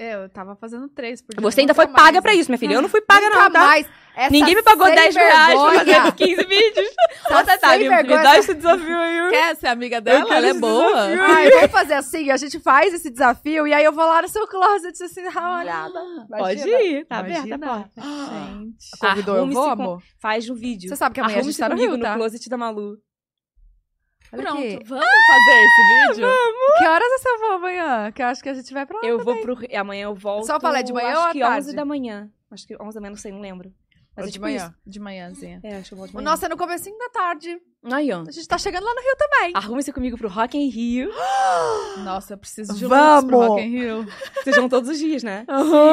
É, eu tava fazendo três por dia. Você ainda foi paga mais, pra né? isso, minha filha. Eu não fui paga, Nunca não, tá? mais. Essa Ninguém me pagou sem 10 reais pra vergonha. fazer 15 vídeos. Tá, sem me, me vergonha, dá esse desafio aí. Quer ser amiga dela? Ela é boa. Ai, vamos fazer assim, a gente faz esse desafio e aí eu vou lá no seu closet assim, dá uma olhada. Pode Imagina. ir, tá aberta a Imagina. porta. Gente. Convidou, eu vou, amor? Faz um vídeo. Você sabe que amanhã a gente tá no Rio, tá? no closet da Malu. Olha Pronto, aqui. vamos fazer esse vídeo? Que horas você vai amanhã? Que eu acho que a gente vai pra lá. Eu vou pro... Amanhã eu volto... Só falar, de manhã acho ou à que tarde? 11 da manhã. Acho que 11 da manhã, não sei, não lembro. Mas é de tipo manhã. De manhãzinha. É, acho que eu vou de O manhã. nosso é no comecinho da tarde. Aí, ó. A gente tá chegando lá no Rio também. Arrume-se comigo pro Rock in Rio. Nossa, eu preciso de Vamos! looks pro Rock in Rio. Vocês vão todos os dias, né?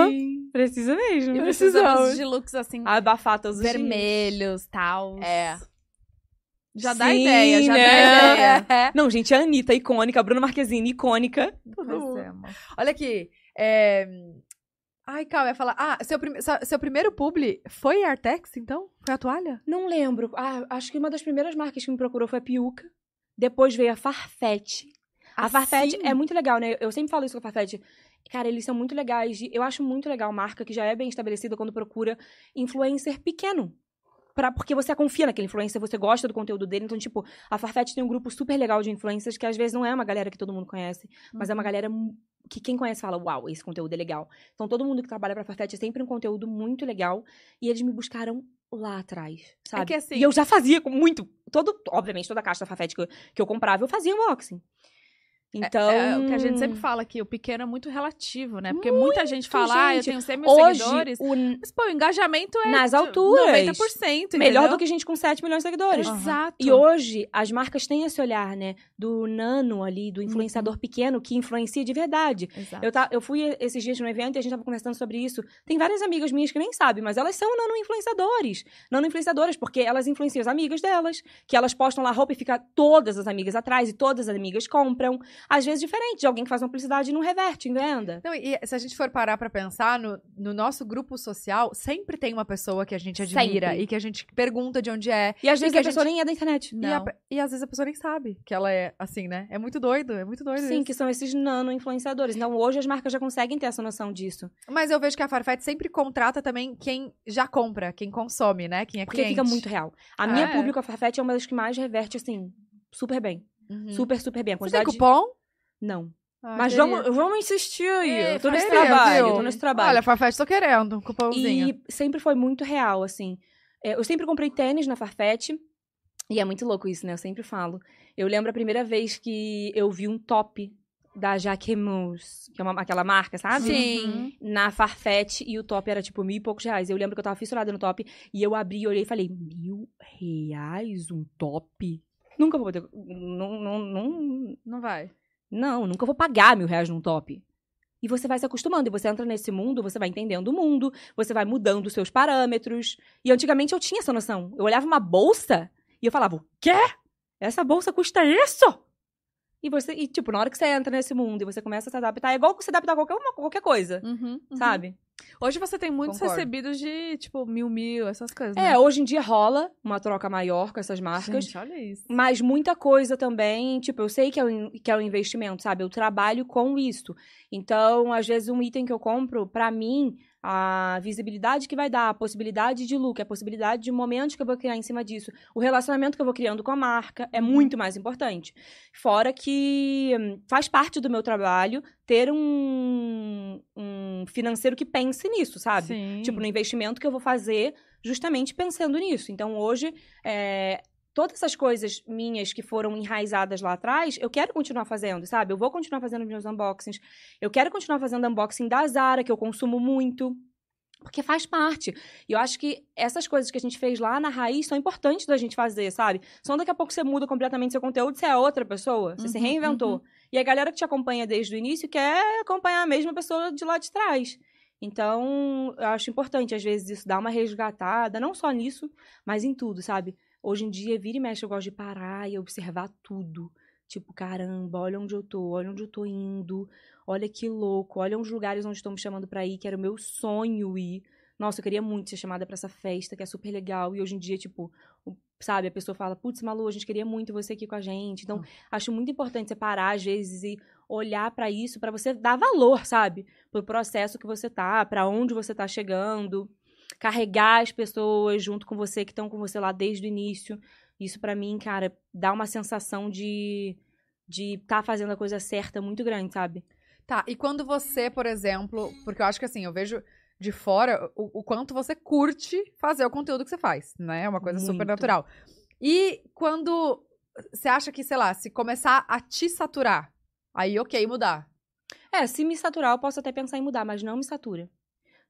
Sim. Precisa mesmo. E precisamos de looks assim, Abafar todos os dias. vermelhos, tal. É. Já dá Sim, ideia, já né? dá ideia. É. Não, gente, a Anitta, icônica. A Bruna Marquezine, icônica. É, amor. Olha aqui. é, Ai, calma, eu ia falar. Ah, seu, prim- seu primeiro publi foi Artex, então? Foi a toalha? Não lembro. Ah, acho que uma das primeiras marcas que me procurou foi a Piuca. Depois veio a Farfetch. A Farfetch Assim? é muito legal, né? Eu sempre falo isso com a Farfetch. Cara, eles são muito legais. Eu acho muito legal marca que já é bem estabelecida quando procura influencer pequeno. Pra, porque você confia naquele influencer, você gosta do conteúdo dele. Então, tipo, a Farfetch tem um grupo super legal de influencers que às vezes não é uma galera que todo mundo conhece, mas é uma galera mu- que quem conhece fala, uau, esse conteúdo é legal. Então, todo mundo que trabalha pra Farfetch é sempre um conteúdo muito legal. E eles me buscaram lá atrás, sabe? que assim- E eu já fazia muito. Todo, obviamente, toda a caixa da Farfetch que eu, que eu comprava, eu fazia unboxing. Então. É, o que a gente sempre fala aqui, o pequeno é muito relativo, né? Porque muita gente fala, ah, eu gente. tenho 100 mil Hoje, seguidores. o, Mas, pô, o engajamento é Nas alturas. 90%, melhor entendeu? do que gente com 7 milhões de seguidores. Exato. E hoje, as marcas têm esse olhar, né? Do nano ali, do influenciador pequeno, que influencia de verdade. Exato. Eu, tá, eu fui esses dias num evento e a gente tava conversando sobre isso. Tem várias amigas minhas que nem sabem, mas elas são nano-influenciadores. Nano-influenciadoras, porque elas influenciam as amigas delas, que elas postam lá roupa e fica todas as amigas atrás e todas as amigas compram. Às vezes diferente, de alguém que faz uma publicidade e não reverte em venda. Não, e se a gente for parar pra pensar, no, no nosso grupo social, sempre tem uma pessoa que a gente admira Sempre. e que a gente pergunta de onde é. E às vezes a, a pessoa gente- nem é da internet. E, a Não. e às vezes a pessoa nem sabe que ela é assim, né? É muito doido, é muito doido Sim, isso. que são esses nano-influenciadores. Então, hoje as marcas já conseguem ter essa noção disso. Mas eu vejo que a Farfetch sempre contrata também quem já compra, quem consome, né? Quem é Porque cliente. fica muito real. A minha É. público, a Farfetch, é uma das que mais reverte, assim, super bem. Uhum. Super, super bem. A Você tem quantidade cupom? Não. Ah, Mas queria. vamos, vamos insistir aí. É, eu tô nesse queria, trabalho, viu? tô nesse trabalho. Olha, Farfetch, tô querendo um cupomzinho. E sempre foi muito real, assim. É, Eu sempre comprei tênis na Farfetch. E é muito louco isso, né? Eu sempre falo. Eu lembro a primeira vez que eu vi um top da Jacquemus, que é uma- aquela marca, sabe? Sim. Na Farfetch, e o top era tipo mil e poucos reais. Eu lembro que eu tava fissurada no top, e eu abri, olhei e falei, mil reais um top? Nunca vou poder... Não, não, não, Não vai. não, nunca vou pagar mil reais num top. E você vai se acostumando, e você entra nesse mundo, você vai entendendo o mundo, você vai mudando os seus parâmetros. E antigamente eu tinha essa noção. Eu olhava uma bolsa e eu falava, o quê? Essa bolsa custa isso? E você, e tipo, na hora que você entra nesse mundo e você começa a se adaptar, é igual você adaptar a qualquer, uma, qualquer coisa, Uhum, uhum. sabe? Hoje você tem muitos Concordo. recebidos de, tipo, mil, mil, essas coisas, É, né? hoje em dia rola uma troca maior com essas marcas. Gente, olha isso. Mas muita coisa também, tipo, eu sei que é, um, que é um investimento, sabe? Eu trabalho com isso. Então, às vezes, um item que eu compro, pra mim, a visibilidade que vai dar, a possibilidade de lucro, a possibilidade de momentos que eu vou criar em cima disso, o relacionamento que eu vou criando com a marca é muito mais importante. Fora que hum, faz parte do meu trabalho ter um, um financeiro que pense nisso, sabe? Sim. Tipo, no investimento que eu vou fazer justamente pensando nisso. Então, hoje, é, todas essas coisas minhas que foram enraizadas lá atrás, eu quero continuar fazendo, sabe? Eu vou continuar fazendo meus unboxings. Eu quero continuar fazendo unboxing da Zara, que eu consumo muito. Porque faz parte. E eu acho que essas coisas que a gente fez lá na raiz são importantes da gente fazer, sabe? Só daqui a pouco você muda completamente seu conteúdo, você é outra pessoa, você se Uhum, reinventou. uhum. E a galera que te acompanha desde o início quer acompanhar a mesma pessoa de lá de trás. Então, eu acho importante, às vezes, isso dar uma resgatada, não só nisso, mas em tudo, sabe? Hoje em dia, vira e mexe, eu gosto de parar e observar tudo. Tipo, caramba, olha onde eu tô, olha onde eu tô indo, olha que louco, olha os lugares onde estão me chamando pra ir, que era o meu sonho ir. Nossa, eu queria muito ser chamada pra essa festa, que é super legal. E hoje em dia, tipo, sabe, a pessoa fala, putz, Malu, a gente queria muito você aqui com a gente. Então, acho muito importante você parar, às vezes, e olhar pra isso, pra você dar valor, sabe? Pro processo que você tá, pra onde você tá chegando. Carregar as pessoas junto com você, que estão com você lá desde o início. Isso, pra mim, cara, dá uma sensação de de estar fazendo a coisa certa muito grande, sabe? Tá, e quando você, por exemplo, porque eu acho que assim, eu vejo de fora o, o quanto você curte fazer o conteúdo que você faz, né? É uma coisa super Muito. natural. E quando você acha que, sei lá, se começar a te saturar, aí ok, mudar. É, se me saturar, eu posso até pensar em mudar, mas não me satura.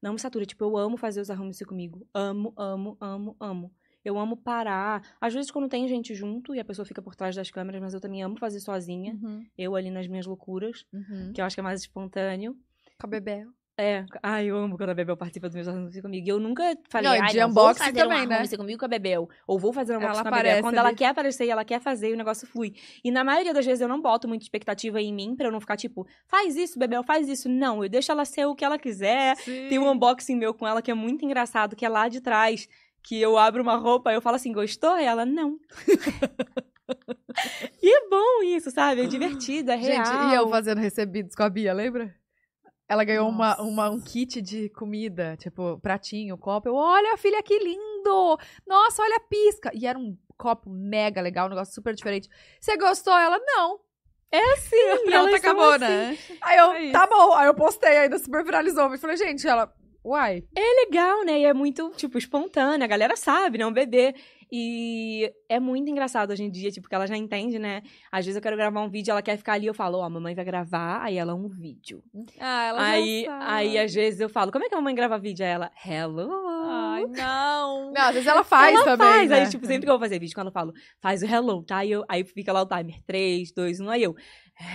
Não me satura. Tipo, eu amo fazer os arrumos comigo. Amo, amo, amo, amo. Eu amo parar. Às vezes, quando tem gente junto e a pessoa fica por trás das câmeras, mas eu também amo fazer sozinha. Uhum, Eu ali nas minhas loucuras, uhum. que eu acho que é mais espontâneo. Com a Bebel. É, ai, eu amo quando a Bebel participa dos meus arrumos comigo. E eu nunca falei, Não, ai, de não, vou unboxing fazer também, um né? arrumo comigo com a Bebel. Ou vou fazer um unboxing Ela com a Bebel. Quando ela quer aparecer e ela quer fazer, o negócio flui. E na maioria das vezes eu não boto muita expectativa em mim pra eu não ficar tipo, faz isso, Bebel, faz isso. Não, eu deixo ela ser o que ela quiser. Tem um unboxing meu com ela que é muito engraçado, que é lá de trás. Que eu abro uma roupa e eu falo assim, gostou? E ela, não. e é bom isso, sabe? É divertido, é real. Gente, e eu fazendo recebidos com a Bia, lembra? Ela ganhou uma, uma- um kit de comida, tipo, pratinho, copo. Eu, olha, filha, que lindo! Nossa, olha a pisca! E era um copo mega legal, um negócio super diferente. Você gostou? Ela, não. É assim, Pronto, acabou, assim. né? Aí eu, É tá bom. Aí eu postei, ainda super viralizou. Eu falei, gente, ela, uai. É legal, né? E é muito, tipo, espontânea. A galera sabe, né? Um bebê. E é muito engraçado hoje em dia, tipo, que ela já entende, né? Às vezes eu quero gravar um vídeo, ela quer ficar ali, eu falo, ó, a mamãe vai gravar, aí ela um vídeo. Ah, ela Aí, já sabe. aí, às vezes eu falo, como é que a mamãe grava vídeo? Aí ela, hello. Ai, não. Não, às vezes ela faz ela também, faz. né? Aí, tipo, sempre que eu vou fazer vídeo, quando eu falo, faz o hello, tá? Aí, eu, aí fica lá o timer, 3, 2, 1, aí eu,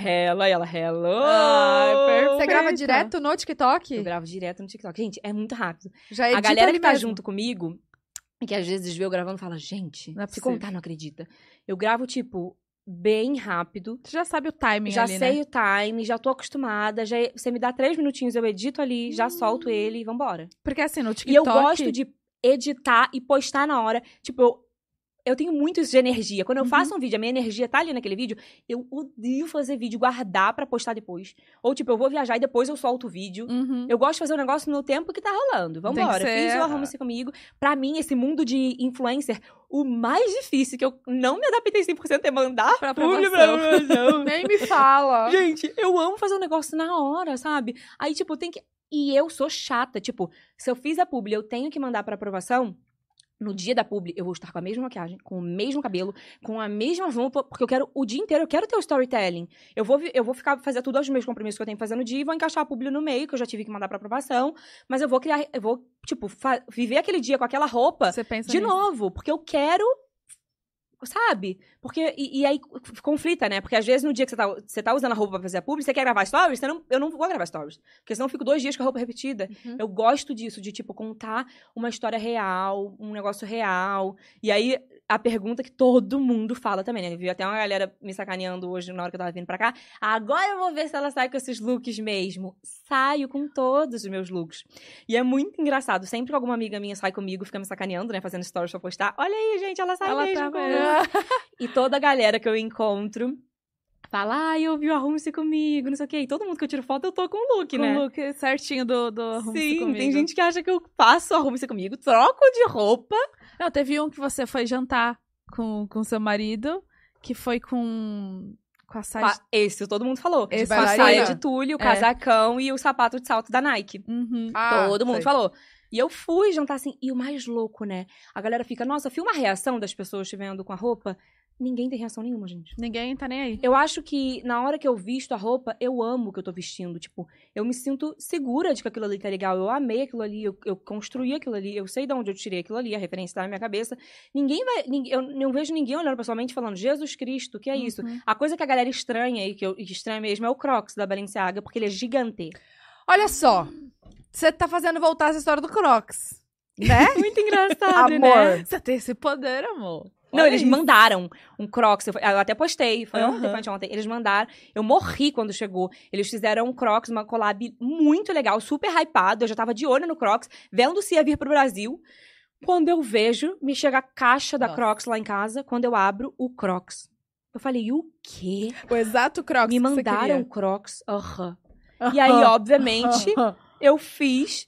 hello, aí ela, hello. Ai, perfeito. Você grava direto no TikTok? Eu gravo direto no TikTok. Gente, é muito rápido. Já a galera que tá mesmo. junto comigo, que às vezes vê eu gravando, fala, gente, Não é se contar, não acredita. Eu gravo, tipo, bem rápido. Você já sabe o timing Já ali, sei né? o time, já tô acostumada. Já, você me dá três minutinhos, eu edito ali, já solto ele e vambora. Porque assim, no E TikTok... eu gosto de editar e postar na hora. Tipo, eu, eu tenho muito isso de energia. Quando eu Uhum. faço um vídeo, a minha energia tá ali naquele vídeo, eu odeio fazer vídeo, guardar pra postar depois. Ou, tipo, eu vou viajar e depois eu solto o vídeo. Uhum. Eu gosto de fazer o negócio no tempo que tá rolando. Vambora. ser- Fiz o arrume-se comigo. Pra mim, esse mundo de influencer, o mais difícil que eu não me adaptei 100% é mandar Pra aprovação. Nem me fala. Gente, eu amo fazer um negócio na hora, sabe? Aí, tipo, tem que. E eu sou chata. Tipo, se eu fiz a publi, eu tenho que mandar pra aprovação. No dia da publi, eu vou estar com a mesma maquiagem, com o mesmo cabelo, com a mesma roupa, porque eu quero o dia inteiro, eu quero ter o storytelling. Eu vou, eu vou ficar fazer tudo aos meus compromissos que eu tenho que fazer no dia e vou encaixar a publi no meio, que eu já tive que mandar pra aprovação. Mas eu vou criar, eu vou, tipo, viver aquele dia com aquela roupa de nisso. novo, porque eu quero. Sabe? Porque. E, e aí conflita, né? Porque às vezes no dia que você tá, você tá usando a roupa pra fazer a publi, você quer gravar stories, não, eu não vou gravar stories. Porque senão eu fico dois dias com a roupa repetida. Uhum. Eu gosto disso, de, tipo, contar uma história real, um negócio real. E aí, a pergunta que todo mundo fala também, né? Eu vi até uma galera me sacaneando hoje na hora que eu tava vindo pra cá. Agora eu vou ver se ela sai com esses looks mesmo. Saio com todos os meus looks. E é muito engraçado. Sempre que alguma amiga minha sai comigo, fica me sacaneando, né? Fazendo stories pra postar. Olha aí, gente, ela sai Ela mesmo. tá com mesmo. look." E toda a galera que eu encontro fala, ai, eu vi o arrume-se comigo, não sei o quê. E todo mundo que eu tiro foto, eu tô com o look, Com né? o look certinho do, do Arrume-se Sim, comigo. tem gente que acha que eu faço arrume-se comigo, troco de roupa. Não, teve um que você foi jantar com, com seu marido, que foi com... Com a saia... com a- Esse todo mundo falou. Esse com a saia de tulho, o É. casacão e o sapato de salto da Nike. Uhum. Ah, todo mundo sei. falou. E eu fui jantar assim. E o mais louco, né? A galera fica, nossa, filma a reação das pessoas te vendo com a roupa. Ninguém tem reação nenhuma, gente. Ninguém tá nem aí. Eu acho que na hora que eu visto a roupa, eu amo o que eu tô vestindo. Tipo, eu me sinto segura de que aquilo ali tá legal. Eu amei aquilo ali, eu, eu construí aquilo ali, eu sei de onde eu tirei aquilo ali, a referência tá na minha cabeça. Ninguém vai. ninguém- eu não vejo ninguém olhando pessoalmente falando, Jesus Cristo, que é isso? Uhum. A coisa que a galera estranha e que eu que estranha mesmo é o Crocs da Balenciaga, porque ele é gigante. Olha só. Você tá fazendo voltar essa história do Crocs. Né? Muito engraçado, né? Amor. Você tem esse poder, amor. Não, Olha eles isso. mandaram um Crocs. Eu, eu até postei. Foi ontem, Aham. foi ontem. Eles mandaram. Eu morri quando chegou. Eles fizeram um Crocs, uma collab muito legal, super hypado. Eu já tava de olho no Crocs, vendo se ia vir pro Brasil. Quando eu vejo, me chega a caixa da Nossa. Crocs lá em casa. Quando eu abro, o Crocs. Eu falei, o quê? O exato Crocs me que você mandaram. Crocs. Aham. E aí, obviamente, eu fiz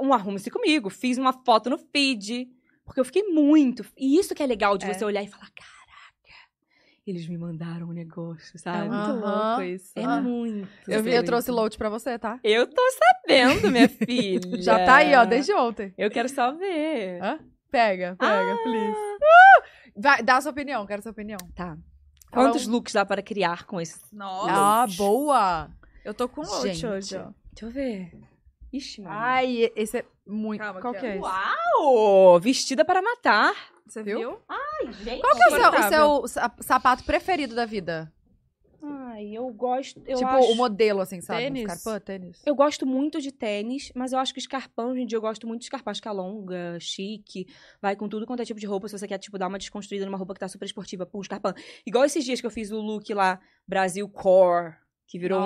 um arrume-se comigo, fiz uma foto no feed, porque eu fiquei muito. E isso que é legal de É. você olhar e falar: caraca, eles me mandaram um negócio, É sabe? muito Aham. louco isso. É Ah. muito. Eu, vi, eu trouxe load pra você, tá? Eu tô sabendo, minha filha. Já tá aí, ó, desde ontem. Eu quero só ver. Hã? Pega, pega, Ah. please. Uh! Vai, dá a sua opinião, quero a sua opinião. Tá. Quantos um- looks dá para criar com esse? Nossa. Ah, boa! Eu tô com load hoje, ó. Deixa eu ver. Ixi, mano. Ai, esse é muito. Calma, Qual que é ó. esse? Uau! Vestida para matar. Você Viu? viu? Ai, gente. Qual que é o seu, o seu sa- sapato preferido da vida? Ai, eu gosto. Eu tipo, acho... o modelo, assim, sabe? Tênis? Scarpa, tênis. Eu gosto muito de tênis, mas eu acho que escarpão, hoje em dia, eu gosto muito de escarpão. Acho que é longa, chique, vai com tudo quanto é tipo de roupa. Se você quer, tipo, dar uma desconstruída numa roupa que tá super esportiva, pô, escarpão. Igual esses dias que eu fiz o look lá, Brasil Core, que virou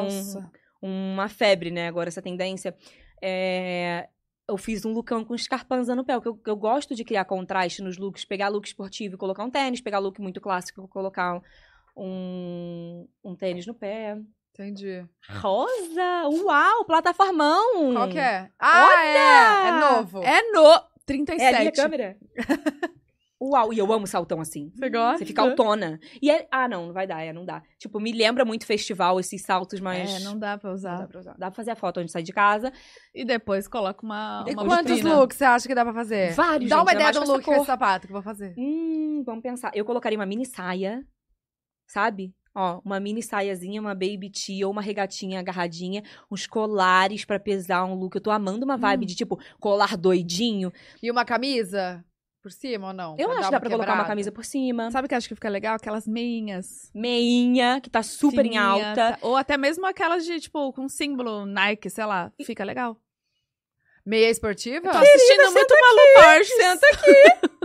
um, uma febre, né, agora, essa tendência. É, Eu fiz um lookão com escarpãs no pé, porque eu, eu gosto de criar contraste nos looks, pegar look esportivo e colocar um tênis, pegar look muito clássico e colocar um, um tênis no pé. Entendi. Rosa! Uau! Plataformão! Qual que é? Ah, é! É novo. É no 37. É a câmera? Uau! E eu amo saltão assim. Você gosta? Você fica autona. E é... Ah, não, não vai dar, é, não dá. Tipo, me lembra muito festival, esses saltos, mas... É, não dá pra Não usar. dá pra usar. Dá pra fazer a foto onde sai de casa. E depois coloca uma, E uma quantos vitrina. looks você acha que dá pra fazer? Vários, Dá uma gente, é ideia de um essa look com esse sapato que eu vou fazer. Hum, vamos pensar. Eu colocaria uma mini saia, sabe? Ó, uma mini saiazinha, uma baby tee ou uma regatinha agarradinha, uns colares pra pesar um look. Eu tô amando uma vibe Hum. de, tipo, colar doidinho. E uma camisa por cima ou não? Eu dar acho que dá pra colocar uma quebrada? camisa por cima. Sabe o que eu acho que fica legal? Aquelas meinhas. Meinha, que tá super em alta. tá- Ou até mesmo aquelas de, tipo, com símbolo Nike, sei lá. Fica legal. Meia esportiva? Tô assistindo muito Malu Borges. Senta aqui.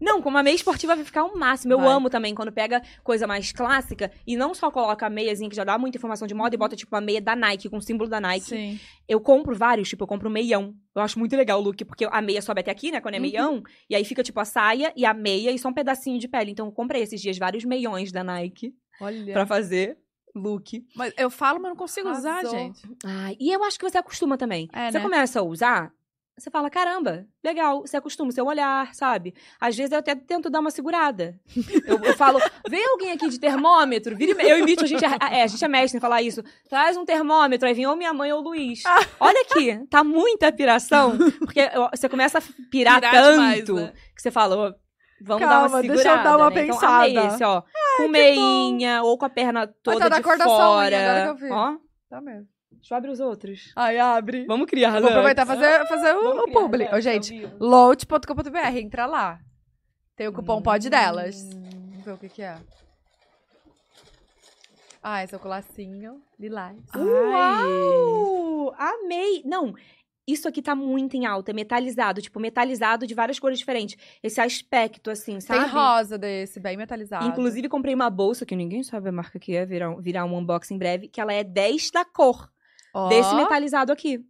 Não, com uma meia esportiva vai ficar o máximo. Eu Vai. amo também quando pega coisa mais clássica e não só coloca a meiazinha que já dá muita informação de moda e bota tipo uma meia da Nike com o símbolo da Nike. Sim. Eu compro vários, tipo, eu compro meião. Eu acho muito legal o look, porque a meia sobe até aqui, né, quando é Uhum. meião, e aí fica tipo a saia e a meia e só um pedacinho de pele. Então eu comprei esses dias vários meiões da Nike Olha. pra fazer look. Mas eu falo, mas não consigo usar, Arrasou. gente. Ai, e eu acho que você acostuma também. É, você né? começa a usar, você fala, caramba, legal, você acostuma o seu olhar, sabe? Às vezes eu até tento dar uma segurada. Eu, eu falo, vem alguém aqui de termômetro, vira e eu imito, a gente é, é, a gente é mestre em falar isso. Traz um termômetro, aí vem ou minha mãe ou o Luiz. Olha aqui, tá muita piração, porque você começa a pirar Pirar tanto, demais, né? que você fala, ô, vamos dar Calma, uma deixa eu segurada. dar uma né? Então, pensada. amei esse, ó, com meinha, ou com a perna toda tá da de da fora. unha, agora que eu vi. Ó, Tá mesmo. Deixa eu abrir os outros. Ai, abre. Vamos criar, Vou aproveitar e fazer, fazer o, o publi. né? Ô, gente, vivo. load.com.br, entra lá. Tem o cupom pode delas. Hum. Vamos ver o que que é. Ah, esse é o colacinho lilás. Uau! Amei! Não, isso aqui tá muito em alta, é metalizado, tipo, metalizado de várias cores diferentes. Esse aspecto, assim, sabe? Tem rosa desse, bem metalizado. Inclusive, comprei uma bolsa, que ninguém sabe a marca que é, virar, um- virar um unboxing em breve, que ela é 10 da cor Ó, desse metalizado aqui.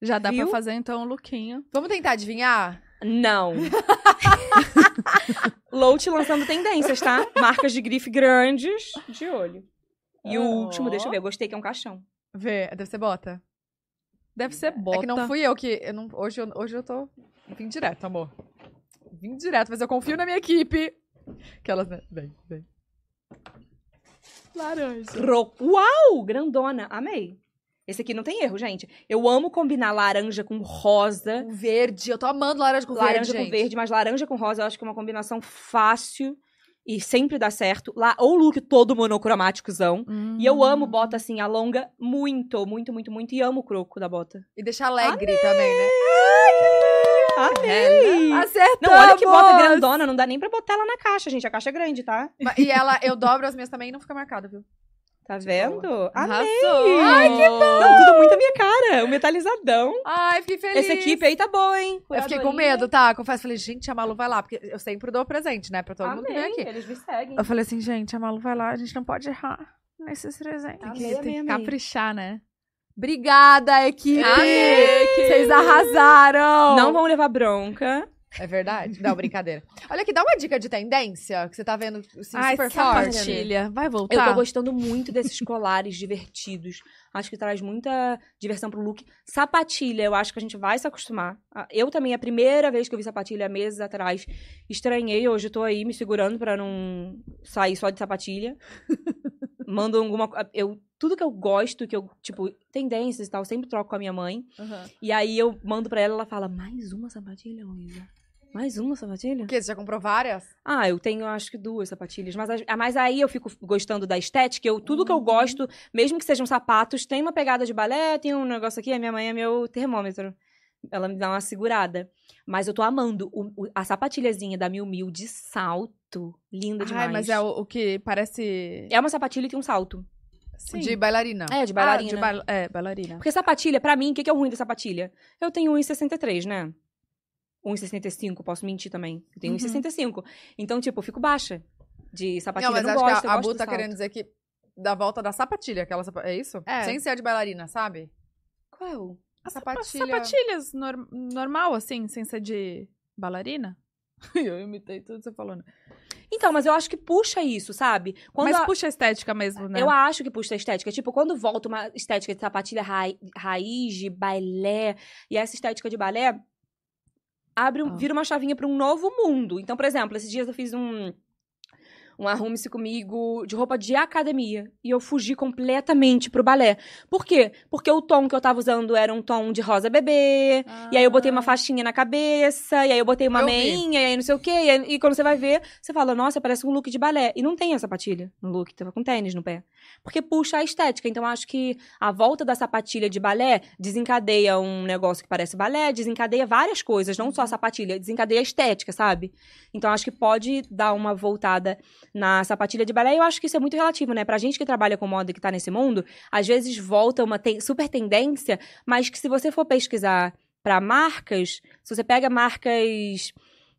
Já dá Viu? pra fazer, então, um lookinho. Vamos tentar adivinhar? Não. Lout lançando tendências, tá? Marcas de grife grandes, de olho. E o Ó. último, deixa eu ver, eu gostei que é um caixão. Vê, deve ser bota. Deve ser bota. É que não fui eu que. Eu não, hoje, eu, hoje eu tô. Vim direto, amor. Vim direto, mas eu confio na minha equipe. Que elas. né, Vem, vem. Laranja. Ro- Uau! Grandona. Amei. Esse aqui não tem erro, gente. Eu amo combinar laranja com rosa. Com verde. Eu tô amando laranja com laranja verde. com gente. verde, mas laranja com rosa eu acho que é uma combinação fácil e sempre dá certo. Lá, ou look todo monocromáticozão. E eu amo Hum. bota assim, alonga muito, muito, muito, muito. E amo o croco da bota. E deixa alegre também, né? Amei! Acertamos! Não, olha que bota grandona, não dá nem pra botar ela na caixa, gente. A caixa é grande, tá? E ela, eu dobro as minhas também e não fica marcada, viu? Tá vendo? Amei! Arrasou! Ai, que bom! Não, tudo muito a minha cara. O metalizadão. Ai, fiquei feliz. Essa equipe aí tá boa, hein? Eu fiquei com medo, tá? Confesso, falei, gente, a Malu vai lá. Porque eu sempre dou presente, né? Pra todo mundo que vem aqui. Eles me seguem. Eu falei assim, gente, a Malu vai lá, a gente não pode errar nesses presentes. Amei, Tem que- amei, tem que amei. caprichar, né? Obrigada, equipe! Amei, Vocês arrasaram! Não vão levar bronca. É verdade? Não, brincadeira. Olha aqui, dá uma dica de tendência que você tá vendo assim, Ai, super forte. sapatilha. Vai Eu voltar? tô gostando muito desses colares divertidos. Acho que traz muita diversão pro look. Sapatilha, eu acho que a gente vai se acostumar. Ah, Eu também, a primeira vez que eu vi sapatilha, meses atrás, estranhei. Hoje eu tô aí me segurando pra não sair só de sapatilha. Mando alguma... Eu, tudo que eu gosto, que eu, tipo, tendências e tal, eu sempre troco com a minha mãe. Uhum. E aí eu mando pra ela, ela fala, mais uma sapatilha, Luísa? Mais uma sapatilha? O quê? Você já comprou várias? Ah, eu tenho acho que duas sapatilhas. Mas, as- ah, mas aí eu fico gostando da estética. Eu, tudo que eu gosto, mesmo que sejam sapatos, tem uma pegada de balé, tem um negócio aqui. A minha mãe é meu termômetro. Ela me dá uma segurada. Mas eu tô amando o- o- a sapatilhazinha da Miu Miu de salto. Linda demais. Ai, mas é o, o que parece. É uma sapatilha e tem um salto. Sim. De bailarina. É, de Ah, bailarina. de bail- É, bailarina. Porque sapatilha, pra mim, o que, que é o ruim da sapatilha? Eu tenho 1,63, né? 1,65, posso mentir também. Eu tenho Uhum. 1,65. Então, tipo, eu fico baixa de sapatilha. Não, mas não acho gosto, que a, a Bu tá querendo dizer que da volta da sapatilha, aquela sapa... É isso? É. Sem ser a de bailarina, sabe? Qual? As sapatilha- Sapatilhas nor- normal, assim, sem ser de bailarina? eu imitei tudo que você falou, né? Então, mas eu acho que puxa isso, sabe? Quando Mas a- puxa a estética mesmo, né? Eu acho que puxa a estética. Tipo, quando volta uma estética de sapatilha rai- raiz, de balé, e essa estética de balé abre um- Ah. vira uma chavinha pra um novo mundo. Então, por exemplo, esses dias eu fiz um um arrume-se comigo de roupa de academia. E eu fugi completamente pro balé. Por quê? Porque o tom que eu tava usando era um tom de rosa bebê. E aí eu botei uma faixinha na cabeça, e aí eu botei uma Eu vi. meinha, e aí não sei o quê. E, aí- e quando você vai ver, você fala, nossa, parece um look de balé. E não tem a sapatilha no look, tava com tênis no pé. Porque puxa a estética. Então acho que a volta da sapatilha de balé desencadeia um negócio que parece balé, desencadeia várias coisas, não só a sapatilha, desencadeia a estética, sabe? Então acho que pode dar uma voltada na sapatilha de balé. E eu acho que isso é muito relativo, né? Pra gente que trabalha com moda e que tá nesse mundo, às vezes volta uma ten- super tendência, mas que se você for pesquisar pra marcas, se você pega marcas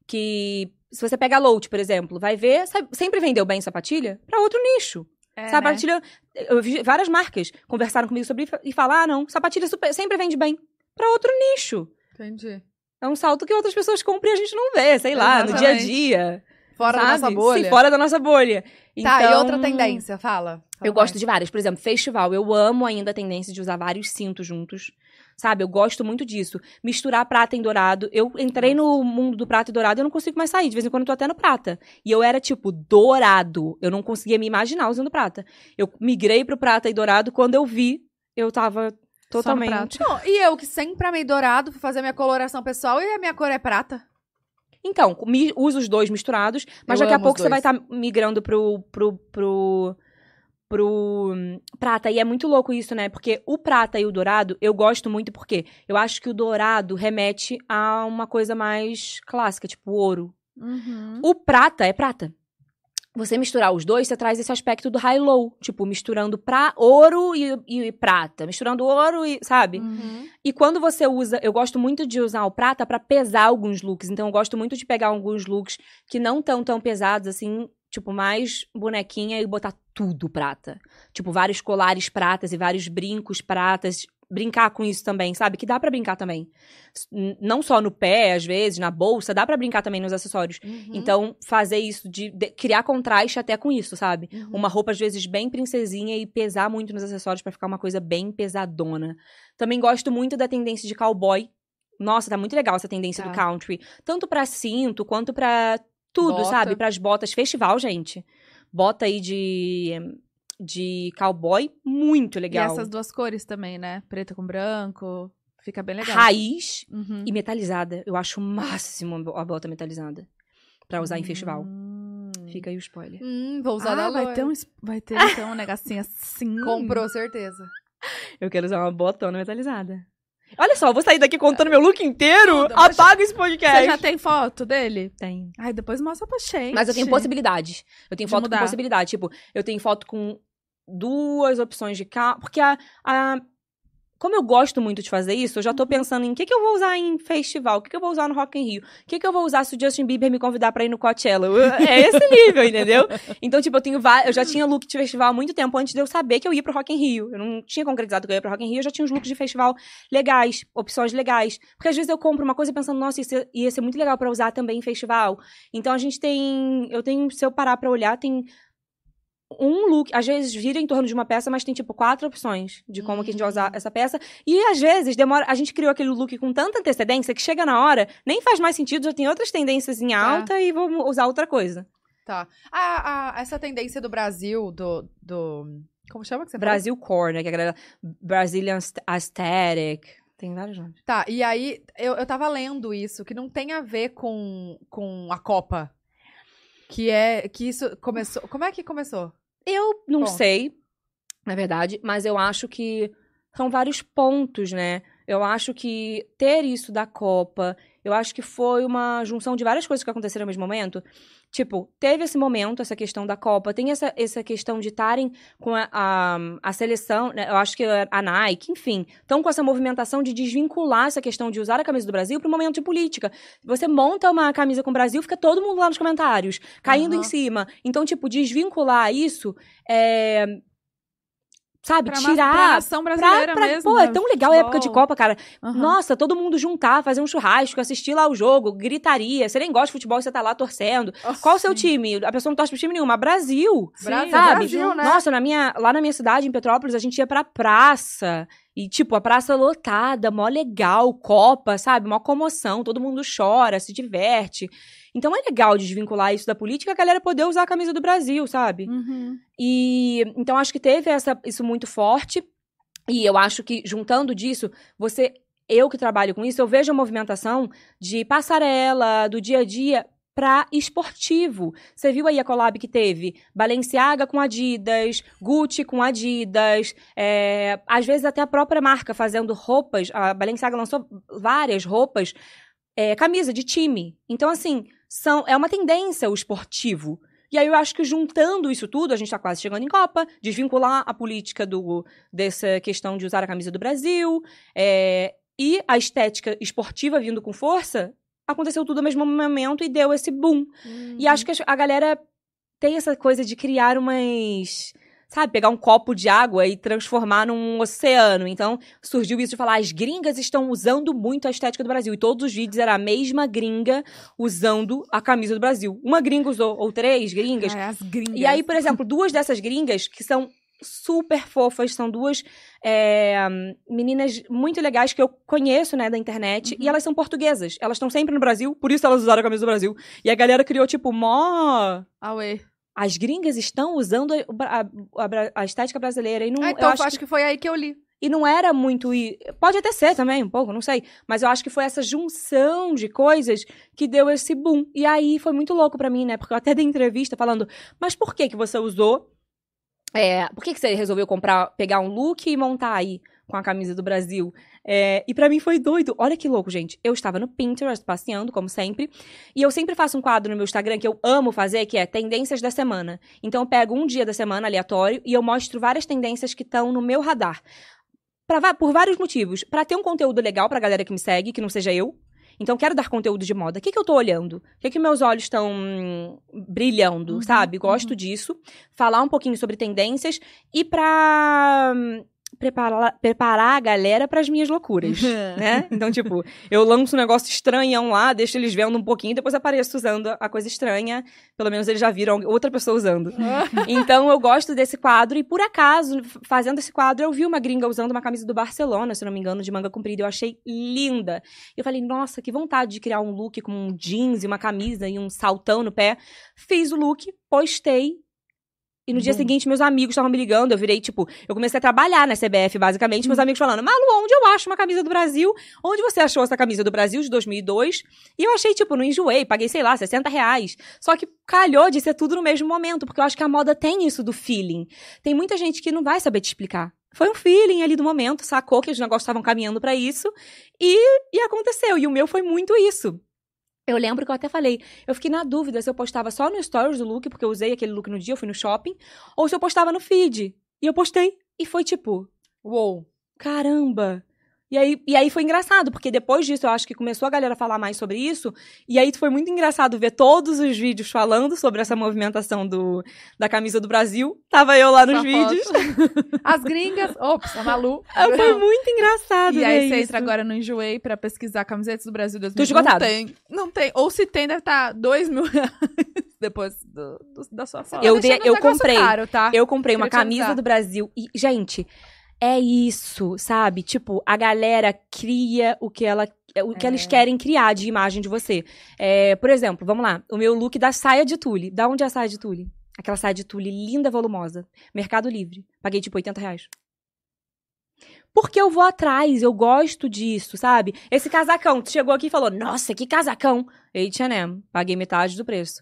que. Se você pega a Lout, por exemplo, vai ver, sabe, sempre vendeu bem sapatilha pra outro nicho. É, né? sapatilha. Eu vi várias marcas conversaram comigo sobre e falaram: ah, não, sapatilha super- sempre vende bem pra outro nicho. Entendi. É um salto que outras pessoas compram e a gente não vê, sei lá, no dia a Exatamente. dia. Fora da sabe? nossa bolha. Sim, fora da nossa bolha. Tá, e Então, outra tendência, fala. Eu gosto de várias. Por exemplo, festival. Eu amo ainda a tendência de usar vários cintos juntos. Sabe? Eu gosto muito disso. Misturar prata em dourado. Eu entrei no mundo do prata e dourado e eu não consigo mais sair. De vez em quando eu tô até no prata. E eu era, tipo, dourado. Eu não conseguia me imaginar usando prata. Eu migrei pro prata e dourado. Quando eu vi, eu tava totalmente. Não, e eu que sempre amei dourado, fui fazer minha coloração pessoal e a minha cor é prata. Então, usa os dois misturados, mas Eu daqui a pouco você vai estar migrando pro, pro, pro, pro prata. E é muito louco isso, né? Porque o prata e o dourado, eu gosto muito porque eu acho que o dourado remete a uma coisa mais clássica, tipo ouro. Uhum. O prata é prata. Você misturar os dois, você traz esse aspecto do high-low. Tipo, misturando pra ouro e, e prata. Misturando ouro e, sabe? Uhum. E quando você usa, eu gosto muito de usar o prata pra pesar alguns looks. Então eu gosto muito de pegar alguns looks que não tão tão pesados assim, tipo mais bonequinha e botar tudo prata. Tipo vários colares pratas e vários brincos pratas. Brincar com isso também, sabe? Que dá pra brincar também. Não só no pé, às vezes, na bolsa, dá pra brincar também nos acessórios. Uhum. Então, fazer isso, de, de- criar contraste até com isso, sabe? Uhum. Uma roupa, às vezes, bem princesinha e pesar muito nos acessórios pra ficar uma coisa bem pesadona. Também gosto muito da tendência de cowboy. Nossa, tá muito legal essa tendência Tá. do country. Tanto pra cinto, quanto pra tudo, Bota. sabe? Pras botas. Festival, gente. Bota aí de, de cowboy, muito E legal. essas duas cores também, né? Preto com branco. Fica bem legal. Raiz Uhum. e metalizada. Eu acho o máximo a bo- a bota metalizada. Pra usar em festival. Hum. Fica aí o spoiler. Hum, vou usar da Ah, vai loira. ter, um, vai ter então um negocinho assim. Comprou, certeza. Eu quero usar uma botona metalizada. Olha só, eu vou sair daqui contando meu look inteiro. Tudo, Apaga esse podcast. Você já tem foto dele? Tem. Ai, depois mostra pra gente. Mas eu tenho possibilidades. Eu tenho De foto mudar. com possibilidade. Tipo, eu tenho foto com duas opções de carro. Porque a, a- Como eu gosto muito de fazer isso, eu já tô pensando em o que, que eu vou usar em festival, o que, que eu vou usar no Rock in Rio, o que, que eu vou usar se o Justin Bieber me convidar pra ir no Coachella. É esse nível, entendeu? Então, tipo, eu tenho eu já tinha look de festival há muito tempo antes de eu saber que eu ia pro Rock in Rio. Eu não tinha concretizado que eu ia pro Rock in Rio, eu já tinha uns looks de festival legais, opções legais. Porque às vezes eu compro uma coisa pensando, nossa, isso ia ser muito legal pra usar também em festival. Então a gente tem. Eu tenho, se eu parar pra olhar, tem um look. Às vezes gira em torno de uma peça, mas tem tipo quatro opções de como que a gente vai usar essa peça. E às vezes demora. A gente criou aquele look com tanta antecedência que chega na hora, nem faz mais sentido, já tem outras tendências em alta e vou usar outra coisa. Tá. A, a- essa tendência do Brasil, do. do como chama que você? Brasil Core, né? Que é a galera. Brazilian Aesthetic. Tem vários nomes. Tá, e aí eu, eu tava lendo isso, que não tem a ver com, com a Copa. Que é. Que isso começou. Como é que começou? Eu não Bom. sei, na verdade, mas eu acho que são vários pontos, né? Eu acho que ter isso da Copa, eu acho que foi uma junção de várias coisas que aconteceram ao mesmo momento. Tipo, teve esse momento, essa questão da Copa, tem essa, essa questão de estarem com a, a, a seleção, né? eu acho que a Nike, enfim, estão com essa movimentação de desvincular essa questão de usar a camisa do Brasil para um momento de política. Você monta uma camisa com o Brasil, fica todo mundo lá nos comentários, caindo Aham. em cima. Então, tipo, desvincular isso é. Sabe, Pra, tirar. pra nação brasileira pra- mesmo. pô, né? é tão legal a época de. Copa, cara. Aham. Nossa, todo mundo juntar, fazer um churrasco, assistir lá o jogo, gritaria. Você nem gosta de futebol, você tá lá torcendo. Qual o seu time? A pessoa não torce pro time nenhuma. Brasil. Brasil, sabe? Brasil, né? Nossa, na minha, lá na minha cidade, em Petrópolis, a gente ia pra praça. E, tipo, a praça lotada, mó legal, Copa, sabe? Mó comoção, todo mundo chora, se diverte. Então é legal desvincular isso da política, a galera poder usar a camisa do Brasil, sabe? Uhum. E então acho que teve essa, isso muito forte. E eu acho que juntando disso, você, eu que trabalho com isso, eu vejo a movimentação de passarela, do dia a dia para esportivo. Você viu aí a collab que teve Balenciaga com Adidas, Gucci com Adidas, é, às vezes até a própria marca fazendo roupas. A Balenciaga lançou várias roupas, é, camisa de time. Então assim, são é uma tendência o esportivo. E aí eu acho que juntando isso tudo, a gente tá quase chegando em Copa, desvincular a política do, dessa questão de usar a camisa do Brasil, é, e a estética esportiva vindo com força, aconteceu tudo ao mesmo momento e deu esse boom. E acho que a galera tem essa coisa de criar umas. Sabe, pegar um copo de água e transformar num oceano. Então, surgiu isso de falar, as gringas estão usando muito a estética do Brasil. E todos os vídeos era a mesma gringa usando a camisa do Brasil. Uma gringa usou, ou três gringas. Ai, as gringas. E aí, por exemplo, duas dessas gringas, que são super fofas, são duas é, meninas muito legais que eu conheço, né, da internet, e elas são portuguesas. Elas estão sempre no Brasil, por isso elas usaram a camisa do Brasil. E a galera criou, tipo, mó... Away. As gringas estão usando a, a- a- estética brasileira. E não, Ah, eu então acho acho, que... foi aí que eu li. e não era muito. Pode até ser também, um pouco, não sei. Mas eu acho que foi essa junção de coisas que deu esse boom. E aí foi muito louco pra mim, né? Porque eu até dei entrevista falando, mas por que que você usou? É, por que que você resolveu comprar, pegar um look e montar aí com a camisa do Brasil? É, e pra mim foi doido. Olha que louco, gente. Eu estava no Pinterest passeando, como sempre. E eu sempre faço um quadro no meu Instagram que eu amo fazer, que é tendências da semana. Então eu pego um dia da semana aleatório e eu mostro várias tendências que estão no meu radar. Pra por vários motivos. Pra ter um conteúdo legal pra galera que me segue, que não seja eu. Então, quero dar conteúdo de moda. O que, que eu tô olhando? O que, que meus olhos estão hum, brilhando, Uhum, sabe? Gosto disso. Falar um pouquinho sobre tendências e pra hum, preparar, preparar a galera pras minhas loucuras, né? Então, tipo, eu lanço um negócio estranhão lá, deixo eles vendo um pouquinho, depois apareço usando a coisa estranha. Pelo menos eles já viram outra pessoa usando. Então eu gosto desse quadro e por acaso, fazendo esse quadro, eu vi uma gringa usando uma camisa do Barcelona, se não me engano, de manga comprida. Eu achei linda. Eu falei, nossa, que vontade de criar um look com um jeans e uma camisa e um saltão no pé. Fiz o look, postei. E no dia seguinte, meus amigos estavam me ligando. Eu virei, tipo, eu comecei a trabalhar na CBF, basicamente. Meus amigos falando, Malu, onde eu acho uma camisa do Brasil? Onde você achou essa camisa do Brasil de 2002? E eu achei, tipo, não enjoei. Paguei, sei lá, 60 reais. Só que calhou de ser tudo no mesmo momento, porque eu acho que a moda tem isso do feeling. Tem muita gente que não vai saber te explicar. Foi um feeling ali do momento, sacou que os negócios estavam caminhando pra isso e, e aconteceu. E o meu foi muito isso. Eu lembro que eu até falei, eu fiquei na dúvida se eu postava só no stories do look, porque eu usei aquele look no dia, eu fui no shopping, ou se eu postava no feed. E eu postei. E foi tipo, Uou. caramba. E aí, e aí foi engraçado, porque depois disso eu acho que começou a galera a falar mais sobre isso. E aí foi muito engraçado ver todos os vídeos falando sobre essa movimentação do, da camisa do Brasil. Tava eu lá nos vídeos. As gringas. Ops, a Malu. Foi muito engraçado. E aí você isso. entra agora no Enjoei pra pesquisar camisetas do Brasil 2000. Tô esgotado. Não tem. Não tem. Ou se tem, deve estar dois mil reais depois do- do- da sua foto. Eu Tá eu um negócio comprei. Caro, tá? Eu comprei uma camisa do Brasil. E, gente, é isso, sabe? Tipo, a galera cria o que ela. O que É. eles querem criar de imagem de você. É, por exemplo, vamos lá. O meu look da saia de tule. Da onde é a saia de tule? Aquela saia de tule linda, volumosa. Mercado Livre. Paguei tipo 80 reais. Porque eu vou atrás, eu gosto disso, sabe? Esse casacão, tu chegou aqui e falou, nossa, que casacão! H&M, paguei metade do preço.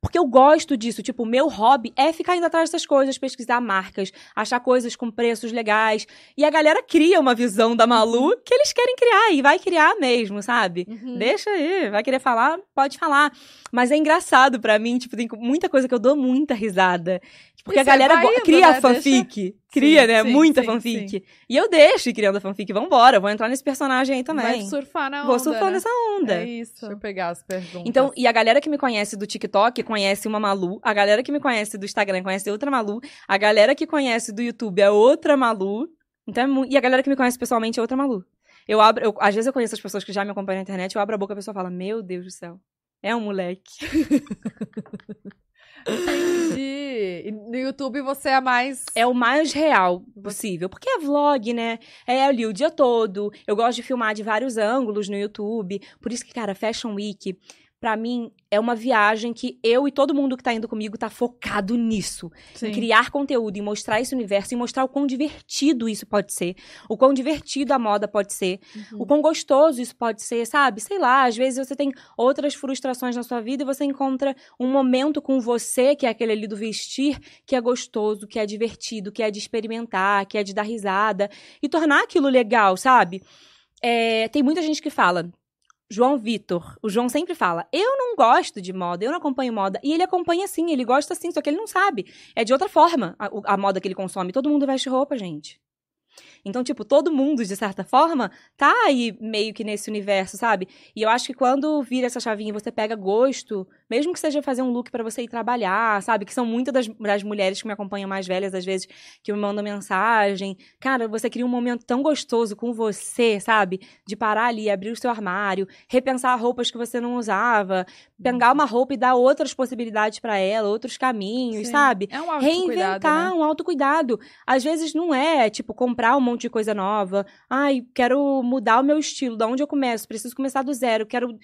Porque eu gosto disso, tipo, o meu hobby é ficar indo atrás dessas coisas, pesquisar marcas, achar coisas com preços legais. E a galera cria uma visão da Malu que eles querem criar e vai criar mesmo, sabe? Uhum. Deixa aí, vai querer falar, pode falar. Mas é engraçado pra mim, tipo, tem muita coisa que eu dou muita risada. Porque E a você galera vai indo, cria né? a fanfic. Cria, né? sim, muita sim, fanfic. E eu deixo ir criando a fanfic. Vambora, vou entrar nesse personagem aí Vai também. surfar na onda, Vou surfar né? nessa onda. É isso. Deixa eu pegar as perguntas. Então, e a galera que me conhece do TikTok conhece uma Malu, a galera que me conhece do Instagram conhece outra Malu, a galera que conhece do YouTube é outra Malu, então é mu- e a galera que me conhece pessoalmente é outra Malu. Eu abro, eu- às vezes eu conheço as pessoas que já me acompanham na internet, eu abro a boca e a pessoa fala: "Meu Deus do céu. É um moleque". Entendi. E no YouTube você é mais. É o mais real possível. Porque é vlog, né? É ali o dia todo. Eu gosto de filmar de vários ângulos no YouTube. Por isso que, cara, Fashion Week, pra mim, é uma viagem que eu e todo mundo que tá indo comigo tá focado nisso. Sim. Em criar conteúdo, em mostrar esse universo, em mostrar o quão divertido isso pode ser. O quão divertido a moda pode ser. Uhum. O quão gostoso isso pode ser, sabe? Sei lá, às vezes você tem outras frustrações na sua vida e você encontra um momento com você, que é aquele ali do vestir, que é gostoso, que é divertido, que é de experimentar, que é de dar risada e tornar aquilo legal, sabe? É, tem muita gente que fala. João Vitor, o João sempre fala: Eu não gosto de moda, eu não acompanho moda. E ele acompanha sim, ele gosta sim, só que ele não sabe. É de outra forma a, a moda que ele consome. Todo mundo veste roupa, gente. Então, tipo, todo mundo, de certa forma, tá aí meio que nesse universo, sabe? E eu acho que quando vira essa chavinha e você pega gosto, mesmo que seja fazer um look pra você ir trabalhar, sabe? Que são muitas das, das mulheres que me acompanham mais velhas, às vezes, que me mandam mensagem. Cara, você cria um momento tão gostoso com você, sabe? De parar ali, abrir o seu armário, repensar roupas que você não usava, pegar uma roupa e dar outras possibilidades pra ela, outros caminhos, Sim. sabe? É um autocuidado, reinventar né? um autocuidado. Às vezes não é, tipo, comprar um monte de coisa nova. Ai, quero mudar o meu estilo, da onde eu começo? Preciso começar do zero, quero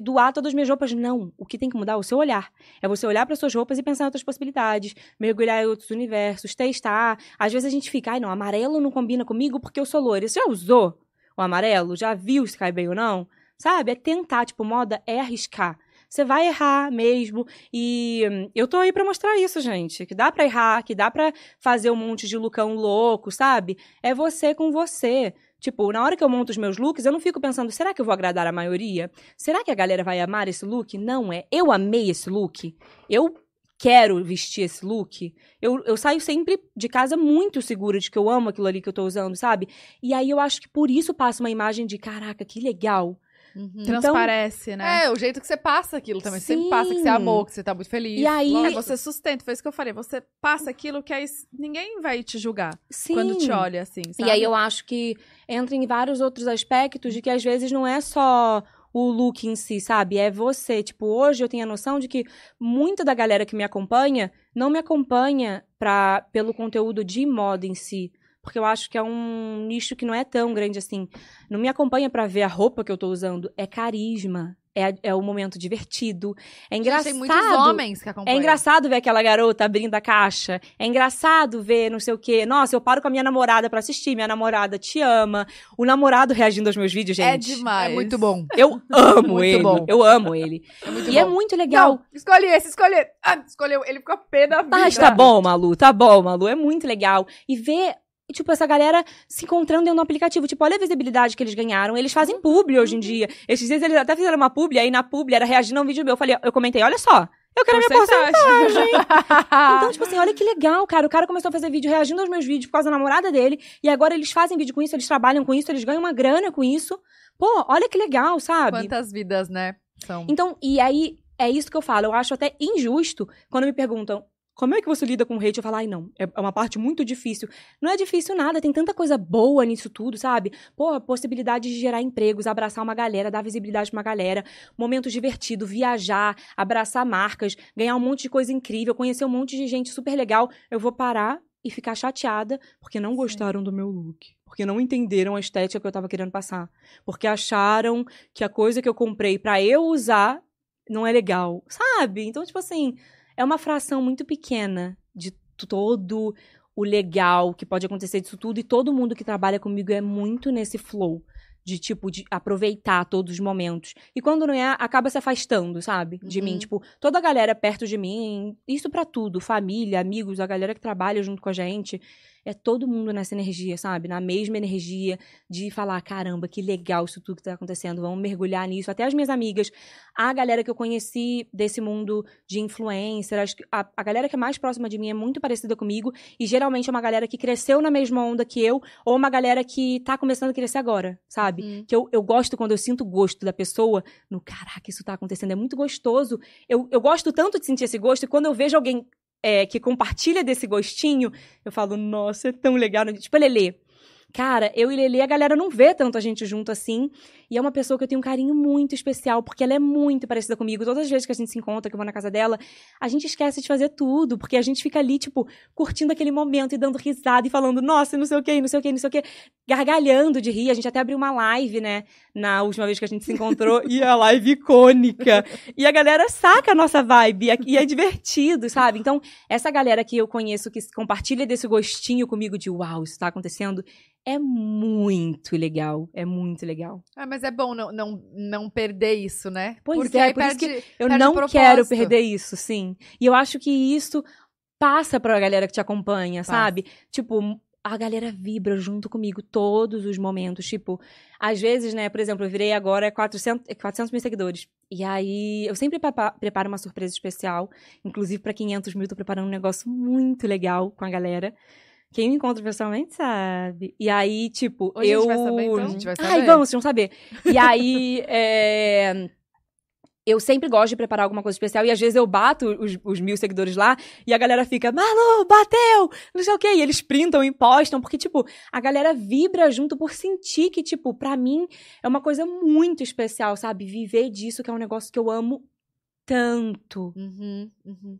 doar todas as minhas roupas. Não, o que tem que mudar é o seu olhar. É você olhar para suas roupas e pensar em outras possibilidades, mergulhar em outros universos, testar. Às vezes a gente fica, ai, não, amarelo não combina comigo porque eu sou loira. Você já usou o amarelo? Já viu se cai bem ou não? Sabe? É tentar, tipo, moda é arriscar. Você vai errar mesmo. E hum, eu tô aí pra mostrar isso, gente. Que dá pra errar, que dá pra fazer um monte de lookão louco, sabe? É você com você. Tipo, na hora que eu monto os meus looks, eu não fico pensando, será que eu vou agradar a maioria? Será que a galera vai amar esse look? Não é. Eu amei esse look. Eu quero vestir esse look. Eu, eu saio sempre de casa muito segura de que eu amo aquilo ali que eu tô usando, sabe? E aí eu acho que por isso passa uma imagem de, caraca, que legal. Uhum. Transparece, né? É, o jeito que você passa aquilo também. Você sempre Sim. passa que você amou, que você tá muito feliz. E aí- É, você sustenta, foi isso que eu falei. Você passa aquilo que aí ninguém vai te julgar Sim. quando te olha, assim, sabe? E aí eu acho que entra em vários outros aspectos de que às vezes não é só o look em si, sabe? É você. Tipo, hoje eu tenho a noção de que muita da galera que me acompanha não me acompanha pra, pelo conteúdo de moda em si. Porque eu acho que é um nicho que não é tão grande assim. Não me acompanha pra ver a roupa que eu tô usando. É carisma. É, é o momento divertido. É engraçado. Tem muitos homens que É acompanham. engraçado ver aquela garota abrindo a caixa. É engraçado ver não sei o quê. Nossa, eu paro com a minha namorada pra assistir. Minha namorada te ama. O namorado reagindo aos meus vídeos, gente. É demais. É muito bom. Eu amo Muito ele. bom. Eu amo ele. É muito e bom. é muito legal. Não, escolhe esse, escolhe. Ah, escolheu. Ele ficou a pé da vida. Mas tá bom, Malu, tá bom, Malu. É muito legal. E ver, tipo, essa galera se encontrando dentro do aplicativo. Tipo, olha a visibilidade que eles ganharam. Eles fazem publi hoje em dia. Esses dias eles até fizeram uma publi, aí na publi era reagindo a um vídeo meu. Eu falei, eu comentei, olha só. Eu quero minha porcentagem. Então, tipo assim, olha que legal, cara. O cara começou a fazer vídeo reagindo aos meus vídeos por causa da namorada dele. E agora eles fazem vídeo com isso, eles trabalham com isso, eles ganham uma grana com isso. Pô, olha que legal, sabe? Quantas vidas, né? São. Então, e aí, é isso que eu falo. Eu acho até injusto quando me perguntam. Como é que você lida com hate? Eu falo, ai, não, é é uma parte muito difícil. Não é difícil nada, tem tanta coisa boa nisso tudo, sabe? Pô, a possibilidade de gerar empregos, abraçar uma galera, dar visibilidade pra uma galera, momentos divertidos, viajar, abraçar marcas, ganhar um monte de coisa incrível, conhecer um monte de gente super legal. Eu vou parar e ficar chateada porque não gostaram do meu look. Porque não entenderam a estética que eu tava querendo passar. Porque acharam que a coisa que eu comprei pra eu usar não é legal, sabe? Então, tipo assim, é uma fração muito pequena de todo o legal que pode acontecer disso tudo. E todo mundo que trabalha comigo é muito nesse flow. De, tipo, de aproveitar todos os momentos. E quando não é, acaba se afastando, sabe? De mim. Uhum. Tipo, toda a galera perto de mim, isso pra tudo. Família, amigos, a galera que trabalha junto com a gente. É todo mundo nessa energia, sabe? Na mesma energia de falar, caramba, que legal isso tudo que tá acontecendo. Vamos mergulhar nisso. Até as minhas amigas, a galera que eu conheci desse mundo de influencer, a, a galera que é mais próxima de mim é muito parecida comigo. E geralmente é uma galera que cresceu na mesma onda que eu, ou uma galera que tá começando a crescer agora, sabe? Uhum. Que eu, eu gosto quando eu sinto o gosto da pessoa, no caraca, isso tá acontecendo, é muito gostoso. Eu, eu gosto tanto de sentir esse gosto, e quando eu vejo alguém é, que compartilha desse gostinho, eu falo, nossa, é tão legal. Tipo, a Lelê. Cara, eu e Lelê, a galera não vê tanto a gente junto assim. E é uma pessoa que eu tenho um carinho muito especial, porque ela é muito parecida comigo. Todas as vezes que a gente se encontra, que eu vou na casa dela, a gente esquece de fazer tudo, porque a gente fica ali, tipo, curtindo aquele momento e dando risada e falando, nossa, não sei o que, não sei o que, não sei o que, gargalhando de rir. A gente até abriu uma live, né, na última vez que a gente se encontrou, e a live icônica. E a galera saca a nossa vibe, e é divertido, sabe? Então, essa galera que eu conheço, que compartilha desse gostinho comigo de, uau, isso tá acontecendo, é muito legal, é muito legal. Ah, mas é bom não, não, não perder isso, né? Pois Porque é, aí por isso perde, Eu perde o não propósito. quero perder isso, sim. E eu acho que isso passa pra galera que te acompanha, Passa. sabe? Tipo, a galera vibra junto comigo todos os momentos. Tipo, às vezes, né, por exemplo, eu virei agora 400, 400 mil seguidores. E aí, eu sempre prepa- preparo uma surpresa especial. Inclusive, pra 500 mil, tô preparando um negócio muito legal com a galera. Quem me encontra pessoalmente sabe. E aí, tipo, Hoje a eu. gente vai saber, então? A gente vai Ai, saber. vamos, vocês vão saber. E aí, é, eu sempre gosto de preparar alguma coisa especial e às vezes eu bato os, os mil seguidores lá e a galera fica, Malu, bateu! Não sei o quê. E eles printam e postam, porque, tipo, a galera vibra junto por sentir que, tipo, pra mim é uma coisa muito especial, sabe? Viver disso, que é um negócio que eu amo tanto. Uhum, uhum.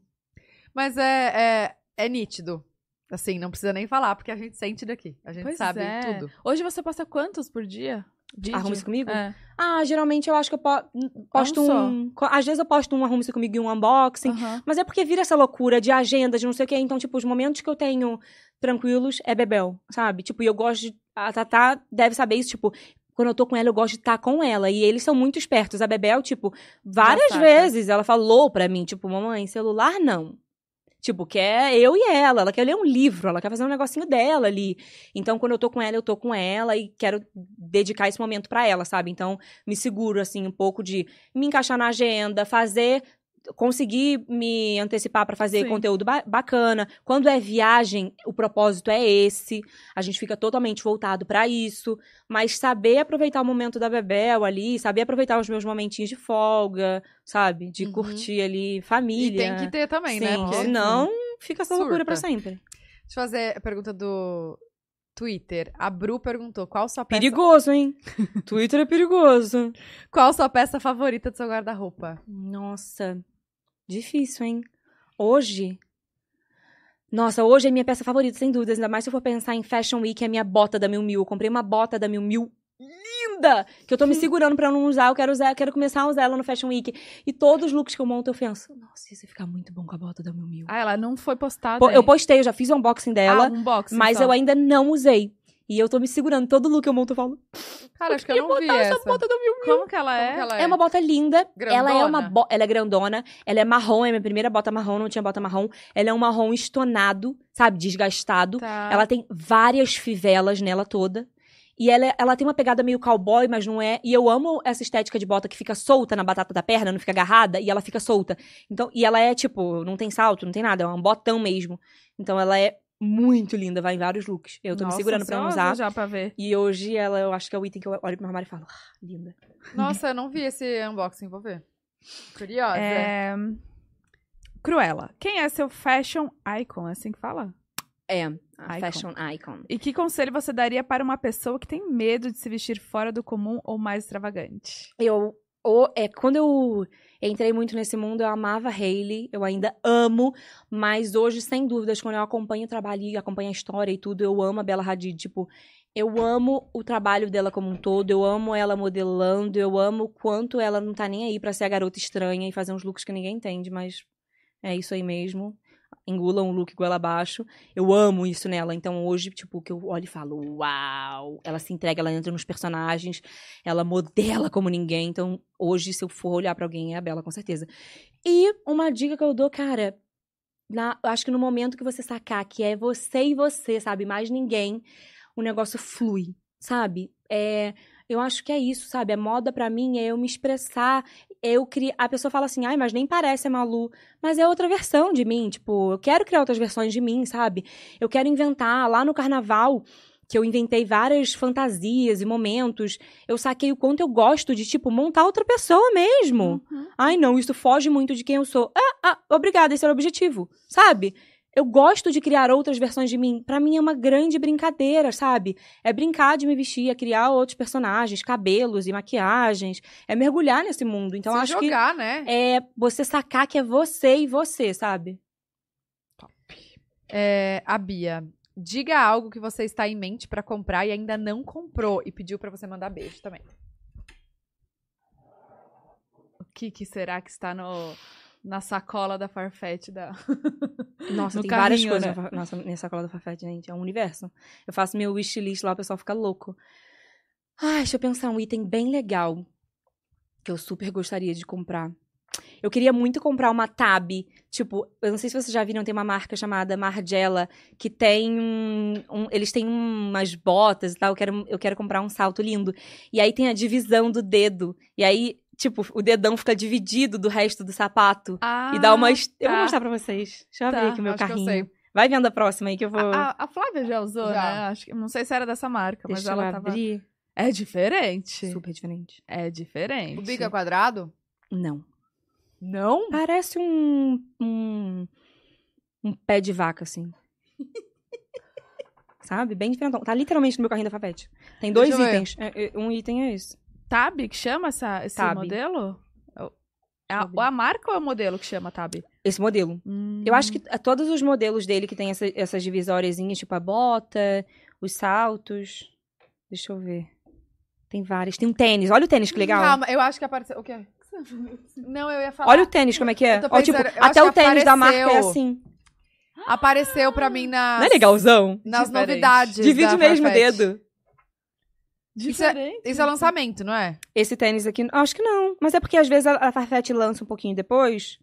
Mas é, é, é nítido. Assim, não precisa nem falar, porque a gente sente daqui. A gente Pois sabe é. tudo. Hoje você posta quantos por dia? Vídeo? Arrume-se comigo? É. Ah, geralmente eu acho que eu po- posto um. Às vezes eu posto um arrume-se comigo e um unboxing. Mas é porque vira essa loucura de agenda, de não sei o quê. Então, tipo, os momentos que eu tenho tranquilos é Bebel, sabe? Tipo, e eu gosto de. A Tatá deve saber isso, tipo. Quando eu tô com ela, eu gosto de estar com ela. E eles são muito espertos. A Bebel, tipo, várias saca. vezes ela falou pra mim, tipo, mamãe, celular não. Tipo, quer eu e ela. Ela quer ler um livro, ela quer fazer um negocinho dela ali. Então, quando eu tô com ela, eu tô com ela e quero dedicar esse momento pra ela, sabe? Então, me seguro, assim, um pouco de me encaixar na agenda, fazer conseguir me antecipar pra fazer Sim. conteúdo ba- bacana. Quando é viagem, o propósito é esse. A gente fica totalmente voltado pra isso, mas saber aproveitar o momento da Bebel ali, saber aproveitar os meus momentinhos de folga, sabe? De Uhum. curtir ali E família. tem que ter também, né? Sim, Porque- senão fica essa loucura pra sempre. Deixa eu fazer a pergunta do Twitter. A Bru perguntou: qual sua peça, Perigoso, hein? Twitter é perigoso. qual sua peça favorita do seu guarda-roupa? Nossa, difícil, hein? Hoje. Nossa, hoje é minha peça favorita, sem dúvidas. Ainda mais se eu for pensar em Fashion Week, é a minha bota da Miu Miu. Eu comprei uma bota da Miu Miu linda! Que eu tô me segurando pra eu não usar. Eu quero usar, quero começar a usar ela no Fashion Week. E todos os looks que eu monto, eu penso, nossa, isso ia ficar muito bom com a bota da Miu Miu. Ah, ela não foi postada. Pô, eu postei, eu já fiz o unboxing dela, Ah, um box, mas eu ainda não usei. E eu tô me segurando. Todo look que eu monto, eu falo, Cara, acho que eu não vi essa. bota da Miu Miu. Como que ela é? que ela É uma bota linda. Ela é uma Grandona? bo... ela é grandona, ela é marrom, é minha primeira bota marrom, não tinha bota marrom. Ela é um marrom estonado, sabe, desgastado. Tá. Ela tem várias fivelas nela toda. E ela, é- ela tem uma pegada meio cowboy, mas não é. E eu amo essa estética de bota que fica solta na batata da perna, não fica agarrada, e ela fica solta. Então, e ela é tipo, não tem salto, não tem nada, é um botão mesmo. Então ela é muito linda, vai em vários looks. Eu tô Nossa, me segurando pra não usar. já pra ver. E hoje ela, eu acho que é o item que eu olho pro meu armário e falo, ah, linda. Nossa, eu não vi esse unboxing, vou ver. Curiosa. É... Cruella. Quem é seu fashion icon? É assim que fala? É, a Icon. fashion icon. E que conselho você daria para uma pessoa que tem medo de se vestir fora do comum ou mais extravagante? Eu, o- é, quando eu entrei muito nesse mundo, eu amava Hailey, eu ainda amo, mas hoje, sem dúvidas, quando eu acompanho o trabalho e acompanho a história e tudo, eu amo a Bella Hadid, tipo, eu amo o trabalho dela como um todo, eu amo ela modelando, eu amo quanto ela não tá nem aí pra ser a garota estranha e fazer uns looks que ninguém entende, mas é isso aí mesmo. Engulam o look goela abaixo. Eu amo isso nela. Então hoje, tipo, que eu olho e falo, uau! Ela se entrega, ela entra nos personagens, ela modela como ninguém. Então hoje, se eu for olhar pra alguém, é a Bela, com certeza. E uma dica que eu dou, cara, na, acho que no momento que você sacar que é você e você, sabe? Mais ninguém, o negócio flui, sabe? É, eu acho que é isso, sabe? A moda pra mim é eu me expressar, é eu criar. A pessoa fala assim, ai, mas nem parece a Malu. Mas é outra versão de mim, tipo, eu quero criar outras versões de mim, sabe? Eu quero inventar lá no carnaval. Que eu inventei várias fantasias e momentos. Eu saquei o quanto eu gosto de, tipo, montar outra pessoa mesmo. Uhum. Ai, não, isso foge muito de quem eu sou. Ah, ah, obrigada, esse era o objetivo, sabe? Eu gosto de criar outras versões de mim. Pra mim é uma grande brincadeira, sabe? É brincar de me vestir, é criar outros personagens, cabelos e maquiagens. É mergulhar nesse mundo. Então Se acho jogar, né? que é você sacar que é você e você, sabe? É, a Bia. Diga algo que você está em mente pra comprar e ainda não comprou. E pediu pra você mandar beijo também. O que, que será que está no, na sacola da Farfetch da... Nossa, No tem várias carrinho, coisas né? na fa- nossa, nessa sacola da Farfetch, gente. É um universo. Eu faço meu wishlist lá, o pessoal fica louco. Ai, deixa eu pensar um item bem legal que eu super gostaria de comprar. Eu queria muito comprar uma tab. Tipo, eu não sei se vocês já viram, tem uma marca chamada Margiela que tem um, um- Eles têm umas botas e tal. Eu quero, eu quero comprar um salto lindo. E aí tem a divisão do dedo. E aí, tipo, o dedão fica dividido do resto do sapato. Ah, E dá uma. est- Eu vou tá. mostrar pra vocês. Deixa eu Tá, abrir aqui o meu acho que eu carrinho. sei. Vai vendo a próxima aí que eu vou. A, a Flávia já usou, Já. né? Acho que, não sei se era dessa marca, mas Deixa eu ela tava... abrir. É diferente. Super diferente. É diferente. O bico é quadrado? Não. Não? Parece um. Um, um pé de vaca, assim. Sabe? Bem diferente. Tá literalmente no meu carrinho da Fafete. Tem dois eu itens. É, é, Um item é esse. Tab que chama essa, esse Tab. modelo? É o- É a, ver. a marca ou é o modelo que chama Tab? Esse modelo. Eu acho que é, todos os modelos dele que tem essa, essas divisóriazinhas, tipo a bota, os saltos. Deixa eu ver. Tem vários. Tem um tênis. Olha o tênis, que legal. Calma, eu acho que apareceu. O quê? Não, eu ia falar. Olha o tênis, como é que é. Tô Ó, tipo, pensando, até o tênis da marca é apareceu. assim. Apareceu pra mim nas, Não é legalzão? nas Diferente. novidades. Divide da mesmo o Farfetch. dedo. Isso é- Diferente. Isso é lançamento, não é? Esse tênis aqui, acho que não. Mas é porque às vezes a, a Farfetch lança um pouquinho depois.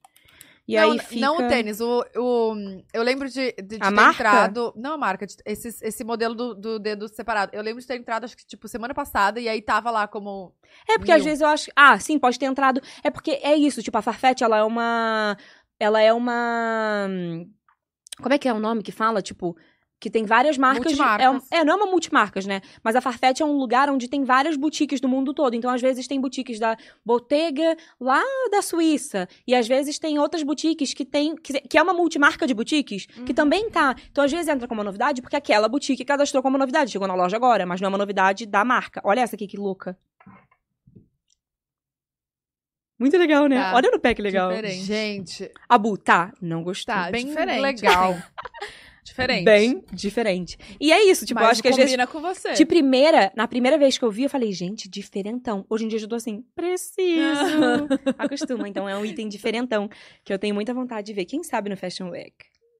E não, aí fica... não o tênis. O, o, eu lembro de, de, de A ter marca? entrado. Não a marca, de- esse, esse modelo do, do dedo separado. Eu lembro de ter entrado, acho que, tipo, semana passada, e aí tava lá como. É porque às mil. vezes eu acho... Ah, sim, pode ter entrado... É porque é isso, tipo, a Farfetch, ela é uma... Ela é uma... Como é que é o nome que fala? Tipo... Que tem várias marcas. de- é, é, não é uma multimarcas, né? Mas a Farfetch é um lugar onde tem várias boutiques do mundo todo. Então, às vezes, tem boutiques da Bottega lá da Suíça. E às vezes tem outras boutiques que tem. Que, que é uma multimarca de boutiques, que também tá. Então, às vezes, entra como novidade, porque aquela boutique cadastrou como novidade. Chegou na loja agora, mas não é uma novidade da marca. Olha essa aqui, que louca. Muito legal, né? Tá. Olha no pé que legal. Diferente. Gente, Abu, tá, não gostei. Tá, bem diferente. legal. Diferente. Bem diferente. E é isso, tipo, Mas eu acho que às vezes. combina com você. De primeira, na primeira vez que eu vi, eu falei, gente, diferentão. Hoje em dia eu tô assim, preciso. Acostuma. Então é um item diferentão que eu tenho muita vontade de ver. Quem sabe no Fashion Week?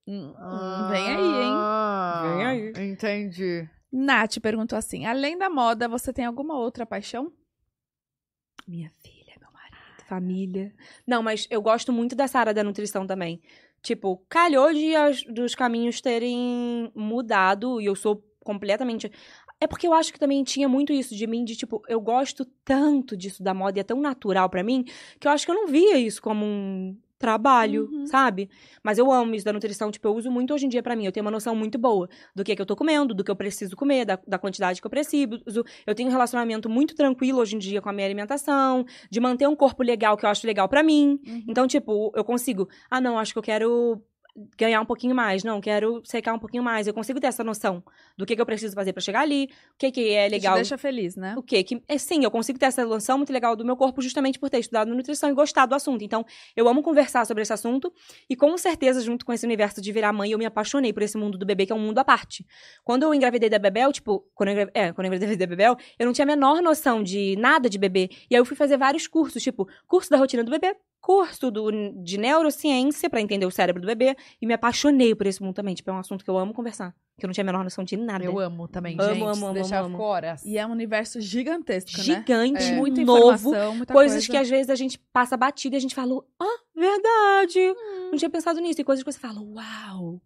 Hum, hum, vem aí, hein? Ah, Vem aí. Entendi. Nath perguntou assim: além da moda, você tem alguma outra paixão? Minha filha, meu marido, família. Não, mas eu gosto muito dessa área da nutrição também. Tipo, calhou de as- dos caminhos terem mudado e eu sou completamente. É porque eu acho que também tinha muito isso de mim, de tipo, eu gosto tanto disso da moda e é tão natural pra mim, que eu acho que eu não via isso como um trabalho, Uhum. sabe? Mas eu amo isso da nutrição, tipo, eu uso muito hoje em dia pra mim. Eu tenho uma noção muito boa do que, que eu tô comendo, do que eu preciso comer, da, da quantidade que eu preciso. Eu tenho um relacionamento muito tranquilo hoje em dia com a minha alimentação, de manter um corpo legal que eu acho legal pra mim. Então, tipo, eu consigo. Ah, não, acho que eu quero ganhar um pouquinho mais. Não, quero secar um pouquinho mais. Eu consigo ter essa noção do que, que eu preciso fazer pra chegar ali, o que, que é Que te legal. deixa feliz, né? O quê? Que, é, sim, eu consigo ter essa noção muito legal do meu corpo justamente por ter estudado nutrição e gostado do assunto. Então, eu amo conversar sobre esse assunto e com certeza, junto com esse universo de virar mãe, eu me apaixonei por esse mundo do bebê, que é um mundo à parte. Quando eu engravidei da Bebel, tipo, quando eu, é, quando eu engravidei da Bebel, eu não tinha a menor noção de nada de bebê. E aí eu fui fazer vários cursos, tipo, curso da rotina do bebê, curso do, de neurociência pra entender o cérebro do bebê e me apaixonei por esse mundo também. Tipo, é um assunto que eu amo conversar. Que eu não tinha a menor noção de nada. Eu amo também, Amo, gente. amo, amo, Deixar amo. E é um universo gigantesco, né? Gigante, É. Muita novo. muita coisas coisa. que às vezes a gente passa batida e a gente falou, ah, verdade. Não tinha pensado nisso. E coisas que você fala, uau.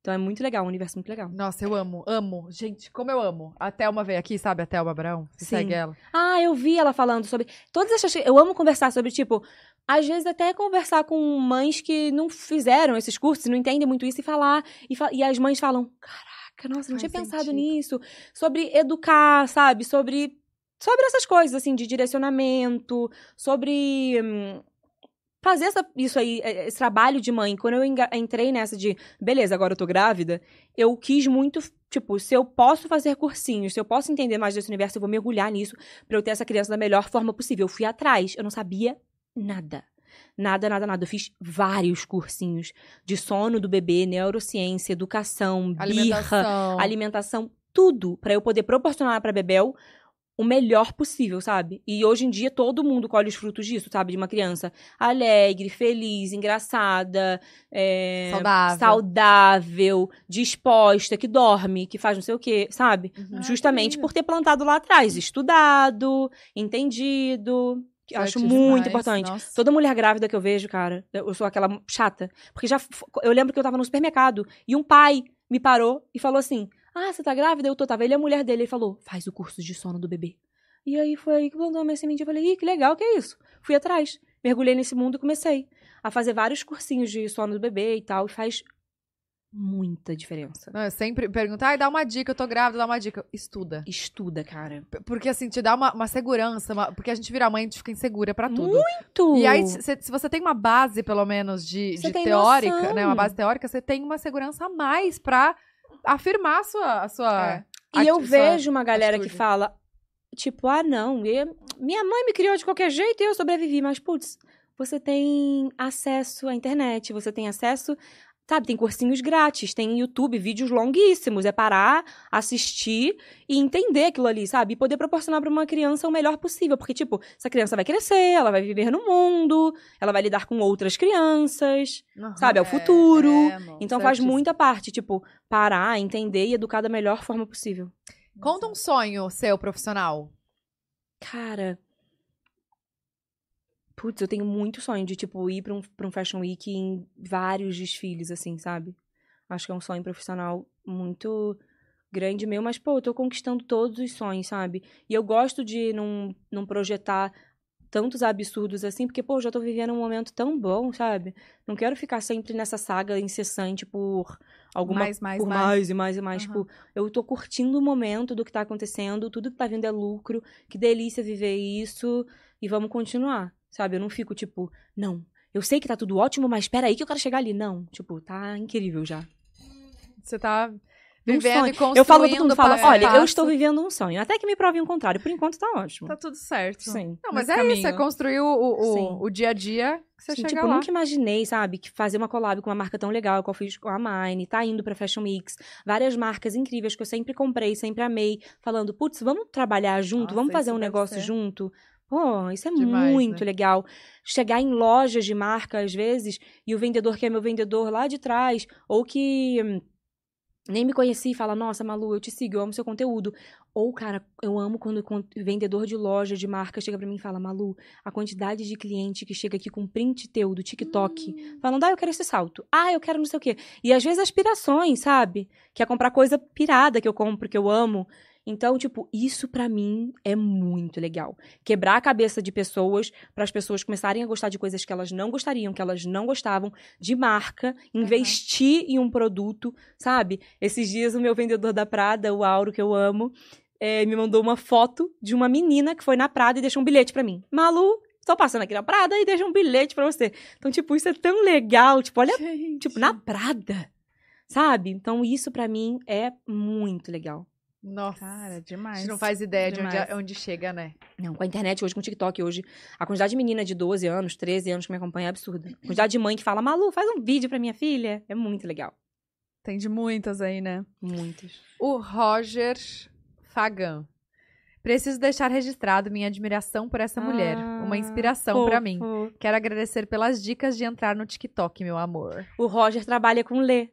Então é muito legal, um universo muito legal. Nossa, eu amo, amo. Gente, como eu amo. A Thelma veio aqui, sabe? A Thelma Abraão. Você Sim. segue ela. Ah, eu vi ela falando sobre. Todas essas. Eu amo conversar sobre, tipo. Às vezes até conversar com mães que não fizeram esses cursos, não entendem muito isso e falar. E, fa- e as mães falam: Caraca, nossa, não Faz tinha pensado sentido." nisso. Sobre educar, sabe? Sobre. Sobre essas coisas, assim, de direcionamento, sobre. hum, fazer essa- isso aí, eh, esse trabalho de mãe. Quando eu entrei nessa de, beleza, agora eu tô grávida, eu quis muito, tipo, se eu posso fazer cursinhos, se eu posso entender mais desse universo, eu vou mergulhar nisso pra eu ter essa criança da melhor forma possível. Eu fui atrás, eu não sabia nada. Nada, nada, nada. Eu fiz vários cursinhos de sono do bebê, neurociência, educação, birra, Alimentação. alimentação, tudo pra eu poder proporcionar pra Bebel o melhor possível, sabe? E hoje em dia todo mundo colhe os frutos disso, sabe? De uma criança alegre, feliz, engraçada, é, Saudável. saudável, disposta, que dorme, que faz não sei o quê, sabe? Uhum. Justamente por ter plantado lá atrás, estudado, entendido. Que eu Acho muito Demais, importante. nossa. Toda mulher grávida que eu vejo, cara, eu sou aquela chata. Porque já. Eu lembro que eu tava no supermercado e um pai me parou e falou assim: Ah, você tá grávida? Eu tô. Tava ele e a mulher dele. Ele falou: Faz o curso de sono do bebê. E aí foi aí que plantou a minha semente. Eu falei: Ih, que legal, que é isso? Fui atrás. Mergulhei nesse mundo e comecei a fazer vários cursinhos de sono do bebê e tal. E faz muita diferença. Não, eu sempre pergunto, ai, dá uma dica, eu tô grávida, dá uma dica. Estuda. Estuda, cara. P- Porque assim, te dá uma, uma segurança, uma- porque a gente vira mãe, a gente fica insegura pra tudo. Tu. E aí, se, se você tem uma base, pelo menos, de, de teórica, noção. né? Uma base teórica, você tem uma segurança a mais pra afirmar a sua. A sua É. E eu vejo uma galera que atitude. fala, tipo, ah, não, eu- minha mãe me criou de qualquer jeito e eu sobrevivi. Mas, putz, você tem acesso à internet, você tem acesso. Sabe, tem cursinhos grátis, tem YouTube, vídeos longuíssimos. É parar, assistir e entender aquilo ali, sabe? E poder proporcionar pra uma criança o melhor possível. Porque, tipo, essa criança vai crescer, ela vai viver no mundo, ela vai lidar com outras crianças, Aham. sabe? É o É, futuro. é, não, então faz certíssimo. muita parte, tipo, parar, entender e educar da melhor forma possível. Conta um sonho seu profissional. Cara. Putz, eu tenho muito sonho de, tipo, ir pra um, pra um Fashion Week em vários desfiles, assim, sabe? Acho que é um sonho profissional muito grande meu, mas, pô, eu tô conquistando todos os sonhos, sabe? E eu gosto de não, não projetar tantos absurdos assim, porque, pô, já tô vivendo um momento tão bom, sabe? Não quero ficar sempre nessa saga incessante por alguma mais, mais, por mais. mais e mais e mais. Aham. Tipo, eu tô curtindo o momento do que tá acontecendo, tudo que tá vindo é lucro, que delícia viver isso, e vamos continuar, sabe? Eu não fico tipo, não, eu sei que tá tudo ótimo, mas espera aí que eu quero chegar ali. Não, tipo, tá incrível já. Você tá Um vivendo sonho. e construindo Eu falo todo mundo, fala, olha, eu estou vivendo um sonho. Até que me provem o contrário. Por enquanto tá ótimo. Tá tudo certo. Sim. Não, mas é isso, é caminho. construir o, o, Sim. o, o dia a dia que você Sim, chega tipo, lá. nunca imaginei, sabe, que fazer uma collab com uma marca tão legal, que eu fiz com a Mine, tá indo pra Fashion Mix, várias marcas incríveis que eu sempre comprei, sempre amei, falando, putz, vamos trabalhar junto, Nossa, vamos fazer isso um negócio ser. junto. Pô, isso é Demais, muito né? legal. Chegar em lojas de marca, às vezes, e o vendedor que é meu vendedor lá de trás, ou que hum, nem me conheci, fala, nossa, Malu, eu te sigo, eu amo seu conteúdo. Ou, cara, eu amo quando o vendedor de loja, de marca, chega pra mim e fala, Malu, a quantidade de cliente que chega aqui com print teu do TikTok, falando, ah, eu quero esse salto, ah, eu quero não sei o quê. E às vezes aspirações, sabe? Que é comprar coisa pirada que eu compro, que eu amo. Então, tipo, isso pra mim é muito legal. Quebrar a cabeça de pessoas para as pessoas começarem a gostar de coisas que elas não gostariam, que elas não gostavam, de marca, investir em um produto, sabe? Esses dias o meu vendedor da Prada, o Auro, que eu amo, eh, me mandou uma foto de uma menina que foi na Prada e deixou um bilhete pra mim. Malu, tô passando aqui na Prada e deixa um bilhete pra você. Então, tipo, isso é tão legal. Tipo, olha, Gente. tipo, na Prada, sabe? Então, isso pra mim é muito legal. Nossa. Cara, a demais. gente não faz ideia de onde, Demais. onde chega, né? Não, com a internet hoje, com o TikTok hoje, a quantidade de menina de 12 anos, 13 anos que me acompanha é absurda. A quantidade de mãe que fala, Malu, faz um vídeo pra minha filha. É muito legal. Tem de muitas aí, né? Muitas. O Roger Fagan Preciso deixar registrado minha admiração por essa mulher. Uma inspiração pra mim. Quero agradecer pelas dicas de entrar no TikTok, meu amor. O Roger trabalha com Lê.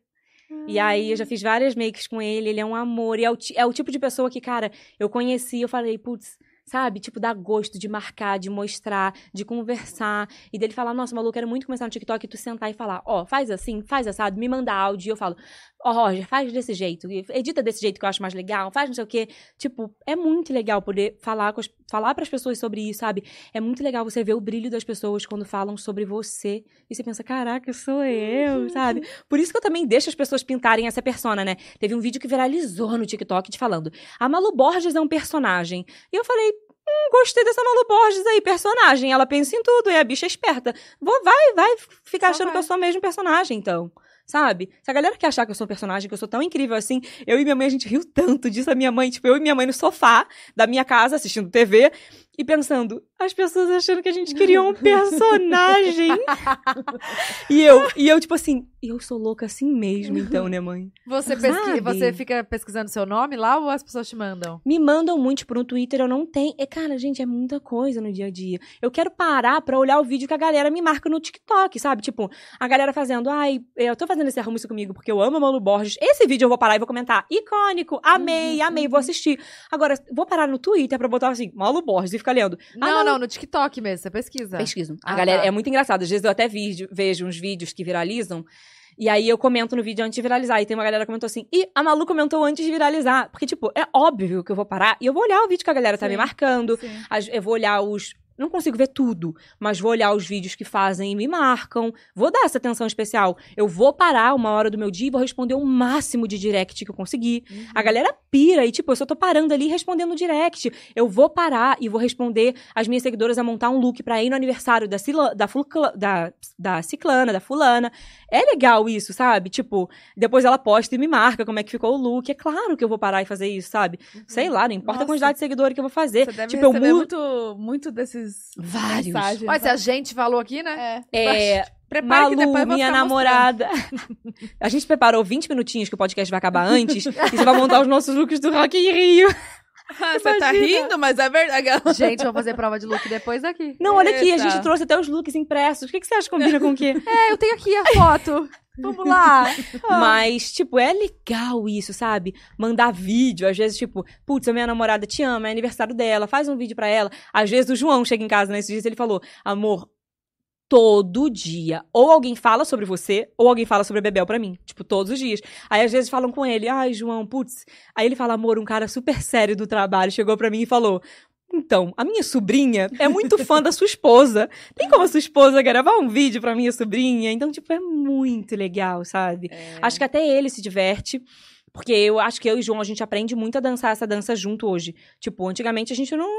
E aí eu já fiz várias makes com ele, ele é um amor. E é o, é o tipo de pessoa que, cara, eu conheci, eu falei, putz, sabe? Tipo, dá gosto de marcar, de mostrar, de conversar. E dele falar, nossa, maluco, quero muito começar no TikTok e tu sentar e falar, ó, faz assim, faz assado, me manda áudio. E eu falo, ó, Roger, faz desse jeito, edita desse jeito que eu acho mais legal, faz não sei o quê. Tipo, é muito legal poder falar com as, falar pras pessoas sobre isso, sabe? É muito legal você ver o brilho das pessoas quando falam sobre você. E você pensa, caraca, sou eu, sabe? Por isso que eu também deixo as pessoas pintarem essa persona, né? Teve um vídeo que viralizou no TikTok de falando: a Malu Borges é um personagem. E eu falei. Hum, gostei dessa Malu Borges aí, personagem. Ela pensa em tudo e a bicha é esperta. Vou, vai, vai ficar Só achando vai. que eu sou mesmo personagem, então. Sabe? Se a galera quer achar que eu sou um personagem, que eu sou tão incrível assim, eu e minha mãe, a gente riu tanto disso. A minha mãe, tipo, eu e minha mãe no sofá da minha casa, assistindo TV, e pensando, as pessoas achando que a gente queria um personagem. e eu, e eu, tipo assim, eu sou louca assim mesmo, então, né, mãe? Você, você fica pesquisando seu nome lá ou as pessoas te mandam? Me mandam muito por um Twitter, eu não tenho. E, cara, gente, é muita coisa no dia a dia. Eu quero parar pra olhar o vídeo que a galera me marca no TikTok, sabe? Tipo, a galera fazendo, ai, eu tô fazendo esse arrumo isso comigo porque eu amo Malu Borges. Esse vídeo eu vou parar e vou comentar. Icônico, amei, Uhum, amei, vou assistir. Agora, vou parar no Twitter pra botar assim, Malu Borges ficar lendo. Ah, Não, não, no TikTok mesmo, você pesquisa. Pesquisam. A Ah, galera tá. é muito engraçado. Às vezes eu até vídeo, vejo uns vídeos que viralizam. E aí eu comento no vídeo antes de viralizar. E tem uma galera que comentou assim: e a Malu comentou antes de viralizar. Porque, tipo, é óbvio que eu vou parar e eu vou olhar o vídeo que a galera tá Sim. me marcando. As- Eu vou olhar os. Não consigo ver tudo, mas vou olhar os vídeos que fazem e me marcam. Vou dar essa atenção especial. Eu vou parar uma hora do meu dia e vou responder o máximo de direct que eu conseguir. Uhum. A galera pira e, tipo, eu só tô parando ali respondendo direct. Eu vou parar e vou responder as minhas seguidoras a montar um look pra ir no aniversário da, Cila, da, Fulcla- da, da Ciclana, da Fulana. É legal isso, sabe? Tipo, depois ela posta e me marca como é que ficou o look. É claro que eu vou parar e fazer isso, sabe? Sei lá, não importa Nossa. a quantidade de seguidores que eu vou fazer. Você deve tipo, eu mudo. muito, muito desses Vários. mensagens. Mas se a gente falou aqui, né? É. É, Prepara que depois Malu, vou minha ficar namorada. a gente preparou 20 minutinhos que o podcast vai acabar antes. e você vai montar os nossos looks do Rock in Rio. mostrando. Você tá rindo, mas é verdade. Gente, vamos fazer prova de look depois daqui. Não, olha aqui, a Eita. gente trouxe até os looks impressos. O que, que você acha que combina com o quê? É, eu tenho aqui a foto. Vamos lá. Mas, tipo, é legal isso, sabe? Mandar vídeo. Às vezes, tipo, putz, a minha namorada te ama, é aniversário dela, faz um vídeo pra ela. Às vezes o João chega em casa nesses dias e ele falou: amor, todo dia. Ou alguém fala sobre você, ou alguém fala sobre a Bebel pra mim. Tipo, todos os dias. Aí às vezes falam com ele, ai, João, putz. Aí ele fala, amor, um cara super sério do trabalho chegou pra mim e falou. Então, a minha sobrinha é muito fã da sua esposa. Tem como a sua esposa gravar um vídeo pra minha sobrinha? Então, tipo, é muito legal, sabe? Acho que até ele se diverte. Porque eu acho que eu e João, a gente aprende muito a dançar essa dança junto hoje. Tipo, antigamente a gente não.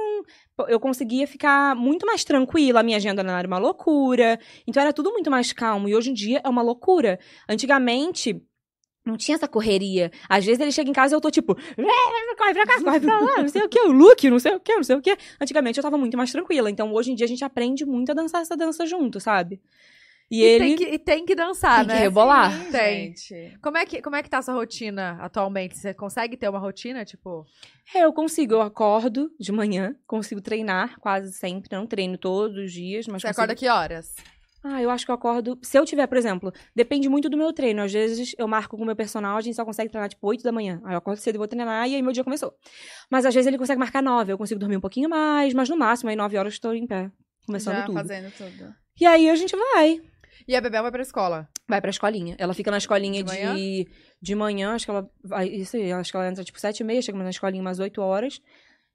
Eu conseguia ficar muito mais tranquila, a minha agenda não era uma loucura. Então era tudo muito mais calmo. E hoje em dia é uma loucura. Antigamente. Não tinha essa correria. Às vezes ele chega em casa e eu tô tipo, corre pra cá, corre pra lá, não sei o que, o look, não sei o que, não sei o que. Antigamente eu tava muito mais tranquila. Então hoje em dia a gente aprende muito a dançar essa dança junto, sabe? E, E, ele. tem que, e tem que dançar, Tem que né? rebolar. Sim, Tem. gente. Como é, que, como é que tá a sua rotina atualmente? Você consegue ter uma rotina, tipo... É, eu consigo, eu acordo de manhã, consigo treinar quase sempre, não treino todos os dias, mas Você consigo... acorda que horas? Ah, eu acho que eu acordo, se eu tiver, por exemplo, depende muito do meu treino, às vezes eu marco com o meu personal, a gente só consegue treinar tipo 8 da manhã, aí eu acordo cedo e vou treinar e aí meu dia começou. Mas às vezes ele consegue marcar 9, eu consigo dormir um pouquinho mais, mas no máximo aí 9 horas eu estou em pé, começando Já tudo. fazendo tudo. E aí a gente vai, E a Bebel vai pra escola? vai pra escolinha. Ela fica na escolinha De de manhã? de manhã, acho que ela vai, isso aí, acho que ela entra tipo 7 e meia, chega na escolinha umas 8 horas.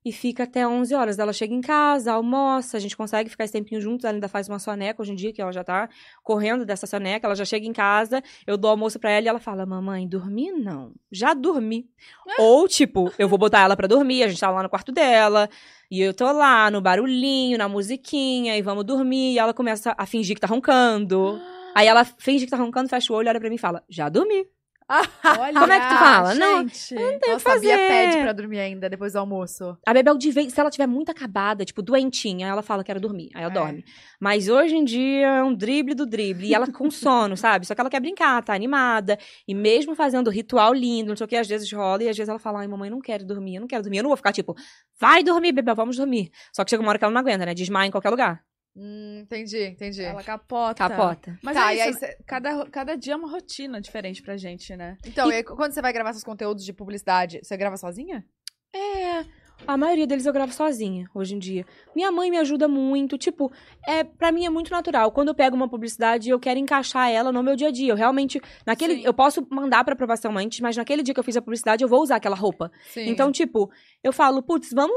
E fica até 11 horas. Ela chega em casa, almoça, a gente consegue ficar esse tempinho juntos. Ela ainda faz uma soneca hoje em dia, que ela já tá correndo dessa soneca. Ela já chega em casa, eu dou almoço pra ela e ela fala: Mamãe, dormi não. Já dormi. Ou, tipo, eu vou botar ela pra dormir, a gente tá lá no quarto dela. E eu tô lá no barulhinho, na musiquinha, e vamos dormir. E ela começa a fingir que tá roncando. Aí ela finge que tá roncando, fecha o olho, olha pra mim e fala: Já dormi. Olha, Como é que tu fala? Não, gente. tem o que Nossa, a Bia fazer. pede pra dormir ainda depois do almoço. A Bebel, de vez, se ela tiver muito acabada, tipo, doentinha, ela fala que era dormir. Aí ela É. dorme. Mas hoje em dia é um drible do drible. E ela com sono, sabe? Só que ela quer brincar, tá animada. E mesmo fazendo ritual lindo, não sei o que, às vezes rola. E às vezes ela fala, ai, mamãe, não quero dormir, eu não quero dormir. Eu não vou ficar tipo, vai dormir, Bebel, vamos dormir. Só que chega uma hora que ela não aguenta, né? Desmaia em qualquer lugar. Hum, entendi, entendi. Ela capota. Capota. Mas Tá, é e aí isso, cê- cada, cada dia é uma rotina diferente pra gente, né? Então, e aí, quando você vai gravar seus conteúdos de publicidade, você grava sozinha? É. A maioria deles eu gravo sozinha, hoje em dia. Minha mãe me ajuda muito. Tipo, é, para mim é muito natural. Quando eu pego uma publicidade, eu quero encaixar ela no meu dia a dia. Eu realmente. Naquele. Sim. Eu posso mandar pra aprovação antes, mas naquele dia que eu fiz a publicidade, eu vou usar aquela roupa. Sim. Então, tipo, eu falo, putz, vamos.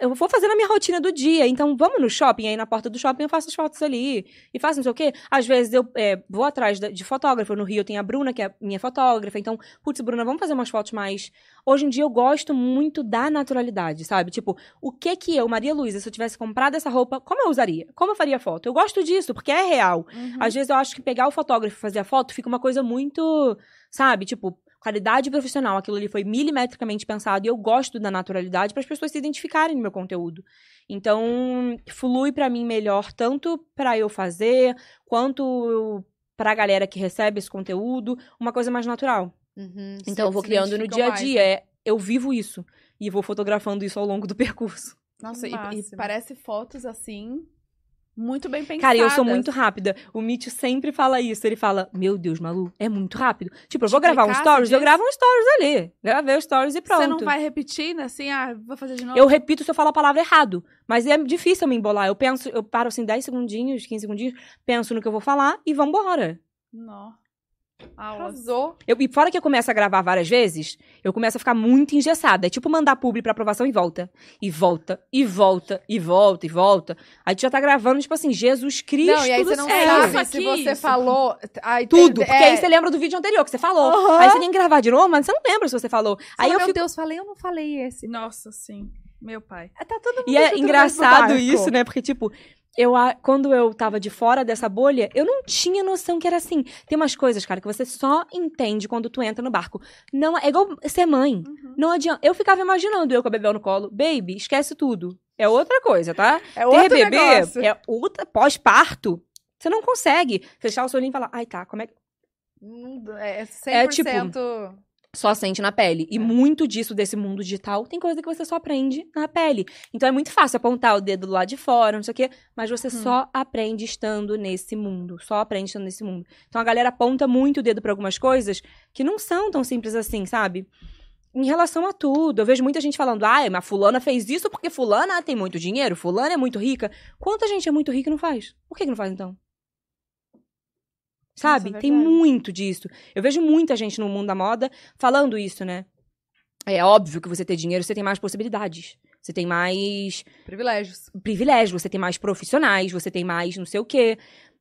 Eu vou fazer na minha rotina do dia. Então, vamos no shopping. Aí na porta do shopping eu faço as fotos ali. E faço não sei o quê. Às vezes eu é, vou atrás de fotógrafo. No Rio tem a Bruna, que é minha fotógrafa. Então, putz, Bruna, vamos fazer umas fotos mais. Hoje em dia eu gosto muito da naturalidade, sabe? Tipo, o que que eu, Maria Luísa, se eu tivesse comprado essa roupa, como eu usaria? Como eu faria foto? Eu gosto disso, porque é real. Uhum. Às vezes eu acho que pegar o fotógrafo e fazer a foto fica uma coisa muito, sabe? Tipo, qualidade profissional. Aquilo ali foi milimetricamente pensado e eu gosto da naturalidade para as pessoas se identificarem no meu conteúdo. Então, flui pra mim melhor tanto pra eu fazer quanto pra galera que recebe esse conteúdo, uma coisa mais natural. Uhum, Então eu vou criando no dia a mais, dia, né? é, eu vivo isso e vou fotografando isso ao longo do percurso. Nossa, e, e parece fotos assim, muito bem pensadas. Cara, e eu sou muito rápida. O Mitch sempre fala isso. Ele fala: Meu Deus, Malu, é muito rápido. Tipo, eu vou gravar um stories, eu disso? gravo um stories ali. Gravei os stories e pronto. Você não vai repetindo assim, ah, vou fazer de novo? Eu repito se eu falar a palavra errado. Mas é difícil eu me embolar. Eu penso, eu paro assim 10 segundinhos, 15 segundinhos, penso no que eu vou falar e vambora. Não. Arrasou. Eu, e fora que eu começo a gravar várias vezes, eu começo a ficar muito engessada. É tipo mandar publi pra aprovação e volta. E volta, e volta, e volta, e volta. Aí tu já tá gravando, tipo assim, Jesus Cristo Não, e aí você não céu. sabe Isso se você isso. falou. Aí tem- Tudo, porque é, aí você lembra do vídeo anterior que você falou. Aham. Aí você tem que gravar de novo, mas você não lembra se você falou. Fala, aí eu meu fico. Deus, falei ou não falei esse? Nossa, sim. Meu pai. Tá todo mundo E é engraçado isso, né? Porque, tipo, eu, quando eu tava de fora dessa bolha, eu não tinha noção que era assim. Tem umas coisas, cara, que você só entende quando tu entra no barco. Não, é igual ser mãe. Uhum. Não adianta. Eu ficava imaginando eu com a Bebel no colo. Baby, esquece tudo. É outra coisa, tá? É Ter outro bebê negócio. é outra. Pós-parto. Você não consegue fechar o seu olhinho e falar, ai tá, como é que. É 100%. É, tipo, só sente na pele. E É. muito disso, desse mundo digital, tem coisa que você só aprende na pele. Então é muito fácil apontar o dedo do lado de fora, não sei o quê, mas você só aprende estando nesse mundo. Só aprende estando nesse mundo. Então a galera aponta muito o dedo pra algumas coisas que não são tão simples assim, sabe? Em relação a tudo, eu vejo muita gente falando, ai, mas fulana fez isso porque fulana tem muito dinheiro, fulana é muito rica. Quanta gente é muito rica e não faz? Por que, que não faz então? Sabe? Nossa, tem muito disso. Eu vejo muita gente no mundo da moda falando isso, né? É óbvio que você ter dinheiro, você tem mais possibilidades. Você tem mais Privilégios. privilégios, você tem mais profissionais, você tem mais não sei o quê.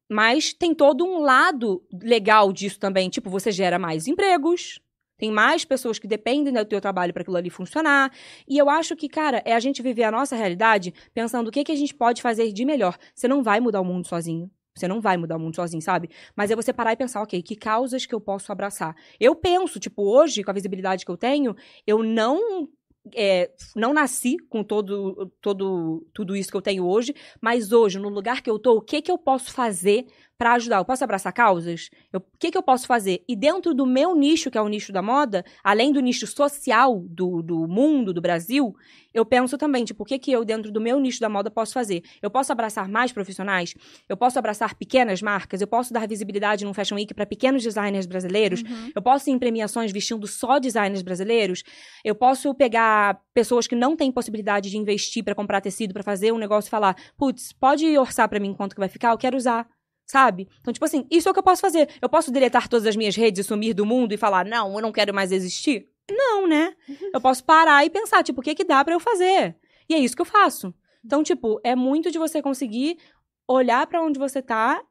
Mas tem todo um lado legal disso também. Tipo, você gera mais empregos. Tem mais pessoas que dependem do teu trabalho para aquilo ali funcionar. E eu acho que, cara, é a gente viver a nossa realidade pensando o que, que a gente pode fazer de melhor. Você não vai mudar o mundo sozinho. Você não vai mudar o mundo sozinho, sabe? Mas é você parar e pensar, ok, que causas que eu posso abraçar? Eu penso, tipo, hoje, com a visibilidade que eu tenho, eu não é, não nasci com todo, todo tudo isso que eu tenho hoje, mas hoje, no lugar que eu tô, o que que eu posso fazer pra ajudar? Eu posso abraçar causas? O que que eu posso fazer? E dentro do meu nicho, que é o nicho da moda, além do nicho social do, do mundo, do Brasil, eu penso também, tipo, o que que eu, dentro do meu nicho da moda, posso fazer? Eu posso abraçar mais profissionais? Eu posso abraçar pequenas marcas? Eu posso dar visibilidade num Fashion Week para pequenos designers brasileiros? Uhum. Eu posso ir em premiações vestindo só designers brasileiros? Eu posso pegar pessoas que não têm possibilidade de investir pra comprar tecido, pra fazer um negócio e falar, putz, pode orçar pra mim quanto que vai ficar? Eu quero usar. Sabe? Então, tipo assim, isso é o que eu posso fazer. Eu posso deletar todas as minhas redes e sumir do mundo e falar, não, eu não quero mais existir? Não, né? Eu posso parar e pensar, tipo, o que que dá pra eu fazer? E é isso que eu faço. Então, tipo, é muito de você conseguir olhar pra onde você tá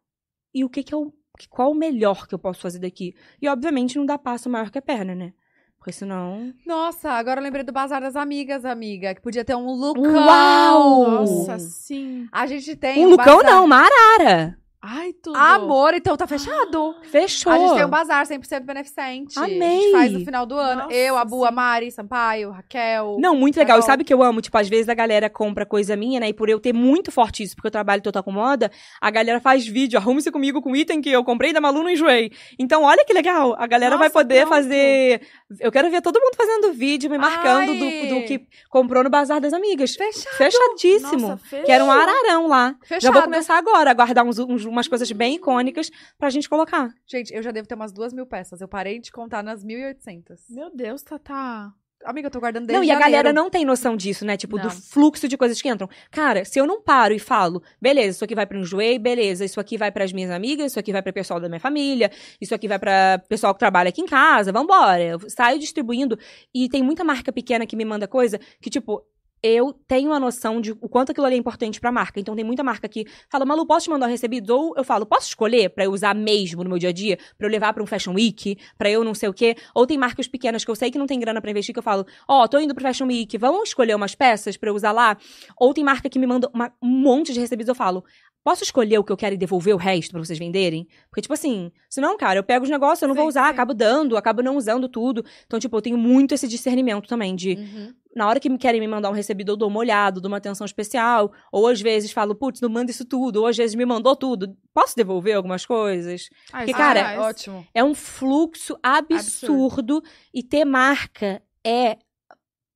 e o que que eu qual o melhor que eu posso fazer daqui. E obviamente não dá passo maior que a perna, né? Porque senão. Nossa, agora eu lembrei do Bazar das Amigas, amiga, que podia ter um lookão. Uau! Nossa, sim. A gente tem Um Lucão bazar- não, uma arara. Ai, tudo. Amor, então tá fechado. Fechou. A gente tem um bazar 100% beneficente. A gente Amei. faz no final do ano. Nossa, eu, a Bu, a. Mari, Sampaio, Raquel. Não, muito legal. E sabe o que eu amo? Tipo, às vezes a galera compra coisa minha, né? E por eu ter muito forte isso, porque eu trabalho total com moda, a galera faz vídeo, arrume-se comigo com item que eu comprei da Malu no Enjoei. Então, olha que legal. A galera vai Nossa, poder pronto. fazer... Eu quero ver todo mundo fazendo vídeo, me marcando do, do que comprou no Bazar das Amigas. Fechado. Fechadíssimo. Nossa, fechou. que era um ararão lá. Já Fechado. vou começar agora a guardar uns, uns- umas coisas bem icônicas pra gente colocar. Gente, eu já devo ter umas duas mil peças. Eu parei de contar nas 1.800. Meu Deus, Tatá. Amiga, eu tô guardando desde Não, e a janeiro. galera não tem noção disso, né? Tipo, do Não. fluxo de coisas que entram. Cara, se eu não paro e falo, beleza, isso aqui vai pra um joelho, beleza, isso aqui vai pras minhas amigas, isso aqui vai pra pessoal da minha família, isso aqui vai pra pessoal que trabalha aqui em casa, vambora. Eu saio distribuindo e tem muita marca pequena que me manda coisa que, tipo, eu tenho a noção de o quanto aquilo ali é importante pra marca. Então tem muita marca que fala, Malu, posso te mandar um recebido? Ou eu falo, posso escolher pra eu usar mesmo no meu dia a dia? Pra eu levar pra um Fashion Week? Pra eu não sei o quê? Ou tem marcas pequenas que eu sei que não tem grana pra investir, que eu falo, ó, tô indo pro Fashion Week, vamos escolher umas peças pra eu usar lá? Ou tem marca que me manda uma- um monte de recebidos, eu falo, posso escolher o que eu quero e devolver o resto pra vocês venderem? Porque, tipo assim, senão, cara, eu pego os negócios, eu não vou Sim, usar, sim. acabo dando, acabo não usando tudo. Então, tipo, eu tenho muito esse discernimento também de Uhum. na hora que me querem me mandar um recebido, eu dou uma olhada, dou uma atenção especial. Ou às vezes falo, putz, não manda isso tudo. Ou às vezes me mandou tudo. Posso devolver algumas coisas? Ai, Porque, isso cara, é Ah, demais. ótimo. É um fluxo absurdo. E ter marca é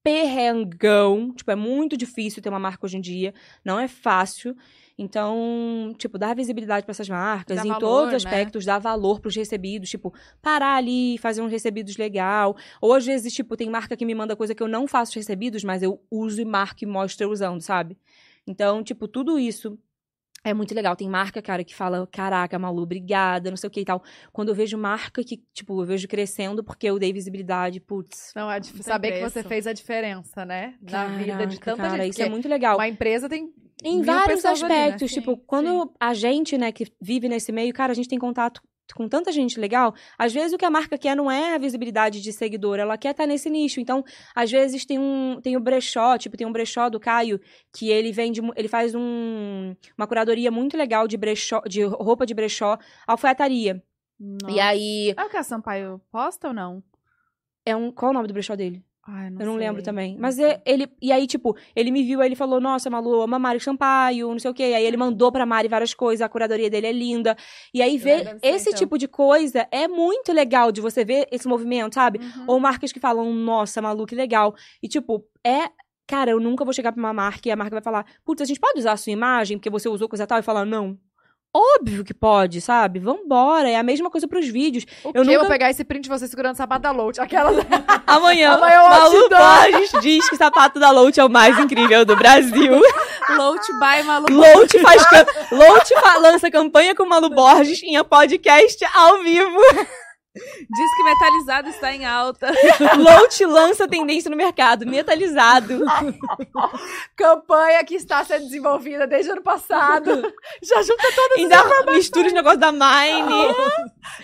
perrengão. Tipo, é muito difícil ter uma marca hoje em dia. Não é fácil. Então, tipo, dar visibilidade para essas marcas Dar em valor, todos os né? aspectos, dar valor pros recebidos, tipo, parar ali, fazer uns recebidos legal. Ou às vezes, tipo, tem marca que me manda coisa que eu não faço recebidos, mas eu uso e marco e mostro eu usando, sabe? Então, tipo, tudo isso é muito legal. Tem marca, cara, que fala, caraca, Malu, obrigada, não sei o que e tal. Quando eu vejo marca que, tipo, eu vejo crescendo porque eu dei visibilidade, putz. Não, é saber que preço. você fez a diferença, né? Na vida de caraca, tanta cara, gente. Isso é muito legal. Uma empresa tem Em vários pessoas ali, né? aspectos. Sim, tipo, quando a gente, né, que vive nesse meio, cara, a gente tem contato com tanta gente legal. Às vezes o que a marca quer não é a visibilidade de seguidor, ela quer estar nesse nicho. Então, às vezes tem um tem o brechó, tipo, tem um brechó do Caio que ele vende, ele faz um, uma curadoria muito legal de brechó, de roupa de brechó, alfaiataria. Nossa. E aí É o que a Sampaio posta ou não? é um qual é o nome do brechó dele? Ai, não Eu não lembro também. Mas é- ele. E aí, tipo, ele me viu, aí ele falou: Nossa, Malu, ama Mari Sampaio, não sei o quê. Aí ele mandou pra Mari várias coisas, a curadoria dele é linda. E aí, ver esse então. tipo de coisa é muito legal de você ver esse movimento, sabe? Uhum. Ou marcas que falam: Nossa, Malu, que legal. E, tipo, é. Cara, eu nunca vou chegar pra uma marca e a marca vai falar: Putz, a gente pode usar a sua imagem porque você usou coisa tal? E falar: Não. Óbvio que pode, sabe? Vambora. É a mesma coisa pros vídeos. O Eu nunca- vou pegar esse print de você segurando o sapato da Load. Aquelas... Amanhã, Amanhã eu Malu. Borges diz que o sapato da Lout é o mais incrível do Brasil. Loach by Malu. Lout faz. Lout fa- lança campanha com Malu Borges em podcast ao vivo. Diz que metalizado está em alta. Lout lança tendência no mercado, metalizado. Campanha que está sendo desenvolvida desde o ano passado. Já junta todas Ainda mistura os negócios da Mine.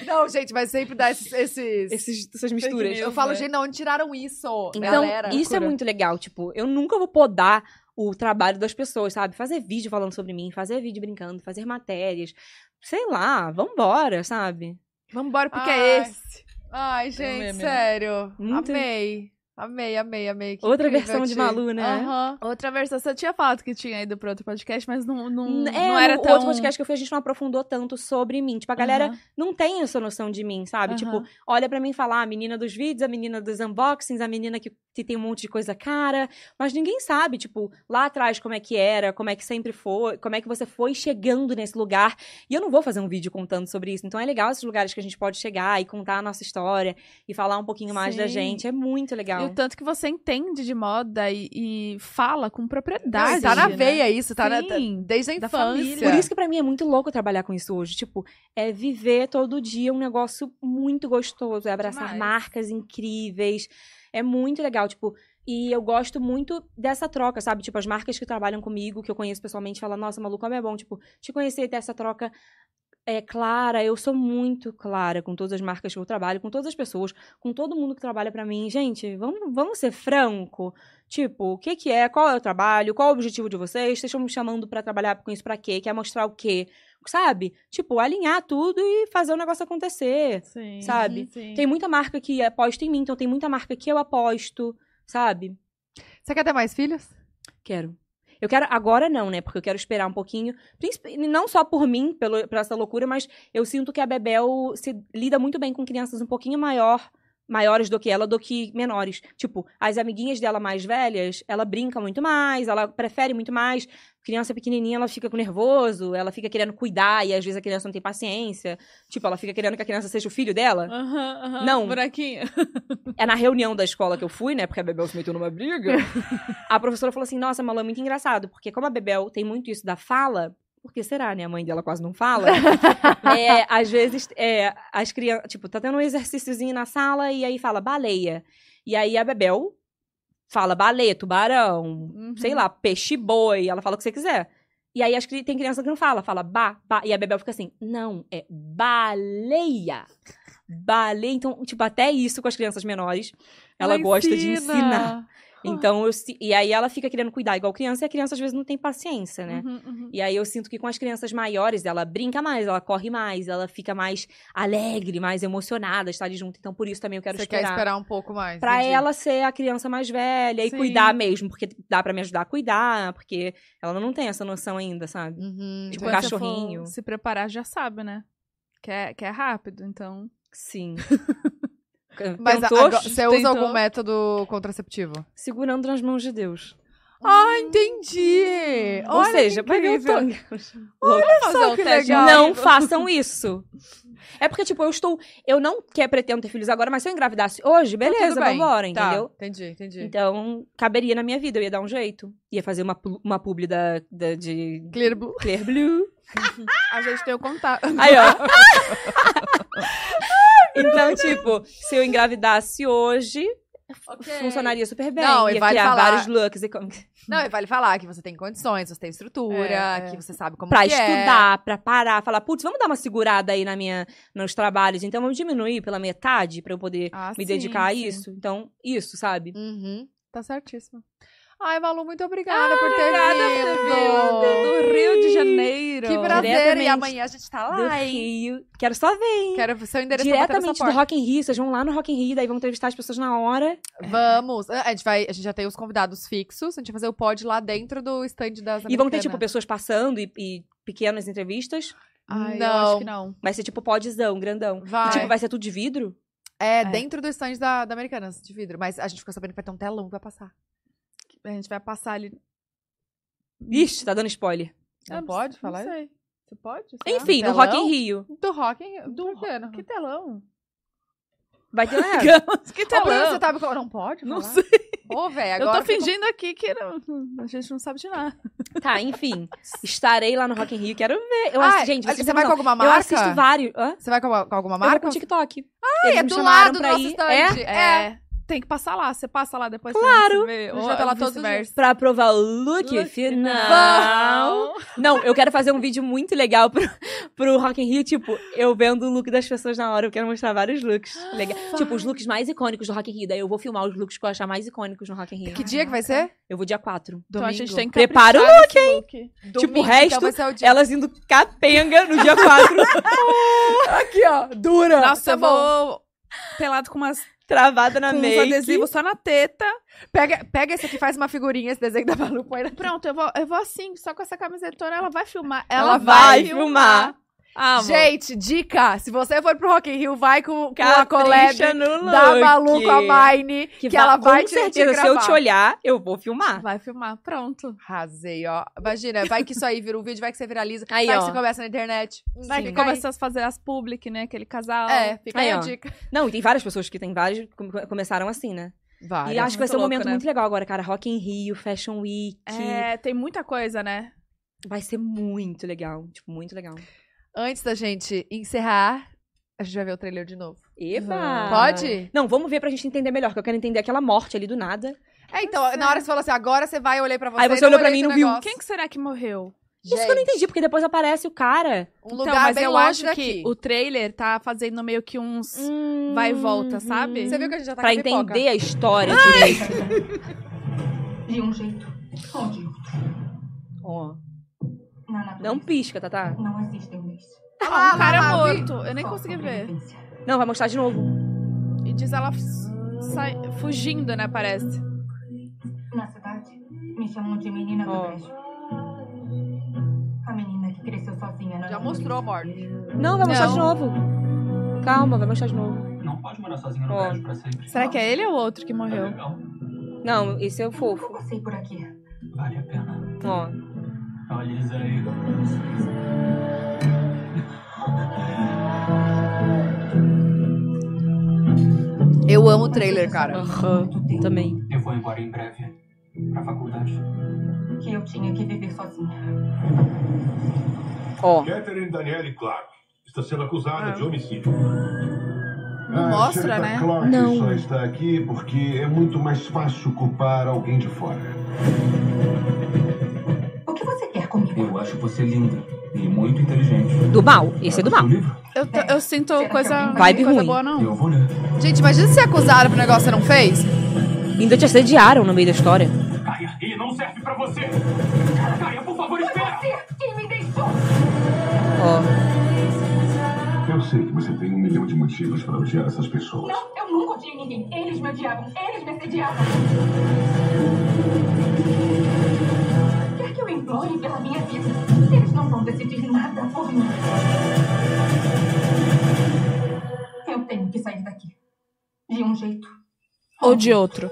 Não, gente, mas sempre dá esses... esses... Esses, essas misturas. Eu falo, gente, não, onde tiraram isso? Então, Galera, isso é muito legal. Tipo, eu nunca vou podar o trabalho das pessoas, sabe? Fazer vídeo falando sobre mim, fazer vídeo brincando, fazer matérias. Sei lá, vambora, sabe? Vambora, porque Ai. é esse. Ai, gente, né? sério. Muito- Amei. Amei, amei, amei. Que Outra versão de. Malu, né? Aham. Outra versão, você tinha falado que tinha ido pra outro podcast, mas não, não, N- não é, era no tão... outro podcast que eu fiz, a gente não aprofundou tanto sobre mim. Tipo, a galera Aham. não tem essa noção de mim, sabe? Aham. Tipo, olha pra mim e fala, ah, a menina dos vídeos, a menina dos unboxings, a menina que, que tem um monte de coisa cara. Mas ninguém sabe, tipo, lá atrás como é que era, como é que sempre foi, como é que você foi chegando nesse lugar. E eu não vou fazer um vídeo contando sobre isso. Então é legal esses lugares que a gente pode chegar e contar a nossa história e falar um pouquinho mais da Sim. gente. É muito legal. E o tanto que você entende de moda e, e fala com propriedade. tá na né? veia isso, tá na- tá- Sim, desde a infância. Por isso que pra mim é muito louco trabalhar com isso hoje. Tipo, é viver todo dia um negócio muito gostoso. É abraçar Demais. marcas incríveis. É muito legal, tipo. E eu gosto muito dessa troca, sabe? Tipo, as marcas que trabalham comigo, que eu conheço pessoalmente, falam, nossa, Malu, como é bom, tipo, te conhecer e ter essa troca é clara. Eu sou muito clara com todas as marcas que eu trabalho, com todas as pessoas, com todo mundo que trabalha pra mim. Gente, vamos, vamos ser franco. Tipo, o que que é? Qual é o trabalho? Qual é o objetivo de vocês? Vocês estão me chamando pra trabalhar com isso pra quê? Quer mostrar o quê? sabe? Tipo, alinhar tudo e fazer o negócio acontecer. Sim. Sabe? Sim. Tem muita marca que aposta em mim, então tem muita marca que eu aposto, sabe? Você quer ter mais filhos? Quero. Eu quero, agora não, né? Porque eu quero esperar um pouquinho. Não só por mim, pelo, por essa loucura, mas eu sinto que a Bebel se lida muito bem com crianças um pouquinho maior, maiores do que ela, do que menores. Tipo, as amiguinhas dela mais velhas, ela brinca muito mais, ela prefere muito mais. Criança pequenininha, ela fica com nervoso, ela fica querendo cuidar e às vezes a criança não tem paciência. Tipo, ela fica querendo que a criança seja o filho dela. Aham, aham. Não. Buraquinho. É na reunião da escola que eu fui, né? Porque a Bebel se meteu numa briga. a professora falou assim: Nossa, Malu, é muito engraçado. Porque como a Bebel tem muito isso da fala. Por que será, né? A mãe dela quase não fala. é, às vezes, é, as crianças. Tipo, tá tendo um exercíciozinho na sala e aí fala baleia. E aí a Bebel fala baleia, tubarão, Uhum. sei lá, peixe-boi. Ela fala o que você quiser. E aí as, cri- tem criança que não fala, fala ba, ba. E a Bebel fica assim: Não, é baleia. Baleia. Então, tipo, até isso com as crianças menores. Ela, gosta de ensina. ensinar. Então, eu, e aí ela fica querendo cuidar igual criança, e a criança às vezes não tem paciência, né? Uhum, uhum. E aí eu sinto que com as crianças maiores, ela brinca mais, ela corre mais, ela fica mais alegre, mais emocionada, estar junto. Então, por isso também eu quero Você esperar. quer esperar um pouco mais? Pra entendi. ela ser a criança mais velha e Sim. cuidar mesmo, porque dá pra me ajudar a cuidar, porque ela não tem essa noção ainda, sabe? Uhum, Tipo, for cachorrinho. se preparar, já sabe, né? Que é, que é rápido, então. Sim. Mas Tentou, agora, você usa tentou. algum método contraceptivo? segurando nas mãos de Deus. Ah, entendi! Ou seja, vai ver o incrível. tangue. fazer só que teste legal. Não façam isso. É porque, tipo, eu estou. Eu não quero pretendo ter filhos agora, mas se eu engravidasse hoje, Tá beleza, bem. vambora, Tá, entendeu? entendi, entendi. Então, caberia na minha vida, eu ia dar um jeito. Ia fazer uma, uma publi da, da- de Clear Blue. Clear Blue. A gente tem o contato. Aí, ó. então, tipo, se eu engravidasse hoje, funcionaria super bem. Não, e ia vale criar falar- vários looks e com- Não, e vale falar que você tem condições, você tem estrutura, É, é. que você sabe como pra que é. estudar, pra parar, falar, putz, vamos dar uma segurada aí na minha, nos trabalhos, então vamos diminuir pela metade pra eu poder Ah, me sim, dedicar a sim. isso. Então, isso, sabe? Uhum, tá certíssimo. Ai, Malu, muito obrigada por ter vindo. Do Rio de Janeiro. Que prazer. E amanhã a gente tá Do lá, hein? Rio. Quero só ver, hein? Quero seu endereço Diretamente do. Rock in Rio. Vocês vão lá no Rock in Rio, daí vão entrevistar as pessoas na hora. Vamos. A gente, vai, a gente já tem os convidados fixos. A gente vai fazer o pod lá dentro do stand das E vão ter, tipo, pessoas passando e, e pequenas entrevistas. Ai, eu Não. acho que não. Vai ser, tipo, podzão, grandão. Vai. E, tipo, vai ser tudo de vidro? É, É. dentro do stand da, da Americanas, de vidro. Mas a gente ficou sabendo que vai ter um telão que vai passar. A gente vai passar ali. Ixi, tá dando spoiler. Não Eu pode não falar? sei. Você pode? Será? Enfim, no? Rock in Rio. Do Rock in Do por quê? Não? Que telão? Vai ter lá. Que Ô, telão? você tá... Não pode Não falar? sei. Ô, velho, Eu agora... tô fingindo aqui que não- a gente não sabe de nada. Tá, enfim. Estarei lá no Rock in Rio. Quero ver. Eu Ah, assisto, gente, você vocês vai não com alguma noção. Eu marca? assisto vários. Hã? Você vai com, com alguma Eu vou marca? com o TikTok. Ah, Eles é do lado do nosso ir. stand. É? É. Tem que passar lá. Você passa lá depois. Claro. Você vê. A Ou gente vai tá lá todos os. Pra provar o look, Look final. Não, eu quero fazer um vídeo muito legal pro, pro Rock in Rio, tipo, eu vendo o look das pessoas na hora. Eu quero mostrar vários looks. Legal. Tipo, os looks mais icônicos do Rock in Rio. Daí eu vou filmar os looks que eu achar mais icônicos no Rock in Rio. Que dia que vai ser? Eu vou dia 4. Então a gente tem que Prepara o caprichar nesse look. Tipo, o Domingo, resto, então ser o. Elas indo capenga no dia 4. Aqui, ó, dura. Nossa, Tá eu vou pelado com umas Travada na com uns make. adesivos só na teta. Pega, pega esse aqui, faz uma figurinha, esse desenho da Malu, põe na... Pronto, eu vou, eu vou assim, só com essa camisetona, ela vai filmar. Ela Ela, vai filmar. Amo. Gente, dica! Se você for pro Rock in Rio, vai com, com a collab da Malu com a Mine, que, ela vai com te, certeza, te se eu te olhar, eu vou filmar. Vai filmar, pronto. Arrasei, ó. Imagina, vai que isso aí vira um vídeo, vai que você viraliza, Aí, vai ó. que você começa na internet. Vai Sim. que começa a fazer as public, né? Aquele casal. É, fica aí, Aí, a dica. Não, e tem várias pessoas que tem vários come- começaram assim, né? Vai. e acho que vai ser um louco, momento né? muito legal agora, cara. Rock in Rio, Fashion Week. É, tem muita coisa, né? Vai ser muito legal. Tipo, muito legal. Antes da gente encerrar, a gente vai ver o trailer de novo. Eba! Pode? Não, vamos ver pra gente entender melhor, que eu quero entender aquela morte ali do nada. É, então, na hora você falou assim, agora você vai, eu olhei pra você. Aí você olhou pra mim e não viu. Quem que será que morreu? Isso que eu não Gente, entendi, porque depois aparece o cara. Um lugar então, mas bem eu longe acho daqui. que o trailer tá fazendo meio que uns vai e volta, sabe? Você viu que a gente já tá Pra pipoca? entender a história direito. De um jeito. Ó. Não pisca, Tatá. Não existem leis. Ah, o cara é lá, lá, vi. morto. Eu nem consegui ver. Não, vai mostrar de novo. E diz ela sai, fugindo, né? Parece. Na cidade, me chamam de menina do Ó. brejo. A menina que cresceu sozinha Já mostrou a morte. Não, vai mostrar Não. de novo. Calma, vai mostrar de novo. Não pode morar sozinha no Ó. prédio pra sempre. Será que é ele ou o outro que É morreu? legal. Não, esse é o Eu fofo. passei por aqui. Vale a pena. Ó. Olha aí. Eu amo o trailer, cara. Aham, também. Eu vou embora em breve. Pra faculdade. Que eu tinha que viver sozinha. Ó. Catherine Daniele Clark está sendo acusada Ah. de homicídio. Não mostra, a né? Clark Não. só está aqui porque é muito mais fácil culpar alguém de fora. Eu acho você linda e muito inteligente. Do mal. Esse é do mal. pro? Eu, tô- eu sinto coisa, Vibe coisa ruim. boa, não. Eu vou ler. Gente, imagina ser acusado por um negócio que você não fez. Ainda te assediaram no meio da história. Caia, ele não serve pra você. Caia, por favor, espera. Você que me deixou! Ó. Eu sei que você tem um milhão de motivos para odiar essas pessoas. Não, eu nunca odiei ninguém. Eles me odiavam. Eles me assediavam. Eu implore pela minha vida? Eles não vão decidir nada por mim. Eu tenho que sair daqui. De um jeito. Ou de outro.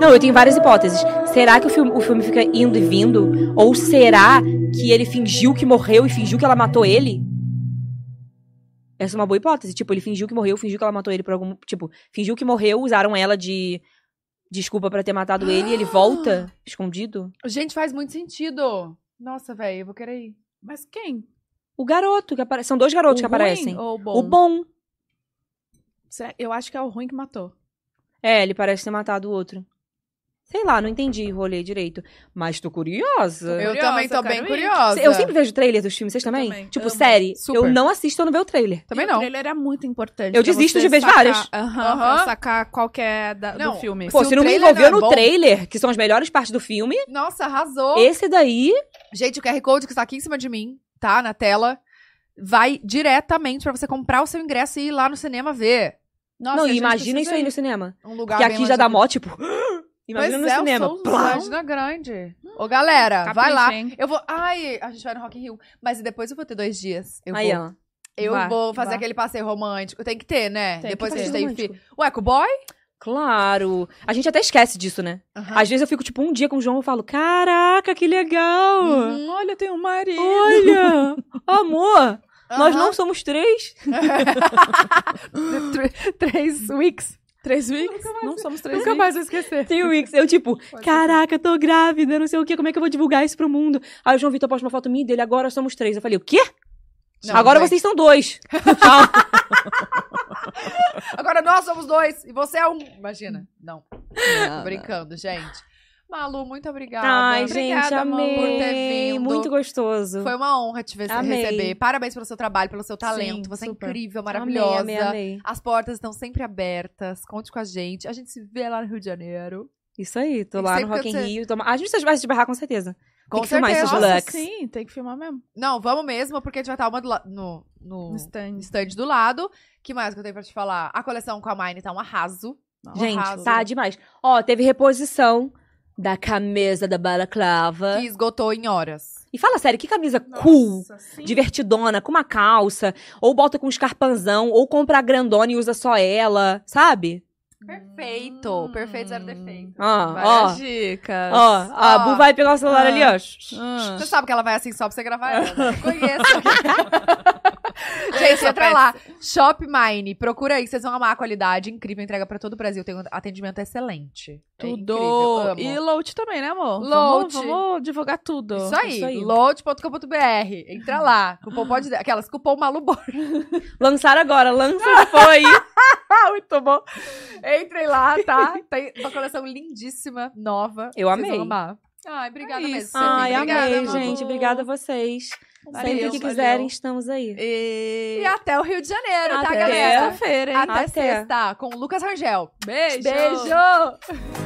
Não, eu tenho várias hipóteses. Será que o filme, o filme fica indo e vindo? Ou será que ele fingiu que morreu e fingiu que ela matou ele? Essa é uma boa hipótese. Tipo, ele fingiu que morreu, fingiu que ela matou ele por algum. Tipo, fingiu que morreu, usaram ela de desculpa pra ter matado ele e ele volta escondido. Gente, faz muito sentido. Nossa, velho, eu vou querer ir. Mas quem? O garoto que aparece. São dois garotos o que aparecem. ruim ou o bom? O bom. Será- Eu acho que é o ruim que matou. É, ele parece ter matado o outro. Sei lá, não entendi o rolê direito. Mas tô curiosa. Eu curiosa, também tô bem ir. curiosa. Eu sempre vejo trailer dos filmes, vocês também? também, Tipo, amo. série, Super. eu não assisto, eu não ver o trailer. Também E não. O trailer é muito importante. Eu desisto de ver sacar- várias. Aham, pra sacar qual que é da- Não, do filme. Pô, Se se, não me envolveu não é no bom- trailer, que são as melhores partes do filme, Nossa, arrasou. esse daí. Gente, o QR Code que está aqui em cima de mim, tá? Na tela. Vai diretamente pra você comprar o seu ingresso e ir lá no cinema ver. Nossa, não, imagina isso aí no cinema. Um lugar que aqui já dá mó, tipo. Pois Imagina no é, cinema. Plá. Imagina grande. Ô, galera, vai lá. Hein? Eu vou. Ai, a gente vai no Rock in Rio. Mas depois eu vou ter dois dias. Eu Aí, vou. ó. Eu Vá, vou fazer vá. aquele passeio romântico. Tem que ter, né? Tem depois que que a gente ter. tem filho. Ué, com o boy? Claro. A gente até esquece disso, né? Aham. Às vezes eu fico, tipo, um dia com o João e falo: Caraca, que legal! Hum, olha, tem um marido. Olha! Amor! Nós Aham. não somos três? Tr- Três weeks. Três weeks? Não somos três Nunca weeks. mais vou esquecer. Three weeks. Eu, tipo, caraca, tô grávida, não sei o quê, como é que eu vou divulgar isso pro mundo? Aí o João Vitor posta uma foto minha dele, agora somos três. Eu falei, o quê? Não, agora gente. vocês são dois. Tchau. Agora nós somos dois e você é um. Imagina. Não. Tô brincando, gente. Malu, muito obrigada. Ai, Obrigada, gente, amor, amei. por ter vindo. Muito gostoso. Foi uma honra te ver Amei. receber. Parabéns pelo seu trabalho, pelo seu talento. Sim, você super. é incrível, maravilhosa. Amei, amei, amei. As portas estão sempre abertas. Conte com a gente. A gente se vê lá no Rio de Janeiro. Isso aí, tô Tem que lá no Rock in você- Rio. Toma... A gente vai se barrar com certeza. Com que filmar certeza. esses Nossa, looks. sim, tem que filmar mesmo. Não, vamos mesmo, porque a gente vai estar uma do la- no, no, No stand. stand do lado. que mais que eu tenho pra te falar? A coleção com a Mine tá um arraso. Um Gente, arraso. tá demais. Ó, teve reposição da camisa da balaclava. Que esgotou em horas. E fala sério, que camisa cool, Nossa, sim. divertidona, com uma calça, ou bota com um escarpanzão, ou compra a grandona e usa só ela, sabe? Perfeito. Perfeito, zero defeito. Ó, Várias ó. dicas. Ó, a Ó. Bu vai pegar o celular Ah. ali, ó. Ah. Você sabe que ela vai assim só pra você gravar ela. né? Conheço. Gente, entra lá. Shop Mine. Procura aí, vocês vão amar a qualidade. Incrível, entrega pra todo o Brasil. Tem um atendimento excelente. É incrível, Tudo. amo. e Load também, né, amor? Load. Vamos, vamos divulgar tudo. Isso aí, Isso aí. load.com.br. Entra lá. Cupom pode. Aquelas, cupom Malubor. Lançaram agora, lança foi. Muito bom. Entrem lá, tá? Tem uma coleção lindíssima, nova. Eu Vocês amei. vão amar. Ai, obrigada É mesmo. Ai, Obrigada, amei, gente. Obrigada a vocês. Valeu, Sempre que valeu. quiserem, estamos aí. E... E até o Rio de Janeiro, tá, Até galera? sexta-feira, hein? Até, Até. sexta, com o Lucas Rangel. Beijo. Beijo!